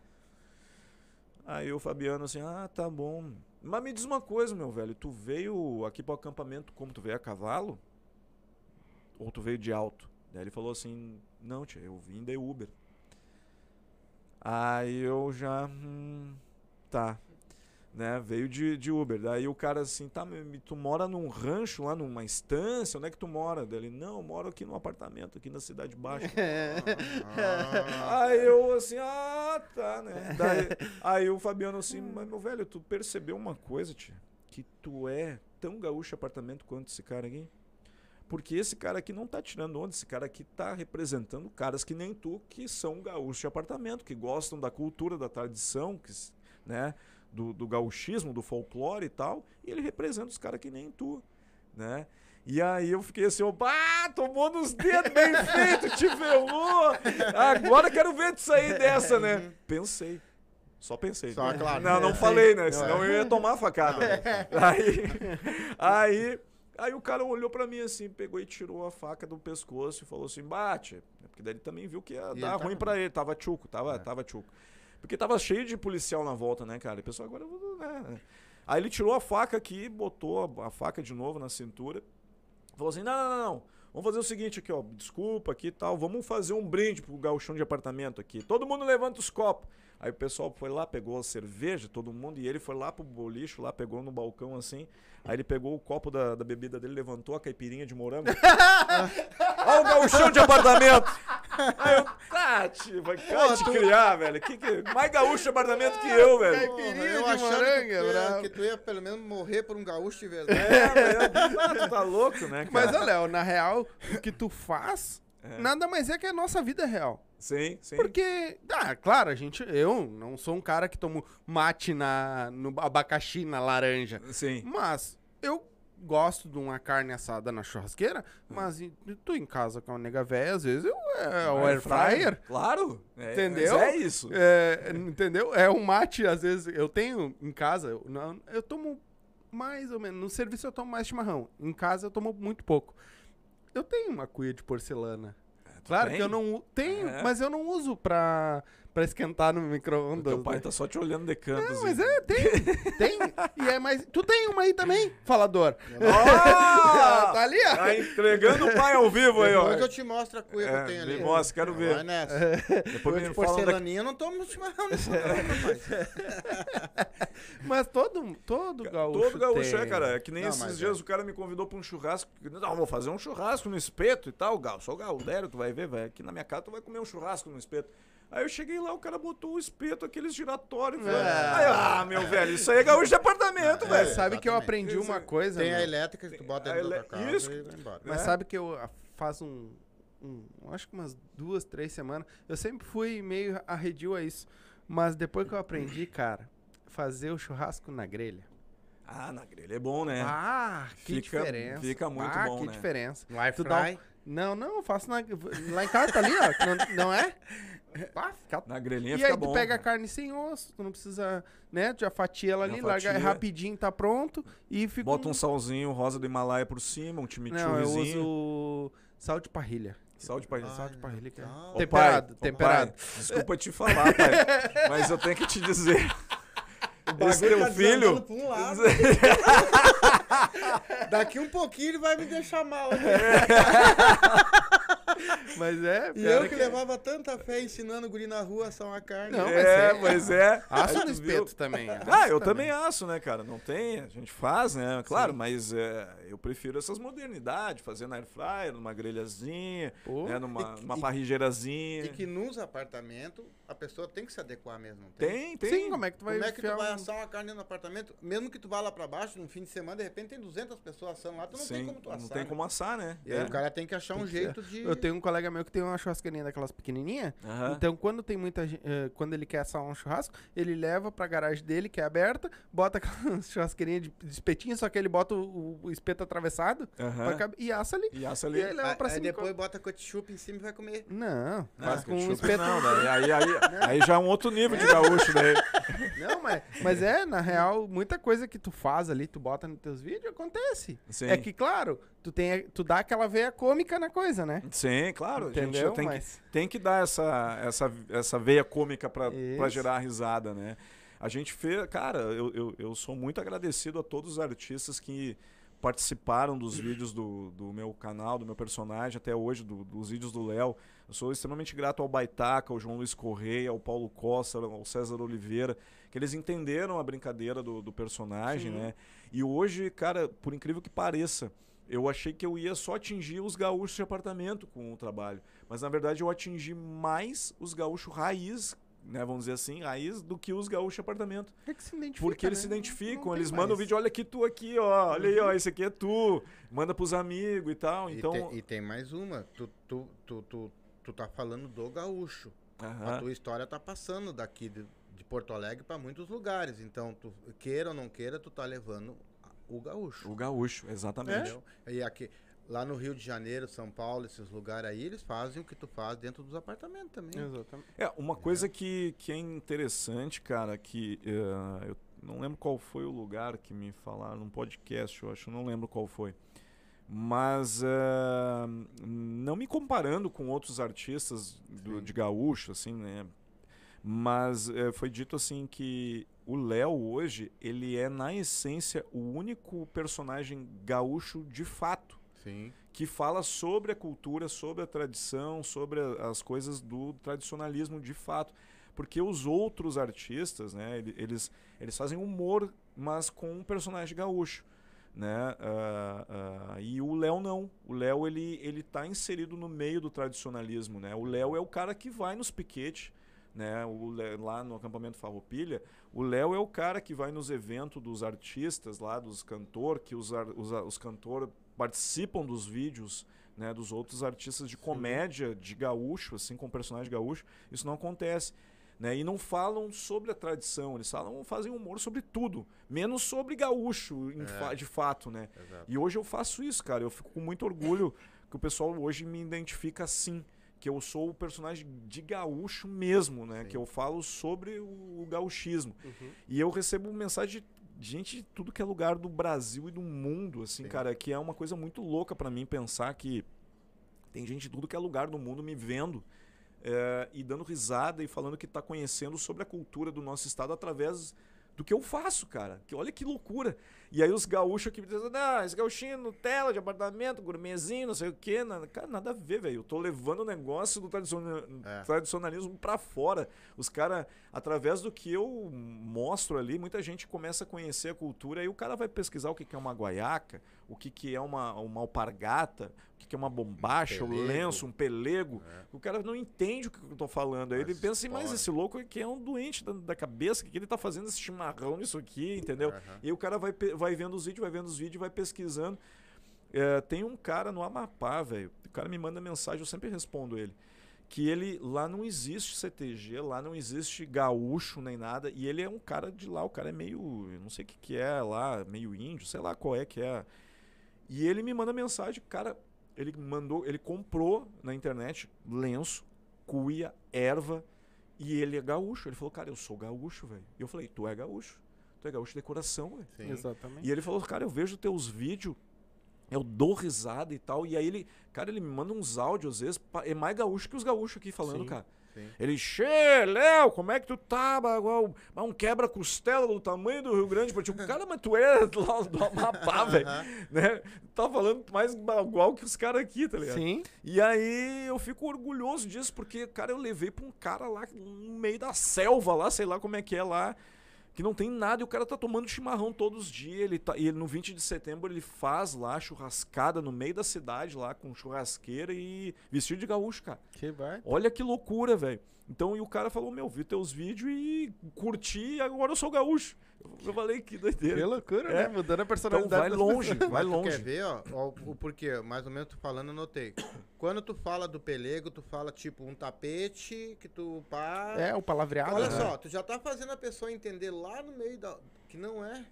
Aí o Fabiano assim, ah, tá bom. Mas me diz uma coisa, meu velho, tu veio aqui pro acampamento como tu veio a cavalo? Ou tu veio de alto? Daí ele falou assim, não, tia, eu vim de Uber. Aí eu já, hum, tá, né, veio de, de Uber. Daí o cara assim, tá, tu mora num rancho lá, numa estância, onde é que tu mora? Daí ele, não, eu moro aqui num apartamento, aqui na Cidade Baixa. Ah, <laughs> Aí eu assim, ah, tá, né? Daí, aí o Fabiano assim, mas meu velho, tu percebeu uma coisa, tia? Que tu é tão gaúcho apartamento quanto esse cara aqui? Porque esse cara aqui não tá tirando onda, esse cara aqui tá representando caras que nem tu, que são gaúchos de apartamento, que gostam da cultura, da tradição, que, né? Do, do gauchismo, do folclore e tal, e ele representa os caras que nem tu, né? E aí eu fiquei assim, opa, tomou nos dedos, bem <laughs> feito, te ferrou. Agora quero ver tu sair dessa, né? Pensei. Só pensei. Só, claro. Não, não É. falei, né? Não, Senão é. eu ia tomar a facada. né? <laughs> Aí, aí, aí o cara olhou pra mim assim, pegou e tirou a faca do pescoço e falou assim, bate. Porque daí ele também viu que ia E dar ruim tava- pra ele. Tava tchuco, tava, É. tava tchuco. Porque tava cheio de policial na volta, né, cara? E o pessoal agora... Né? Aí ele tirou a faca aqui, botou a, a faca de novo na cintura. Falou assim, não, não, não, não. Vamos fazer o seguinte aqui, ó. Desculpa aqui e tal. Vamos fazer um brinde pro gauchão de apartamento aqui. Todo mundo levanta os copos. Aí o pessoal foi lá, pegou a cerveja, todo mundo, e ele foi lá pro bolicho, lá, pegou no balcão assim. Aí ele pegou o copo da, da bebida dele, levantou a caipirinha de morango. <laughs> Ó o gauchão de apartamento! Aí eu, tá, tio, vai cá te criar, velho. Que, que, mais gaúcho de apartamento que eu, velho. Caipirinha eu de que morango, tu, é ia, bravo. que tu ia pelo menos morrer por um gaúcho de verdade. É, velho. Ah, tu tá louco, né, cara? Mas, ô, Léo, na real, o que tu faz É. nada mais é que a nossa vida real. Sim, sim. Porque, ah, claro, a gente, eu não sou um cara que tomo mate na, no abacaxi, na laranja. Sim. Mas eu gosto de uma carne assada na churrasqueira, mas e- tu em casa com a nega véia, às vezes eu, é o air fryer. Claro. É, Entendeu? mas é isso. É, entendeu? É um mate, às vezes, eu tenho em casa, eu, não, eu tomo mais ou menos. No serviço eu tomo mais chimarrão. Em casa eu tomo muito pouco. Eu tenho uma cuia de porcelana. Claro tem? que eu não tenho, É. mas eu não uso pra, pra esquentar no micro-ondas. teu pai né? tá só te olhando de canto. Não, assim. mas é, tem, tem. E é mais. Tu tem uma aí também, falador. Ah! <laughs> tá ali, ó. Tá entregando o pai ao vivo aí, ó. Depois eu te mostro a cuia que É, eu tenho me ali. mostra, quero ver. Vai nessa. Depois Cuia me de é que- porcelaninha eu não tomo chimarrão rapaz. <laughs> Mas todo, todo gaúcho. Todo gaúcho tem. é, cara. É que nem Não, esses dias é. o cara me convidou pra um churrasco. Não, vou fazer um churrasco no espeto e tal. Gal, sou gaudério, tu vai ver, vai. Aqui na minha casa tu vai comer um churrasco no espeto. Aí eu cheguei lá, o cara botou o espeto, aqueles giratórios. É. Aí, ah, meu velho, isso aí é gaúcho de apartamento, Mas velho. sabe que eu exatamente. aprendi uma coisa. Tem a meu? elétrica que tu bota a dentro da ele- tua casa isso. e vai embora. Mas É. sabe que eu ah, faz um, um- Acho que umas duas, três semanas. Eu sempre fui meio arredio a isso. Mas depois que eu aprendi, cara, fazer o churrasco na grelha. Ah, na grelha é bom, né? Ah, que Fica- diferença. fica muito ah, bom, que né? diferença. No air Tu dá um- Não, não, eu faço na, lá em casa, tá ali, ó. Não, não é? <laughs> Ah, <laughs> fica Na grelhinha E fica aí tu bom. pega a cara. carne sem osso, tu não precisa, né? Tu já fatia ela ali, larga fatia. rapidinho, tá pronto. E fica Bota um salzinho rosa do Himalaia por cima, um Não, eu chimichurrizinho. uso sal de parrilha. Sal de parrilha. Sal de parrilha que é. legal. Ô, Temperado, pai, ô, temperado. pai, desculpa te falar, pai. <laughs> mas eu tenho que te dizer. Esse bagulho teu tá filho. um lado. <laughs> Daqui um pouquinho ele vai me deixar mal. aqui. <laughs> Mas é, E eu é que levava tanta fé ensinando o guri na rua a assar uma carne. Não, mas é, é. pois é. Assa Aí no espeto também. Ah, eu também asso, né, cara? Não tem, a gente faz, né? Claro, mas é, eu prefiro essas modernidades, fazer na air fryer, numa grelhazinha, Pô. né, numa, E- numa e- parrigeirazinha. E que nos apartamentos a pessoa tem que se adequar mesmo. Tem. Tem, tem. Sim, como é que tu vai Como é que tu vai um- assar uma carne no apartamento? Mesmo que tu vá lá pra baixo, num fim de semana, de repente tem 200 pessoas assando lá, tu não tem Sim, como tu assar. não tem né? como assar, né? E aí É. o cara tem que achar um jeito de... Eu tenho um colega meu que tem uma churrascaria daquelas pequenininha. Aham. Então, quando tem muita gente, quando ele quer assar um churrasco, ele leva pra garagem dele, que é aberta, bota <laughs> aquela churrasqueirinha de, de espetinho, só que ele bota o, o espeto atravessado pra cabe- e assa ali. E assa E ali. aí leva Aí, pra aí cima. e depois bota ketchup em cima e vai comer. Não, Ah, faz com um espeto. Não, aí, aí, <laughs> aí já é um outro nível de gaúcho, daí. <laughs> Não, mas, mas é, na real, muita coisa que tu faz ali, tu bota nos teus vídeos, acontece. Sim. É que, claro, tu, tem, tu dá aquela veia cômica na coisa, né? Sim, claro. a gente Entendeu? tem, Mas- que, tem que dar essa, essa, essa veia cômica Isso. gerar risada, né? A gente fez. Cara, eu, eu, eu sou muito agradecido a todos os artistas que participaram dos vídeos do, do meu canal, do meu personagem, até hoje, do- dos vídeos do Léo. Eu sou extremamente grato ao Baitaca, ao João Luiz Correia, ao Paulo Costa, ao César Oliveira, que eles entenderam a brincadeira do, do personagem, Sim. né? E hoje, cara, por incrível que pareça, eu achei que eu ia só atingir os gaúchos de apartamento com o trabalho. Mas na verdade eu atingi mais os gaúchos raiz, né? Vamos dizer assim, raiz, do que os gaúchos de apartamento. É que se identifica, Porque eles né? se identificam, não eles mandam o vídeo, olha aqui tu aqui, ó. Olha aí, ó, esse aqui é tu. Manda pros amigos e tal. E Então. tem- E, tem mais uma. Tu, tu, tu, tu, tu tá falando do gaúcho. A tua história tá passando daqui de, de Porto Alegre para muitos lugares. Então, tu, queira ou não queira, tu tá levando o gaúcho. O gaúcho, exatamente. Entendeu? E aqui, lá no Rio de Janeiro, São Paulo, esses lugares aí, eles fazem o que tu faz dentro dos apartamentos também. Exatamente. É, uma coisa que, que é interessante, cara, que eh, eu não lembro qual foi o lugar que me falaram, num podcast, eu acho, não lembro qual foi. Mas eh, não me comparando com outros artistas do- de gaúcho, assim, né? Mas eh, foi dito assim que o Léo hoje, ele é na essência o único personagem gaúcho de fato Sim. que fala sobre a cultura, sobre a tradição, sobre a- as coisas do tradicionalismo de fato. Porque os outros artistas, né, ele- eles, eles fazem humor, mas com um personagem gaúcho. Né? Ah, ah, e o Léo não. O Léo ele, ele tá inserido no meio do tradicionalismo. Né? O Léo é o cara que vai nos piquetes, né? O lá no acampamento Farroupilha, o Léo é o cara que vai nos eventos dos artistas lá, dos cantor, que os, os, os cantor participam dos vídeos, né, dos outros artistas de comédia de gaúcho, assim, com personagem gaúcho. Isso não acontece. Né? E não falam sobre a tradição, eles falam, fazem humor sobre tudo, menos sobre gaúcho, em fa- de fato, né? Exato. E hoje eu faço isso, cara. Eu fico com muito orgulho que o pessoal hoje me identifica assim. Que eu sou o personagem de gaúcho mesmo, né? Sim. Que eu falo sobre o, gauchismo. Uhum. E eu recebo mensagem de, gente de tudo que é lugar do Brasil e do mundo, assim, Sim. cara, que é uma coisa muito louca pra mim pensar que tem gente de tudo que é lugar do mundo me vendo é, e dando risada e falando que tá conhecendo sobre a cultura do nosso estado através do que eu faço, cara. Que olha que loucura. E aí os gaúchos aqui me dizem, não, esse gauchinho Nutella de apartamento, gourmetzinho, não sei o quê. Nada, cara, nada a ver, velho. Eu tô levando o negócio do tradiciona- É. tradicionalismo pra fora. Os caras, através do que eu mostro ali, muita gente começa a conhecer a cultura e o cara vai pesquisar o que é uma guaiaca, o que, que é uma, uma alpargata, o que, que é uma bombacha, um Pelego. lenço, um pelego. É. O cara não entende o que eu tô falando. Aí ele pensa assim, mas esse louco aqui é um doente da, da cabeça, o que ele tá fazendo esse chimarrão nisso aqui, entendeu? Aham. E o cara vai, vai vendo os vídeos, vai vendo os vídeos, vai pesquisando. É, tem um cara no Amapá, velho. O cara me manda mensagem, eu sempre respondo ele. Que ele lá não existe CTG, lá não existe gaúcho nem nada. E ele é um cara de lá, o cara é meio. Não sei o que, que é lá, meio índio, sei lá qual é que é. E ele me manda mensagem, cara. Ele mandou, ele comprou na internet lenço, cuia, erva. E ele é gaúcho. Ele falou, cara, eu sou gaúcho, velho. E eu falei, tu é gaúcho. Tu é gaúcho de decoração, velho. Sim. Exatamente. E ele falou, cara, eu vejo teus vídeos, eu dou risada e tal. E aí ele, cara, ele me manda uns áudios, às vezes, é mais gaúcho que os gaúchos aqui falando, Sim. cara. Sim. Ele, Xê, Léo, como é que tu tá? Um quebra-costela do tamanho do Rio Grande. Tipo, cara, mas tu é lá do Amapá, <laughs> velho. Né? Tá falando mais igual que os caras aqui, tá ligado? Sim. E aí eu fico orgulhoso disso, porque, cara, eu levei pra um cara lá no meio da selva lá, sei lá como é que é lá, que não tem nada e o cara tá tomando chimarrão todos os dias. Ele tá, e ele, no 20 de setembro ele faz lá churrascada no meio da cidade lá, com churrasqueira e vestido de gaúcho, cara. Que vai. Olha que loucura, velho. Então, e o cara falou, meu, vi teus vídeos e curti, agora eu sou gaúcho. Eu- falei, que doideira. Que loucura, É. né? Mudando a Então personalidade vai das longe, pessoas. vai Mas tu longe. quer ver, ó, ó, o porquê? Mais ou menos tu falando, eu notei. Quando tu fala do pelego, tu fala tipo um tapete que tu pá. É, o palavreado. Olha né? só, tu já tá fazendo a pessoa entender lá no meio da. que não é.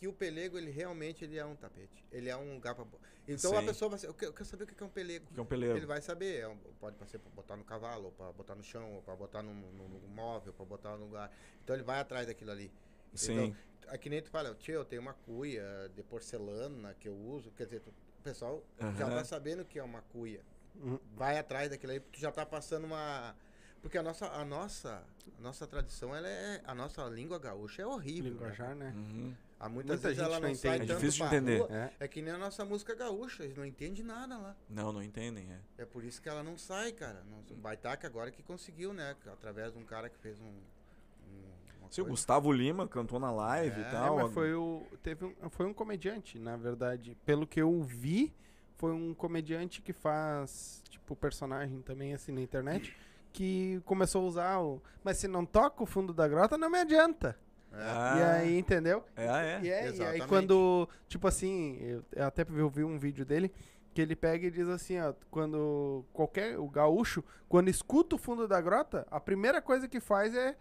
Que o pelego, ele realmente ele é um tapete. Ele é um lugar pra. Então a Sim. pessoa vai ser. Eu quero saber o que é um pelego. Que é um pelego. Ele vai saber. é um- pode ser pra botar no cavalo, ou pra botar no chão, ou pra botar no, no- no móvel, pra botar no lugar. Então ele vai atrás daquilo ali. Sim. É que nem tu fala, tio, eu tenho uma cuia de porcelana que eu uso. Quer dizer, tu- o pessoal já Aham. tá sabendo que é uma cuia. Uhum. Vai atrás daquilo aí, porque tu já tá passando uma. Porque a nossa, a nossa, a nossa tradição, ela é. A nossa língua gaúcha é horrível. né? Linguajar, né? Uhum. Há muitas Muita vezes gente ela não não sai entende. É difícil de entender. rua. É. É que nem a nossa música gaúcha, eles não entendem nada lá. Não, não entendem, é. É por isso que ela não sai, cara. O Baitaca agora que conseguiu, né? Através de um cara que fez um. um Sim, o. Gustavo Lima cantou na live É, e É, tal. mas foi o. Teve um, foi um comediante, na verdade. Pelo que eu vi, foi um comediante que faz, tipo, personagem também, assim, na internet. Que começou a usar o. Mas se não toca o fundo da grota, não me adianta. É. Ah, E aí, entendeu? É, ah, é. E, é, e aí quando, tipo assim, eu, até eu vi um vídeo dele que ele pega e diz assim, ó, quando qualquer, o gaúcho, quando escuta o fundo da grota, a primeira coisa que faz é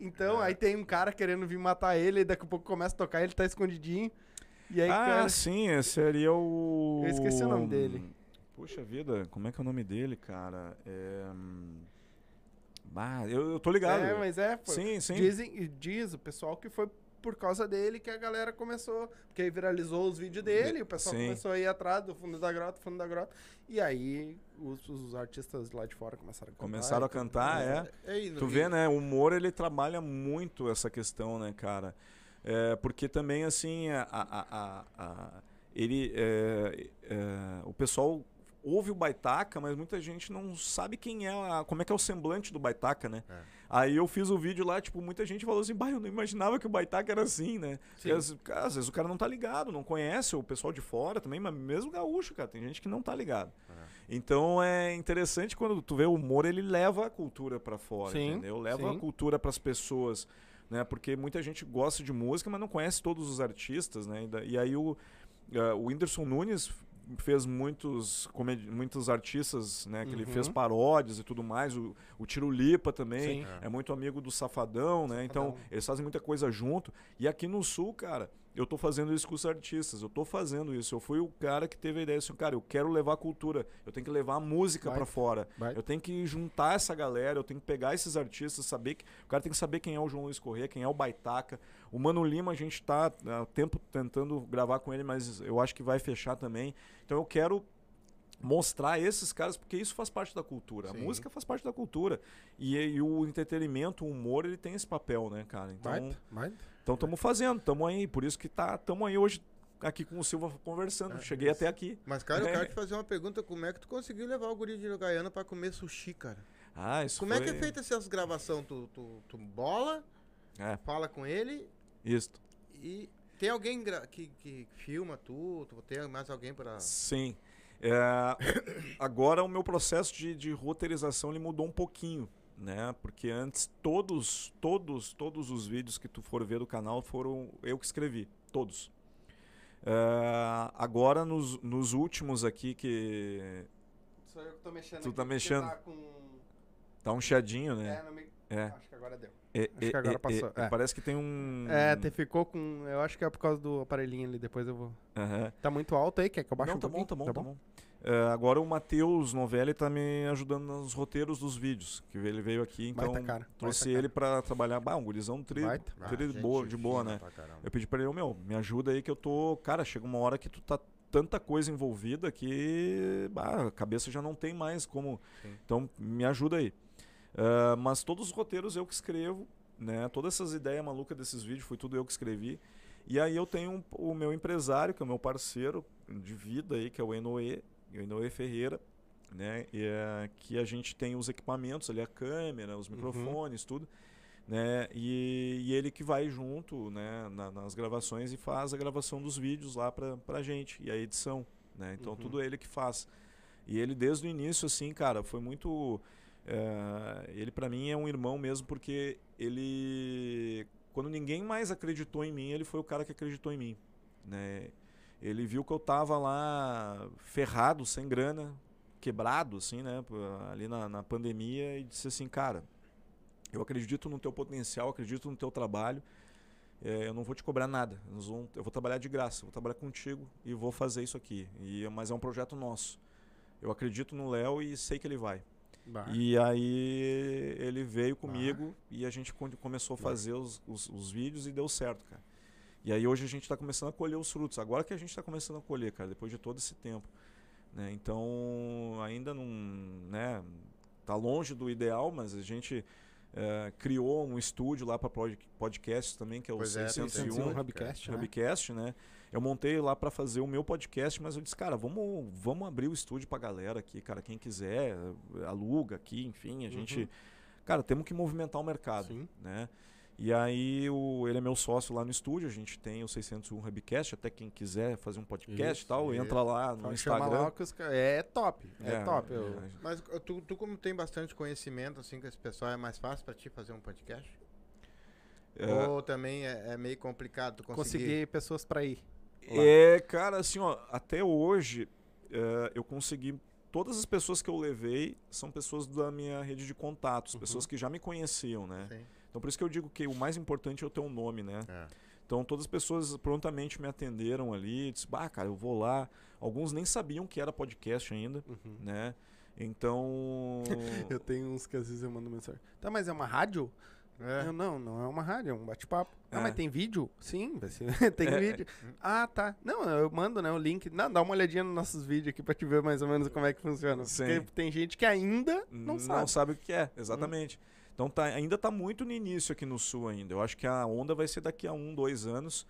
então É. aí tem um cara querendo vir matar ele, e daqui a pouco começa a tocar, ele tá escondidinho. E aí, ah, cara, sim, esse seria o. Eu esqueci o nome dele. Puxa vida, como é que é o nome dele, cara? É. hum, Bah, eu, eu tô ligado. é, mas é, foi, Sim, sim. Dizem, diz o pessoal que foi por causa dele que a galera começou, porque aí viralizou os vídeos dele, o pessoal Sim. começou a ir atrás do fundo da grota, fundo da grota, e aí os, os artistas lá de fora começaram a cantar. Começaram a cantar, é. É, no- Tu vê, né? O humor ele trabalha muito essa questão, né, cara? É, porque também, assim, a, a- a- a- ele. é, é, o pessoal ouve o Baitaca, mas muita gente não sabe quem é, a- como é que é o semblante do Baitaca, né? É. Aí eu fiz o vídeo lá, tipo, muita gente falou assim, bah, eu não imaginava que o Baitaca era assim, né? Às, cara, às vezes o cara não tá ligado, não conhece o pessoal de fora também, mas mesmo gaúcho, cara, tem gente que não tá ligado. Então é interessante quando tu vê o humor, ele leva a cultura pra fora, Sim, entendeu? Leva sim. a cultura pras pessoas, né? Porque muita gente gosta de música, mas não conhece todos os artistas, né? E, aí o, eh, o Whindersson Nunes fez muitos, muitos artistas, né? Que ele Uhum. fez paródias e tudo mais. O, o Tiro Lipa também Sim. é muito amigo do Safadão, né? Então Safadão. eles fazem muita coisa junto. E aqui no Sul, cara, eu tô fazendo isso com os artistas, eu tô fazendo isso. Eu fui o cara que teve a ideia assim, cara, eu quero levar a cultura, eu tenho que levar a música para fora. Vai. Eu tenho que juntar essa galera, eu tenho que pegar esses artistas, saber que o cara tem que saber quem é o João Luiz Corrêa, quem é o Baitaca. O Mano Lima a gente tá há tempo tentando gravar com ele, mas eu acho que vai fechar também. Então eu quero mostrar esses caras, porque isso faz parte da cultura. Sim. A música faz parte da cultura. E, e o entretenimento, o humor, ele tem esse papel, né, cara? Então, Baita, baita. então estamos fazendo, estamos aí. Por isso que tá, estamos aí hoje aqui com o Silva conversando. Cheguei até aqui. Mas, cara, eu É. quero te fazer uma pergunta. Como é que tu conseguiu levar o guri de Gaiana pra comer sushi, cara? Ah, isso Como é que é foi- feita essas gravações? Tu, tu, tu bola, É, fala com ele isso. e... Tem alguém que, que filma tu? Tu tem mais alguém pra... Sim. É, agora o meu processo de, de roteirização ele mudou um pouquinho, né? Porque antes todos, todos, todos os vídeos que tu for ver do canal foram eu que escrevi, todos. É, agora nos, nos últimos aqui que Sou eu que tô mexendo Tu aqui, tá mexendo. Tá com... tá um chiadinho, né? É, me... É. Acho que agora deu. É, acho que agora passou, é. Parece que tem um. É, te ficou com... Eu acho que é por causa do aparelhinho ali, depois eu vou... Aham. Tá muito alto aí, quer que eu baixe Não, um tá bom, pouquinho? tá bom, tá bom. É, agora o Matheus Novelli tá me ajudando nos roteiros dos vídeos. Que ele veio aqui, então Baita cara, trouxe baita ele pra trabalhar. Bah, um gurizão tri, Baita. tri de Ah, boa, de boa, né? Eu pedi pra ele, ô, meu, me ajuda aí que eu tô. Cara, chega uma hora que tu tá tanta coisa envolvida que bah, a cabeça já não tem mais como. Sim. Então, me ajuda aí. Ah, mas todos os roteiros eu que escrevo, né? Todas essas ideias malucas desses vídeos foi tudo eu que escrevi. E aí eu tenho um- o meu empresário, que é o meu parceiro de vida aí, que é o Enoe, o Enoe Ferreira, né? E, é, que a gente tem os equipamentos ali, a câmera, os microfones, tudo. Né? E, e ele que vai junto né, na- nas gravações e faz a gravação dos vídeos lá pra, pra gente, e a edição. Né? Então Uhum. tudo ele que faz. E ele desde o início, assim, cara, foi muito. É, ele pra mim é um irmão mesmo, porque ele. Quando ninguém mais acreditou em mim, ele foi o cara que acreditou em mim. Né? Ele viu que eu tava lá ferrado, sem grana, quebrado, assim, né? Ali na, na pandemia, e disse assim, cara, eu acredito no teu potencial, acredito no teu trabalho. é, eu não vou te cobrar nada. vamos- eu vou trabalhar de graça, vou trabalhar contigo e vou fazer isso aqui. E, mas é um projeto nosso. Eu acredito no Léo e sei que ele vai. Bah. E aí ele veio comigo e a gente começou a fazer os, os, os vídeos e deu certo, cara. E aí hoje a gente está começando a colher os frutos. Agora que a gente está começando a colher, cara, depois de todo esse tempo. Né? Então ainda não. Né, tá longe do ideal, mas a gente eh, criou um estúdio lá para podcast também, que é o Pois é, 601. 601 Hubcast, né? Hubcast, né? Eu montei lá pra fazer o meu podcast, mas eu disse, cara, vamos, vamos abrir o estúdio pra galera aqui, cara, quem quiser, aluga aqui, enfim, a gente, cara, temos que movimentar o mercado, Sim. né? E aí o, ele é meu sócio lá no estúdio, a gente tem o 601 Hubcast, até quem quiser fazer um podcast e tal, isso. entra lá no Instagram. lá os É top, é, top. eu- é, Mas uh, tu, tu como tem bastante conhecimento, assim, com esse pessoal, é mais fácil pra ti fazer um podcast? é, Ou também é, é meio complicado tu conseguir? Conseguir pessoas pra ir. É, cara, assim, ó, até hoje é, eu consegui. Todas as pessoas que eu levei são pessoas da minha rede de contatos, pessoas que já me conheciam, né? Sim. Então por isso que eu digo que o mais importante é o teu nome, né? É. Então todas as pessoas prontamente me atenderam ali, disse, bah, cara, eu vou lá. Alguns nem sabiam que era podcast ainda, né? Então. <laughs> Eu tenho uns que às vezes eu mando mensagem. Tá, mas é uma rádio? É. Eu, não, não é uma rádio, é um bate-papo. Ah, É. mas tem vídeo? Sim, vai ser- <laughs> tem É. vídeo. Ah, tá. Não, eu mando, né, o link. Não, dá uma olhadinha nos nossos vídeos aqui pra te ver mais ou menos como é que funciona. Sim. Porque tem gente que ainda não, sabe. o que é, exatamente. Então tá, ainda tá muito no início aqui no sul ainda. Eu acho que a onda vai ser daqui a um, dois anos.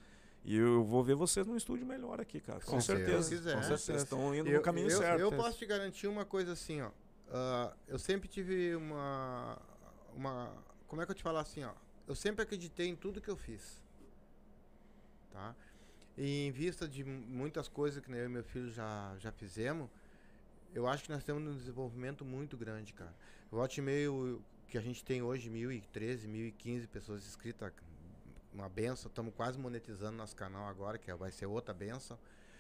E eu vou ver vocês num estúdio melhor aqui, cara. Com, Com certeza. certeza. Com certeza. Estão indo Eu, no caminho eu, certo. eu posso te garantir uma coisa assim, ó. Ah, eu sempre tive uma, uma. Como é que eu te falar assim, ó? Eu sempre acreditei em tudo que eu fiz. Tá? E em vista de mu- muitas coisas que eu e meu filho já, já fizemos, eu acho que nós temos um desenvolvimento muito grande, cara. Volte e meio que a gente tem hoje, 1.013, 1.015 pessoas inscritas, uma benção. Estamos quase monetizando nosso canal agora, que vai ser outra benção.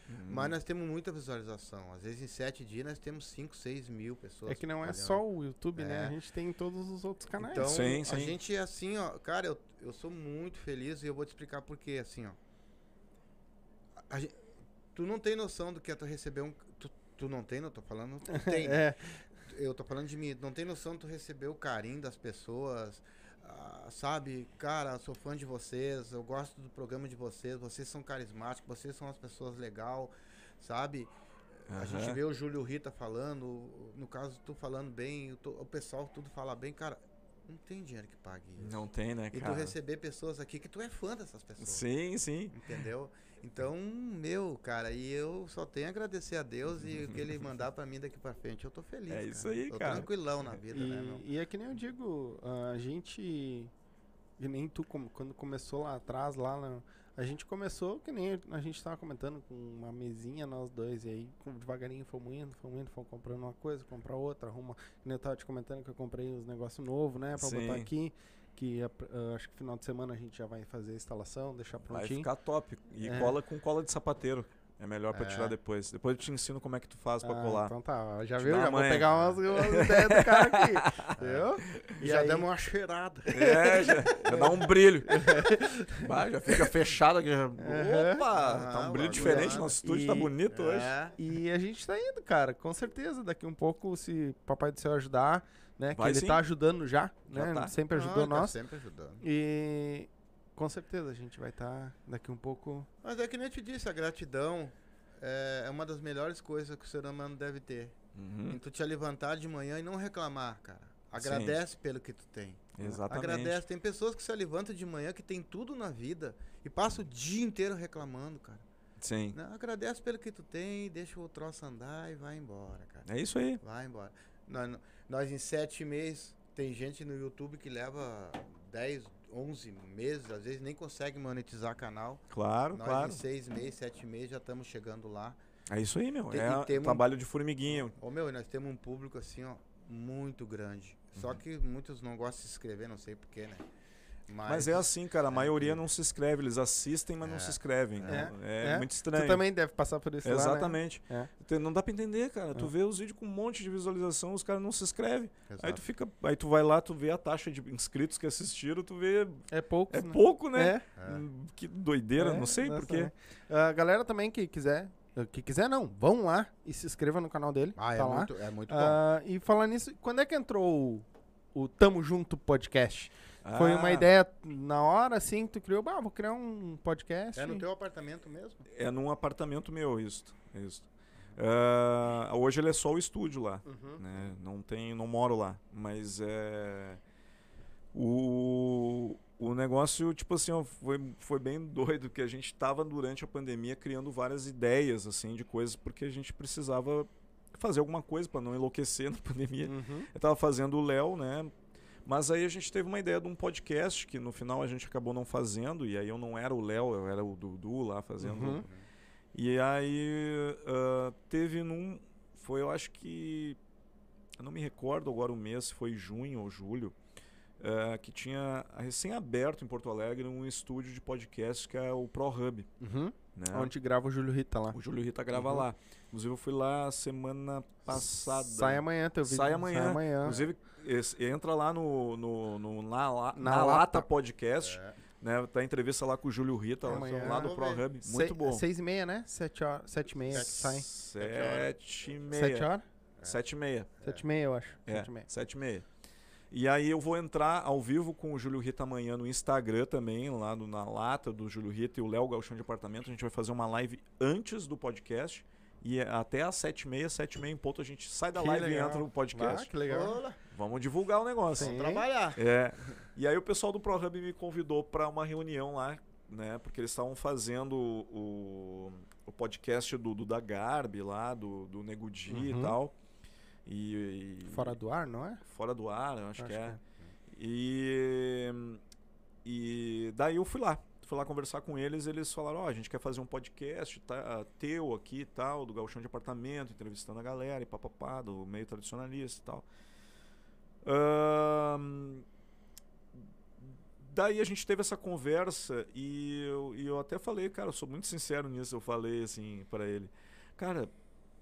Uhum. Mas nós temos muita visualização. Às vezes em sete dias nós temos 5, 6 mil pessoas. É que não é só o YouTube, né? É. A gente tem em todos os outros canais. Então, Sim, a sim. gente é assim, ó. Cara, eu, eu sou muito feliz e eu vou te explicar por quê, assim, ó. a tu não tem noção do que é tu receber um. Tu, tu não tem, não tô falando. Tu <laughs> tem. É, Eu tô falando de mim. Não tem noção de tu receber o carinho das pessoas. Ah, sabe, cara, sou fã de vocês. Eu gosto do programa de vocês. Vocês são carismáticos. Vocês são as pessoas legal, sabe? A gente vê o Júlio Rita falando. No caso, tu falando bem. O, to- o pessoal tudo fala bem. Cara, não tem dinheiro que pague isso. Não tem, né, E tu cara? receber pessoas aqui que tu é fã dessas pessoas. Sim, sim. Entendeu? Então, meu, cara, e eu só tenho a agradecer a Deus e o que ele <laughs> mandar pra mim daqui pra frente, eu tô feliz. É cara. isso aí, tô cara. tranquilão na vida, né, meu? e, e é que nem eu digo, a gente. Que nem tu, quando começou lá atrás, lá na- a gente começou que nem a gente tava comentando com uma mesinha, nós dois, e aí devagarinho fomos indo, fomos indo, fomos comprando uma coisa, comprar outra, arruma. Que nem eu tava te comentando que eu comprei uns negócios novos, né, pra botar aqui. Que ah, acho que final de semana a gente já vai fazer a instalação, deixar Vai prontinho. ficar top. E É. cola com cola de sapateiro. É melhor pra É. tirar depois. Depois eu te ensino como é que tu faz pra Ah, colar. Então tá, já Te viu? Já uma vou pegar umas, umas ideias do cara aqui. <laughs> Entendeu? E já aí- demos uma cheirada. É, já, já dá um brilho. <laughs> Bah, já fica fechado aqui. já-. Opa! Ah, tá um o brilho diferente. é- Nosso estúdio tá E- bonito hoje. É. E a gente tá indo, cara, com certeza. Daqui um pouco, se Papai do Céu ajudar, né? Que Vai ele sim. tá ajudando já, Já né? tá. Sempre ajudou Ah, tá nós. sempre ajudando. E com certeza a gente vai estar daqui um pouco. Mas é que nem eu te disse, a gratidão é é uma das melhores coisas que o ser humano deve ter. Uhum. Em tu te levantar de manhã e não reclamar, cara. Agradece pelo que tu tem. Exatamente. Agradece. Tem pessoas que se levantam de manhã que tem tudo na vida e passa o dia inteiro reclamando, cara. Sim. Não, agradece pelo que tu tem, deixa o troço andar e vai embora, cara. É isso aí. Vai embora. Nós, nós em sete meses, tem gente no YouTube que leva 10, 11 meses, às vezes nem consegue monetizar canal. Claro, nós claro. em seis meses, sete meses já estamos chegando lá. É isso aí, meu. Tem- é temos- trabalho de formiguinha. Ô meu, e nós temos um público assim, ó, muito grande. Só Uhum. que muitos não gostam de se inscrever, não sei porquê, né? Mas, é assim, cara. A maioria não se inscreve. Eles assistem, mas não É. se inscrevem. É. É, É. muito Tu estranho. também deve passar por isso lá, né? Exatamente. É. Não dá pra entender, cara. Tu É. vê os vídeos com um monte de visualização, os caras não se inscrevem. Aí tu fica. Aí tu vai lá, tu vê a taxa de inscritos que assistiram, tu vê. É pouco. É pouco, né? É. É. Hum, Que doideira, É, não sei porquê. A galera também que quiser, que quiser não, vão lá e se inscreva no canal dele. Ah, é tá lá. muito, é muito bom. Ah, e falar nisso, quando é que entrou o, o Tamo Junto Podcast? Foi uma Ah, ideia na hora, assim, que tu criou, bah, vou criar um podcast. É no teu apartamento mesmo? É num apartamento meu, isso. isso. Ah, hoje ele é só o estúdio lá. Uhum. né? Não tem, não moro lá, mas é o o negócio tipo assim ó, foi, foi bem <laughs> doido que a gente estava durante a pandemia criando várias ideias assim de coisas porque a gente precisava fazer alguma coisa para não enlouquecer na <laughs> pandemia. Uhum. Eu tava fazendo o Léo, né? Mas aí a gente teve uma ideia de um podcast que no final a gente acabou não fazendo e aí eu não era o Léo, eu era o Dudu lá fazendo Uhum. e aí ah, teve num. Foi, eu acho que. Eu não me recordo agora o mês, se foi junho ou julho. ah, que tinha recém-aberto em Porto Alegre um estúdio de podcast que é o ProHub. Uhum. Né? Onde grava o Júlio Rita lá. O Júlio Rita grava Uhum. lá. Inclusive eu fui lá semana passada. Sai amanhã teu vídeo. Sai amanhã. Sai amanhã. Inclusive, esse- entra lá no, no, no- na, Na na Lata. Lata Podcast. É. Né? Tá a entrevista lá com o Júlio Rita, lá, Amanhã. lá do. ProHub. Se- Muito bom. Seis e meia, né? Sete horas. Sete e meia sai. Sete e meia. Sete horas? Sete e meia. Sete e meia, eu acho. É, Sete e meia. sete e meia. E aí eu vou entrar ao vivo com o Júlio Rita amanhã no Instagram também, lá no- na lata do Júlio Rita e o Léo Galchão de Apartamento. A gente vai fazer uma live antes do podcast. E é até às sete e meia, sete e meia em ponto, a gente sai da Que live legal. e entra no Ah, podcast. que legal. Olá, Vamos divulgar o negócio. Sim. trabalhar. É. E aí o pessoal do ProHub me convidou para uma reunião lá, né? Porque eles estavam fazendo o, o podcast do, do da Garbi lá, do, do Nego Di e Uhum. tal. E, e- Fora do ar, não é? fora do ar, eu acho, Acho que é. que E, e daí eu fui lá. Fui lá conversar com eles, eles falaram, ó, a gente quer fazer um podcast tá, teu aqui e tal, do Galchão de Apartamento, entrevistando a galera e papapá, do meio tradicionalista e tal. Daí a gente teve essa conversa e eu, e eu até falei, cara, eu sou muito sincero nisso, eu falei assim para ele, cara,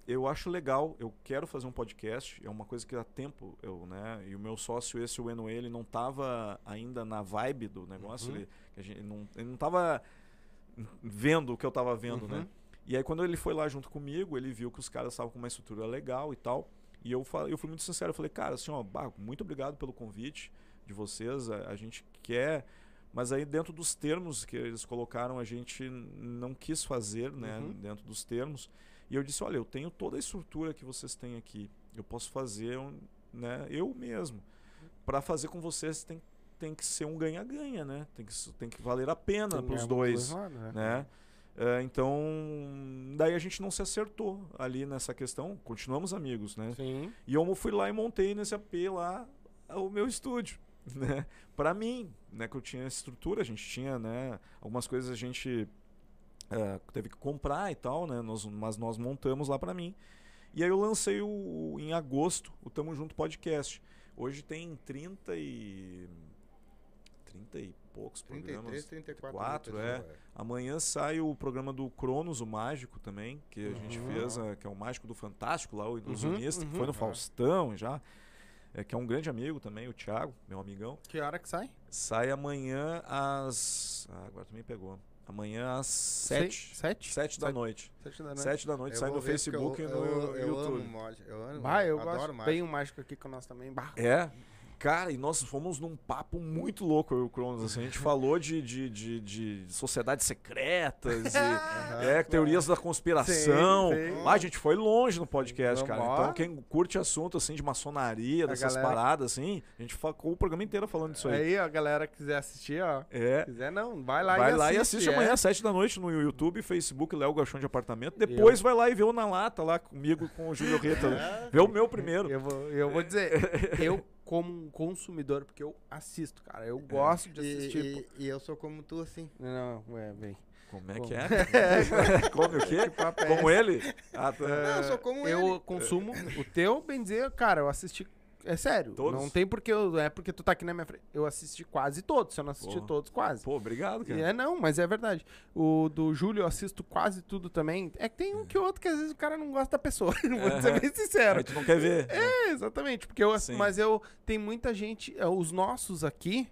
eu acho legal, eu quero fazer um podcast, é uma coisa que há tempo eu, né, e o meu sócio esse o Eno ele não tava ainda na vibe do negócio, Uhum. ele, gente não, ele não tava vendo o que eu tava vendo, né? Uhum. E aí quando ele foi lá junto comigo, ele viu que os caras estavam com uma estrutura legal e tal. E eu, fa- eu fui muito sincero, eu falei, cara, assim, ó, muito obrigado pelo convite de vocês. A, a gente quer. Mas aí dentro dos termos que eles colocaram, a gente não quis fazer, né? Uhum. Dentro dos termos. E eu disse, olha, eu tenho toda a estrutura que vocês têm aqui. Eu posso fazer, né? Eu mesmo. Para fazer com vocês tem, tem que ser um ganha-ganha, né? Tem que, tem que valer a pena para os dois né? né? É, então, daí a gente não se acertou ali nessa questão. Continuamos amigos, né? Sim. E eu fui lá e montei nesse AP lá o meu estúdio, <laughs> né? Para mim, né? Que eu tinha estrutura, a gente tinha, né? Algumas coisas a gente é, teve que comprar e tal, né? Nós, mas nós montamos lá para mim. E aí eu lancei o, em agosto o Tamo Junto Podcast. Hoje tem 30 e 30 e poucos 33, programas. 34 quatro, mil é. pessoas, Amanhã sai o programa do Cronos, o Mágico também, que a gente Uhum. fez, eh, que é o Mágico do Fantástico lá, o Uhum, ilusionista, que uhum. foi no Uhum. Faustão já. é, que é um grande amigo também, o Thiago, meu amigão. Que hora que sai? Sai amanhã às. Ah, agora tu me pegou. Amanhã às Seis- sete. Sete? Sete da Sete noite. Sete da noite. Sete da noite, Eu sai no Facebook eu, e no eu, eu YouTube. amo mágica, eu amo, Bah, eu adoro gosto. mágica. Tem um mágico aqui com nós também. Bah. É. Cara, e nós fomos num papo muito louco, eu e o Cronos. Assim, a gente falou de, de, de, de sociedades secretas, e, <laughs> Aham. é, teorias da conspiração. Sim, sim. Lá a gente foi longe no podcast, Vamos cara. lá. Então, quem curte assunto assim de maçonaria, dessas galera- paradas, assim, a gente ficou o programa inteiro falando disso aí. Aí, a galera quiser assistir, ó. É. Quiser não, vai lá vai e lá assiste. e assiste é. amanhã às 7 da noite no YouTube, Facebook, Léo Galchão de Apartamento. Depois vai lá e vê o Na Lata lá comigo com o Júlio Rita. <laughs> É. Vê o meu primeiro. Eu vou, eu vou dizer, <laughs> eu como um consumidor, porque eu assisto, cara. Eu gosto de E, assistir. e- e eu sou como tu, assim. Não, é, vem. Como é Como? que é? <laughs> <laughs> Come o quê? papo é Como ele? Ah, tá. Não, eu sou como eu ele. consumo o teu, bem dizer, cara, eu assisti. É sério. Todos? Não tem porque eu. É porque tu tá aqui na minha frente. Eu assisti quase todos. Se eu não assisti Porra. todos, quase. Pô, obrigado, E cara. é não, mas é verdade. O do Júlio eu assisto quase tudo também. É que tem um que outro que às vezes o cara não gosta da pessoa. <laughs> Vou ser Aham. bem sincero. Aí tu não quer ver. É, exatamente. Porque eu, Sim. mas eu tem muita gente, é, os nossos aqui,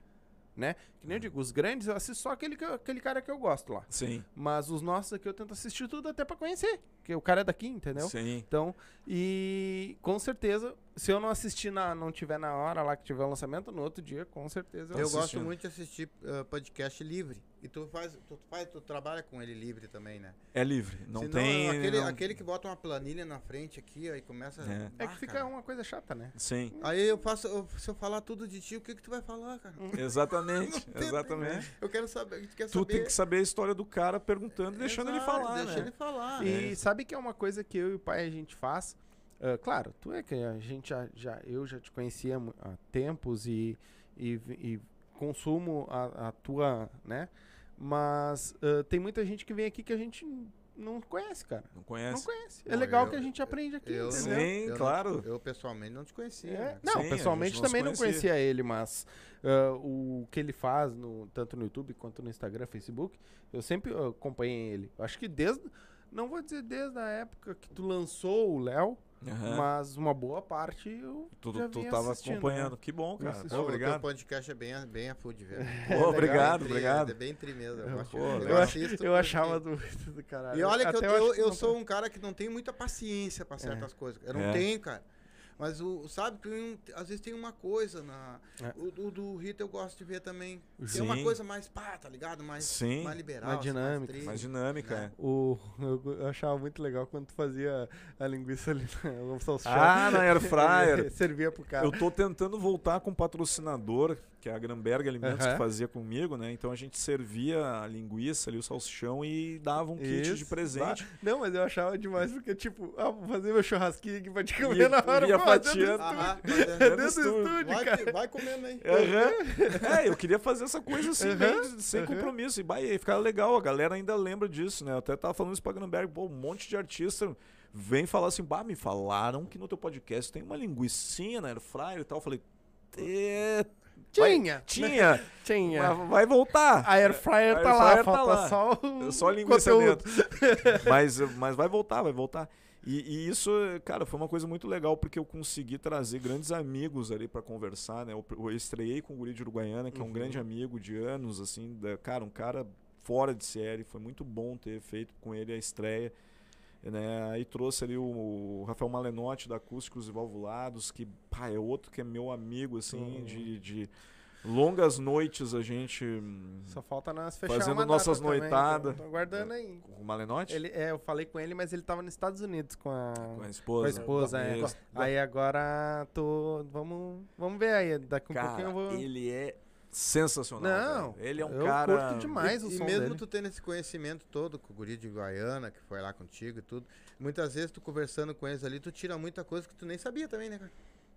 né? Que nem eu digo, os grandes eu assisto só aquele, que aquele cara que eu gosto lá. Sim, Mas os nossos aqui eu tento assistir tudo até pra conhecer. Porque o cara é daqui, entendeu? sim. Então, e com certeza, se eu não assistir na, não tiver na hora lá que tiver o lançamento, no outro dia, com certeza eu, Eu assisto. gosto assistindo. muito de assistir uh, podcast livre. E tu faz, tu faz, tu trabalha com ele livre também, né? É livre. Não Senão, tem. Aquele, não- aquele que bota uma planilha na frente aqui, aí começa. É. É que fica cara. uma coisa chata, né? Sim. Aí eu faço, eu- se eu falar tudo de ti, o que que tu vai falar, cara? Exatamente. Não tem- Exatamente. Eu quero saber, tu quer Tu saber. tem que saber a história do cara perguntando e deixando ele Exato, falar, Deixa né? ele falar. E É. sabe que é uma coisa que eu e o pai a gente faz? Ah, claro, tu é que a gente já, já- eu já te conhecia há tempos e, e, e consumo a, a tua, né? Mas ah, tem muita gente que vem aqui que a gente não conhece, cara. Não Não conhece? conhece. É Não, legal eu- que a gente aprende aqui, eu- entendeu? Sim, Eu não- claro. eu pessoalmente não te conhecia. É, né? Não, Sim, pessoalmente não também não conhecia. conhecia ele, mas ah, o que ele faz, no, tanto no YouTube quanto no Instagram, Facebook, eu sempre acompanhei ele. Eu Acho que desde. Não vou dizer desde a época que tu lançou o Léo, Aham. mas uma boa parte eu Tu, já tu tava assistindo, acompanhando. né? Que bom, cara. Pô, Pô, o obrigado. podcast é bem, bem a food, velho. <laughs> Pô, obrigado, Bem tri- obrigado. É bem tri mesmo. Eu, Eu- pô, eu Eu, assisto eu achava do, do caralho. E olha que eu, Até eu, eu não sou tá- um cara que não tem muita paciência pra certas coisas. Eu não É. tenho, cara. Mas o, sabe, tem um- às vezes tem uma coisa na. É. O, o do Rita eu gosto de ver também. Tem Sim. uma coisa mais pá, tá ligado? Mais, Sim. mais liberal. Mais assim, dinâmica. tri- Mais dinâmica, Né? é. O, eu, eu achava muito legal quando tu fazia a linguiça ali <laughs> no salsichão. Ah, na Air Fryer. <laughs> Servia pro cara. Eu tô tentando voltar com um patrocinador, que é a Gramberg Alimentos, Aham. que fazia comigo, né? Então a gente servia a linguiça ali, o salsichão e dava um kit de Isso, presente. Não, mas eu achava demais, porque, tipo, ah, vou fazer meu churrasquinho aqui pra te comer Ia- na hora. Aham, mas É é- dentro do estúdio. vai, cara. vai comendo aí. Aham. <laughs> É, eu queria fazer essa coisa assim, Aham, bem sem compromisso. E, bah, e aí ficava legal, a galera ainda lembra disso, né? Eu até tava falando isso pra Granberg, pô, um monte de artista vem falar assim, bah, me falaram que no teu podcast tem uma linguicinha na Air Fryer e tal. Eu falei, "É, vai- Tinha. tinha, <laughs> Tinha. mas vai voltar. A Air Fryer tá lá, tá falta lá. só o Só a linguiça conteúdo. dentro. <laughs> mas, mas vai voltar, vai voltar. E, e isso, cara, foi uma coisa muito legal, porque eu consegui trazer grandes amigos ali pra conversar, né? Eu, eu estreiei com o Guri de Uruguaiana, que é um Uhum. grande amigo de anos, assim, da- cara, um cara fora de série, foi muito bom ter feito com ele a estreia. Né? Aí trouxe ali o, Rafael Malenotti da Acústicos e Valvulados, que pá, é outro que é meu amigo, assim, Uhum. de, de longas noites a gente Só falta nós fechar Fazendo nossas noitadas. Tô, tô aguardando aí. com o Malenotti, Ele, é, eu falei com ele, mas ele tava nos Estados Unidos com a, com a com a esposa. esposa. é. Aí agora tô. Vamos, vamos ver aí. Daqui um Cara, pouquinho eu vou. ele é sensacional. Não, velho. ele é um eu cara. curto demais. e, o e som mesmo dele. tu tendo esse conhecimento todo com o guri de Guaiana, que foi lá contigo e tudo, muitas vezes tu conversando com eles ali, tu tira muita coisa que tu nem sabia também, né, cara?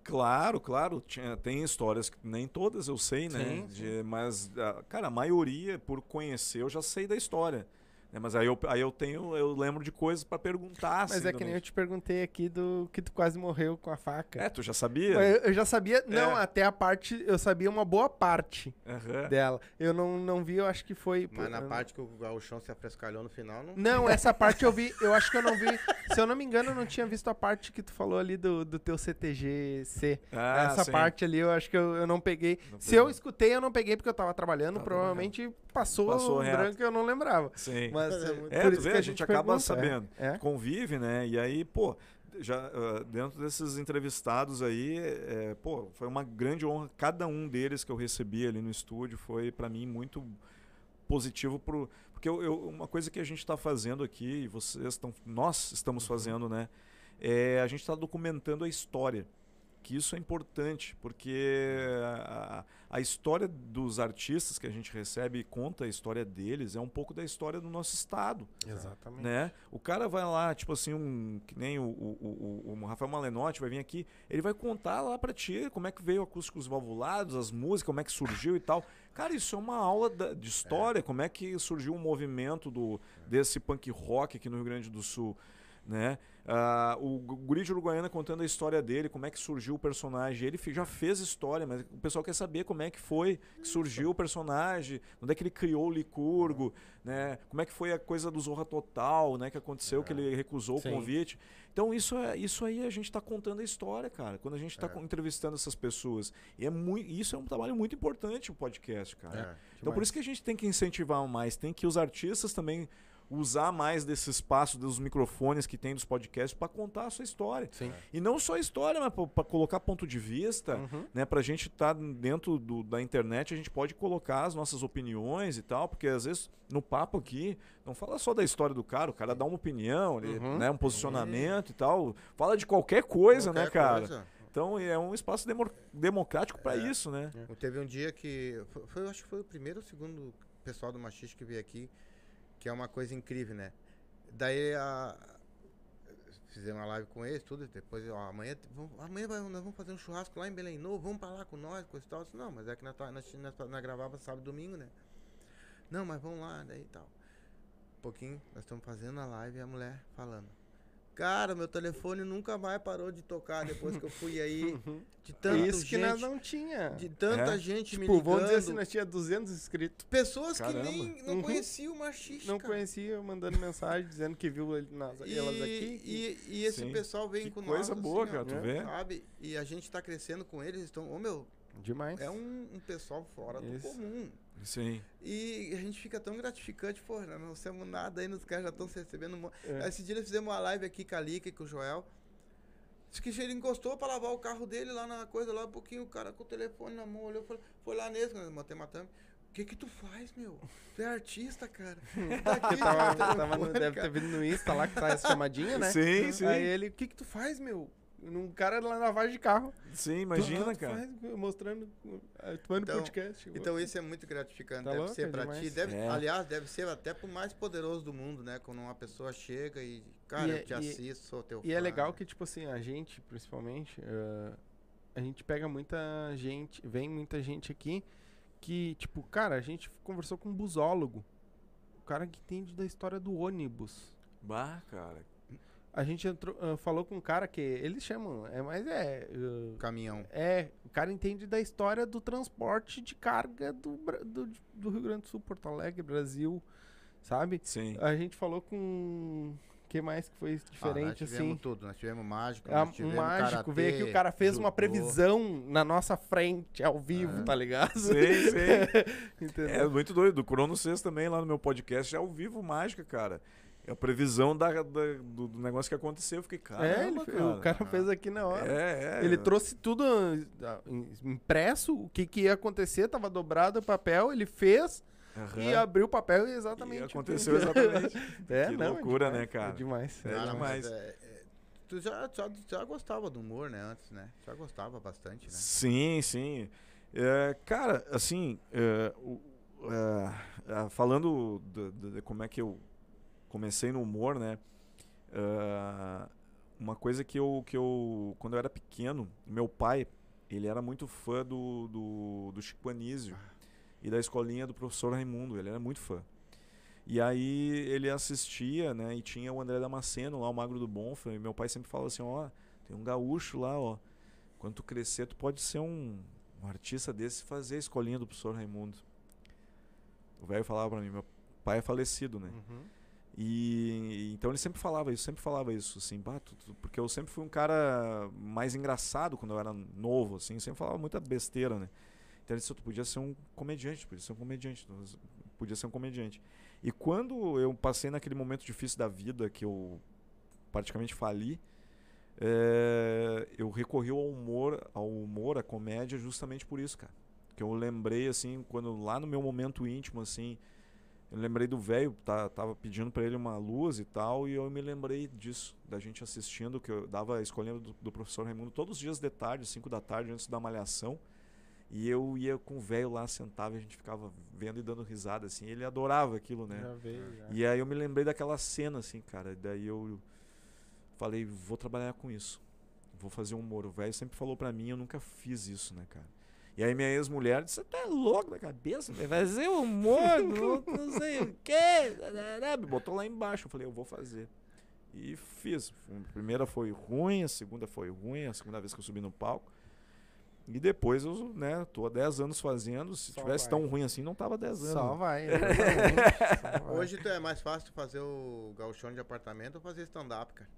Claro, claro. Tinha, tem histórias que nem todas eu sei, né? Sim, De- mas, ah, cara, a maioria, por conhecer, eu já sei da história. Né? Mas aí eu, aí eu tenho, eu lembro de coisas pra perguntar. Mas assim, é que nem eu te perguntei aqui do que tu quase morreu com a faca. É, tu já sabia? Eu, eu já sabia. Não, É. até a parte. Eu sabia uma boa parte Aham. dela. Eu não, não vi, eu acho que foi. Mas na eu- parte que o gauchão se afrescalhou no final, não. Não, <laughs> essa parte eu vi. Eu acho que eu não vi. Se eu não me engano, eu não tinha visto a parte que tu falou ali do, do teu CTG-C. Ah, essa sim. parte ali eu acho que eu, eu não peguei. Não Se eu escutei, eu não peguei porque eu tava trabalhando. Tava provavelmente passou, Passou um branco e eu não lembrava. Sim. Mas É, por É, isso tu que vê, a gente acaba pergunta, é. sabendo. É. Convive, né? E aí, pô, já ah, dentro desses entrevistados aí, é, pô, foi uma grande honra. Cada um deles que eu recebi ali no estúdio foi pra mim muito positivo pro porque eu, eu- uma coisa que a gente está fazendo aqui, e vocês estão, nós estamos fazendo, né? É a gente está documentando a história. Que isso é importante, porque a, a história dos artistas que a gente recebe e conta a história deles é um pouco da história do nosso estado Exatamente. né? O cara vai lá, tipo assim, um que nem o, o, o, o Rafael Malenotti vai vir aqui, ele vai contar lá pra ti como é que veio acústicos valvulados, as músicas, como é que surgiu e tal. Cara, isso é uma aula da- de história, como é que surgiu o movimento do desse punk rock aqui no Rio Grande do Sul, né? Ah, o Gu- Guri de Uruguaiana contando a história dele, como é que surgiu o personagem. Ele já fez história, mas o pessoal quer saber como é que foi que surgiu o personagem, onde é que ele criou o Licurgo, né? Como é que foi a coisa do Zorra Total, né? Que aconteceu, que ele recusou Sim. o convite. Então isso é isso aí a gente está contando a história, cara. Quando a gente está entrevistando essas pessoas, e é muito, isso é um trabalho muito importante o podcast, cara. É. Então por isso que a gente tem que incentivar mais, tem que os artistas também usar mais desse espaço dos microfones que tem dos podcasts para contar a sua história. Sim. E não só a história, mas para colocar ponto de vista, Uhum. né, pra gente estar dentro do- da internet, a gente pode colocar as nossas opiniões e tal, porque às vezes no papo aqui não fala só da história do cara, o cara dá uma opinião, ele, Uhum. né, um posicionamento e tal, fala de qualquer coisa, né, Qualquer cara? coisa. Então é um espaço demo- democrático para É. isso, né? Teve um dia que. Foi, foi- acho que foi o primeiro ou segundo pessoal do Machiste que veio aqui, que é uma coisa incrível, né? Daí a. Fizemos uma live com eles, tudo, depois, ó, amanhã, vamos, amanhã nós vamos fazer um churrasco lá em Belém Novo, vamos pra lá com nós, coisa e tal. Não, mas é que nós, tá- nós, nós, nós gravava sábado e domingo, né? Não, mas vamos lá, daí tal. Um pouquinho, nós estamos fazendo a live e a mulher falando. Cara, meu telefone nunca mais parou de tocar depois que eu fui aí. <laughs> De tanto Isso que nós gente, não tinha. de tanta É? gente me tipo, ligando. vamos dizer assim, nós tinha 200 inscritos. Pessoas Caramba. que nem não Uhum. conheciam o machista. Não conhecia, mandando mensagem, dizendo que viu E, elas aqui. e, e esse Sim. pessoal vem Que com coisa nós. boa, assim, cara, ó, tu né? vê? Sabe? E a gente tá crescendo com eles, estão. Ô meu, Demais. é um, um pessoal fora do Isso. comum. Sim. E a gente fica tão gratificante, pô, nós não somos nada aí, os caras já estão recebendo. Um... mo- É. Esse dia nós fizemos uma live aqui com a Lica e com o Joel. Diz que ele encostou pra lavar o carro dele lá na coisa, lá um pouquinho, o cara com o telefone na mão, olhou, foi, foi lá nesse, nós matei matamos. O que que tu faz, meu? Tu é artista, cara. <laughs> Tá aqui, Tava, tava no- deve ter vindo no Insta lá que tá essa chamadinha, né? Sim, sim. Aí ele, o que que tu faz, meu? Um cara lá na lavagem de carro. Sim, imagina, tu cara. faz, mostrando, vai no Então- podcast. Então isso é muito gratificante, Tá deve louco, ser é pra demais. ti. Deve, É. Aliás, deve ser até pro mais poderoso do mundo, né? Quando uma pessoa chega e, cara, E eu é- te e- assisto, sou teu E é legal que, tipo assim, a gente, principalmente, ah, a gente pega muita gente, vem muita gente aqui que, tipo, cara, a gente conversou com um busólogo. O cara que entende da história do ônibus. Bah, cara. A gente entrou, ah, falou com um cara que eles chamam, é, mas é. ah, Caminhão. é, o cara entende da história do transporte de carga do, do, do Rio Grande do Sul, Porto Alegre, Brasil, sabe? Sim. A gente falou com. que mais que foi Ah, nós diferente, tivemos assim? tudo. Nós tivemos mágico, Ah, nós um tivemos mágico karatê, veio aqui, o cara fez uma previsão na nossa frente, ao vivo, tá ligado? Sim, sim. <laughs> Entendeu? É muito doido. Do Crono 6 também, lá no meu podcast, é ao vivo mágica, cara. É a previsão da, da- do, do negócio que aconteceu. Eu fiquei, cara. É, ele fe- o cara fez aqui na hora. É, é. Ele trouxe tudo ah, im- impresso, o que, que ia acontecer, tava dobrado o papel, ele fez Aham. e abriu o papel e exatamente. E o que- aconteceu <laughs> exatamente. É, Que não, é loucura, demais, né, cara? É demais. É Cara, demais. é- é- tu já, já, já gostava do humor, né? Antes, né? Já gostava bastante, né? Sim, sim. É, cara, assim, é, o- é, é, falando de, de- de como é que eu comecei no humor, né? é, uma coisa que eu, que eu, quando eu era pequeno, meu pai, ele era muito fã do, do, do Chico Anísio e da escolinha do professor Raimundo, ele era muito fã. E aí ele assistia, né? E tinha o André Damasceno lá, o Magro do Bonfa, e meu pai sempre falava assim, ó, tem um gaúcho lá, ó. Quando tu crescer, tu pode ser um, um artista desse fazer a escolinha do professor Raimundo. O velho falava pra mim, meu pai é falecido, né? Uhum. E então ele sempre falava isso, sempre falava isso, assim, porque eu sempre fui um cara mais engraçado quando eu era novo, assim, sempre falava muita besteira, né? Então ele disse, tu podia ser um comediante, podia ser um comediante, podia ser um comediante. E quando eu passei naquele momento difícil da vida que eu praticamente fali, eh, eu recorri ao humor, ao humor, à comédia, justamente por isso, cara. Que eu lembrei, assim, quando lá no meu momento íntimo, assim, eu lembrei do velho, tá, tava pedindo pra ele uma luz e tal, e eu me lembrei disso, da gente assistindo, que eu dava a escolinha do, do professor Raimundo todos os dias de tarde, 5 da tarde, antes da malhação. E eu ia com o velho lá, sentava e a gente ficava vendo e dando risada, assim. Ele adorava aquilo, né? Já veio, já. E aí eu me lembrei daquela cena, assim, cara. Daí eu falei, vou trabalhar com isso. Vou fazer humor. O velho sempre falou pra mim, eu nunca fiz isso, né, cara? E aí minha ex-mulher disse, você tá louco da cabeça? Vai fazer humor, não, não sei o quê. Me botou lá embaixo. Eu falei, eu vou fazer. E fiz. A primeira foi ruim, a segunda foi ruim, a segunda vez que eu subi no palco. E depois eu, né, tô há 10 anos fazendo. Se Só tivesse vai. tão ruim assim, não tava 10 anos. Só vai. exatamente, <laughs> só vai. Hoje tu é mais fácil tu fazer o gauchão de apartamento ou fazer stand-up, cara?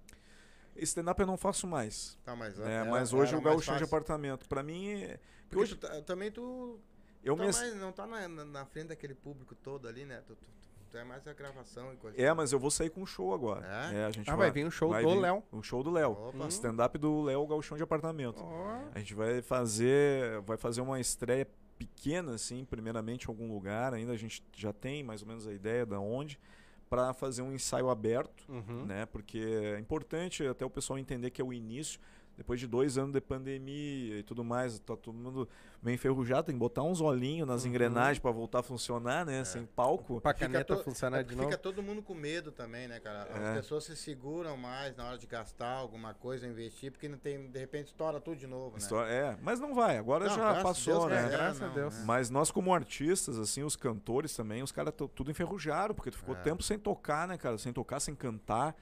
Stand-up eu não faço mais. Tá, mas, É, era- mas hoje era o gauchão de apartamento. Pra mim, é- Porque hoje tu tá- também tu eu tá me... mais- não tá na, na- na frente daquele público todo ali, né? Tu, tu- tu- tu é mais a gravação e coisa. É, mas eu vou sair com um show agora. É? a gente Ah, vai vir um show vai do Léo. O show do Léo. Hum. Stand-up do Léo Gauchão de apartamento. Ó, A gente vai fazer, vai fazer uma estreia pequena, assim, primeiramente em algum lugar. Ainda a gente já tem mais ou menos a ideia da onde para fazer um ensaio aberto, uhum. né? Porque é importante até o pessoal entender que é o início. Depois de dois anos de pandemia e tudo mais, tá todo mundo meio enferrujado, tem que botar uns olhinhos nas Uhum. engrenagens para voltar a funcionar, né? Sem palco. Pra caneta to- funcionar é de novo. Fica todo mundo com medo também, né, cara? As É. pessoas se seguram mais na hora de gastar alguma coisa, investir, porque não tem, de repente estoura tudo de novo, né? História- É, mas não vai, agora Não, já passou, Deus, né? é, Graças a Deus. é. Mas nós, como artistas, assim, os cantores também, os caras tudo enferrujaram, porque tu ficou É. tempo sem tocar, né, cara? Sem tocar, sem cantar.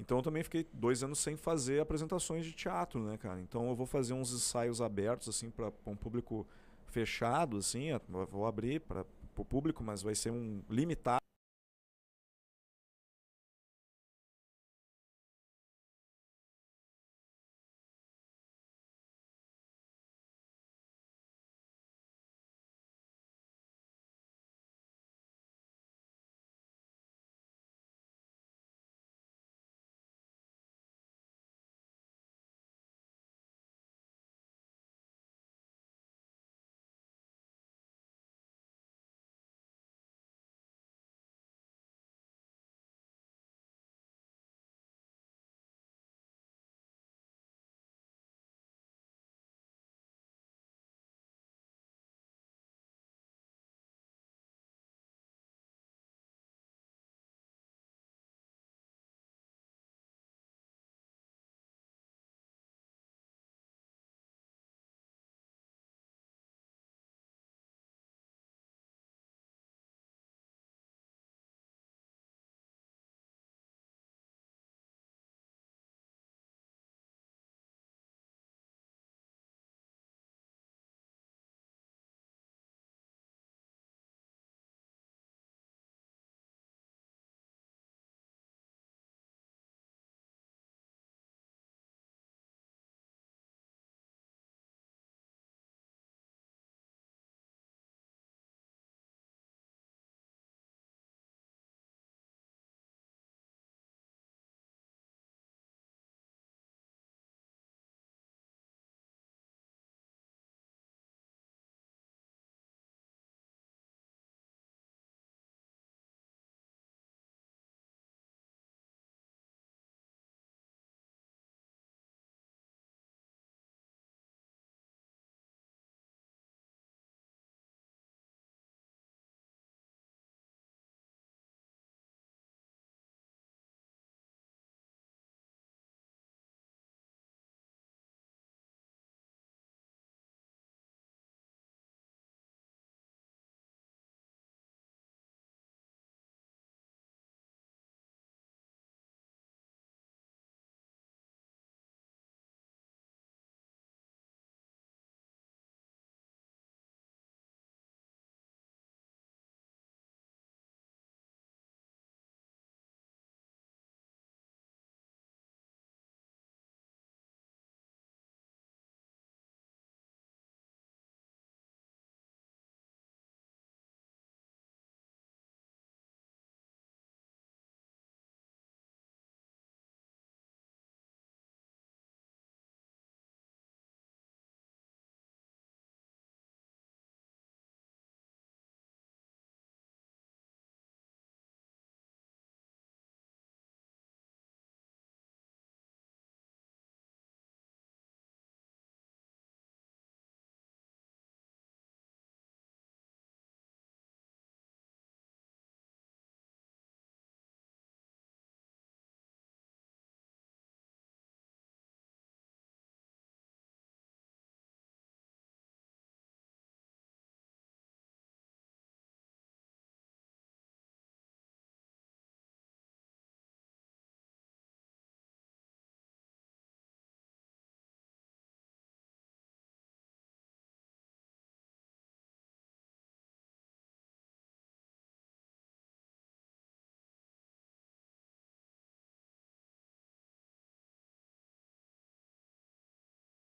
Então eu também fiquei dois anos sem fazer apresentações de teatro, né, cara? Então eu vou fazer uns ensaios abertos, assim, para um público fechado, assim. Vou abrir para o público, mas vai ser um limitado.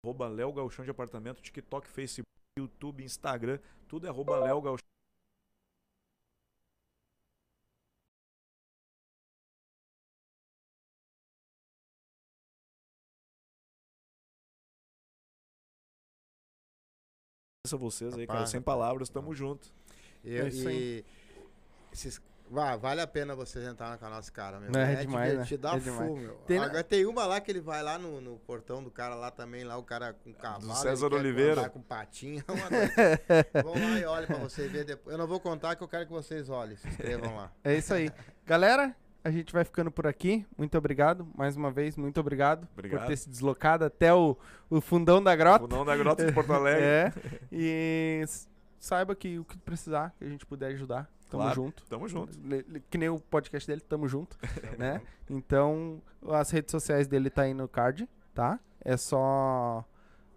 Arroba Léo Galchão de Apartamento, TikTok, Facebook, YouTube, Instagram, tudo é arroba Léo Galchão. a vocês aí, cara, sem palavras, tamo junto. E, É isso e esses- vá, vale a pena vocês entrarem no canal desse cara, meu. Não, é demais, né? divertido, dá É demais. full, meu. Tem- Agora tem uma lá que ele vai lá no, no portão do cara lá também, lá o cara com cavalo. César ele quer Oliveira. com patinha. <laughs> uma dois. Vão lá e olhem pra vocês verem depois. Eu não vou contar que eu quero que vocês olhem. Se inscrevam lá. É isso aí. Galera, a gente vai ficando por aqui. Muito obrigado. Mais uma vez, muito obrigado, Obrigado. por ter se deslocado até o, o fundão da grota. Fundão da Grota de Porto <laughs> Alegre. É. E saiba que o que precisar, que a gente puder ajudar, tamo Claro. junto. Tamo junto. Que nem o podcast dele, tamo junto, <laughs> né? Então, as redes sociais dele tá aí no card, tá? É só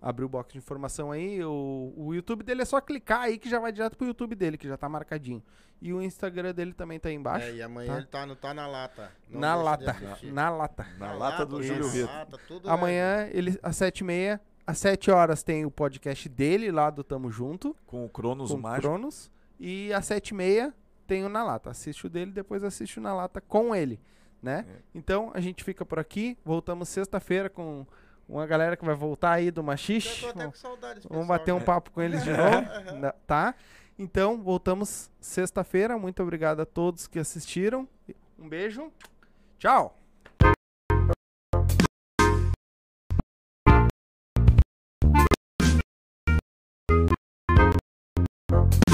abrir o box de informação aí. O, o YouTube dele é só clicar aí que já vai direto pro YouTube dele, que já tá marcadinho. E o Instagram dele também tá aí embaixo. É, e amanhã tá? ele tá, no, tá na lata. Na deixa de lata. assistir. Na lata. Na lata do Júlio na Vitor. lata, Amanhã, ele, às sete e meia, às sete horas tem o podcast dele lá do Tamo Junto. Com o Cronos com o Mágico. Cronos. E às sete e meia tem o Na Lata. Assiste o dele, depois assiste o Na Lata com ele, né? É. Então, a gente fica por aqui. Voltamos sexta-feira com uma galera que vai voltar aí do Eu Machixe. tô até Vamos- com saudade desse Vamos pessoal, bater um né? papo com eles de <laughs> novo, tá? Então, voltamos sexta-feira. Muito obrigado a todos que assistiram. Um beijo. Tchau! Bye.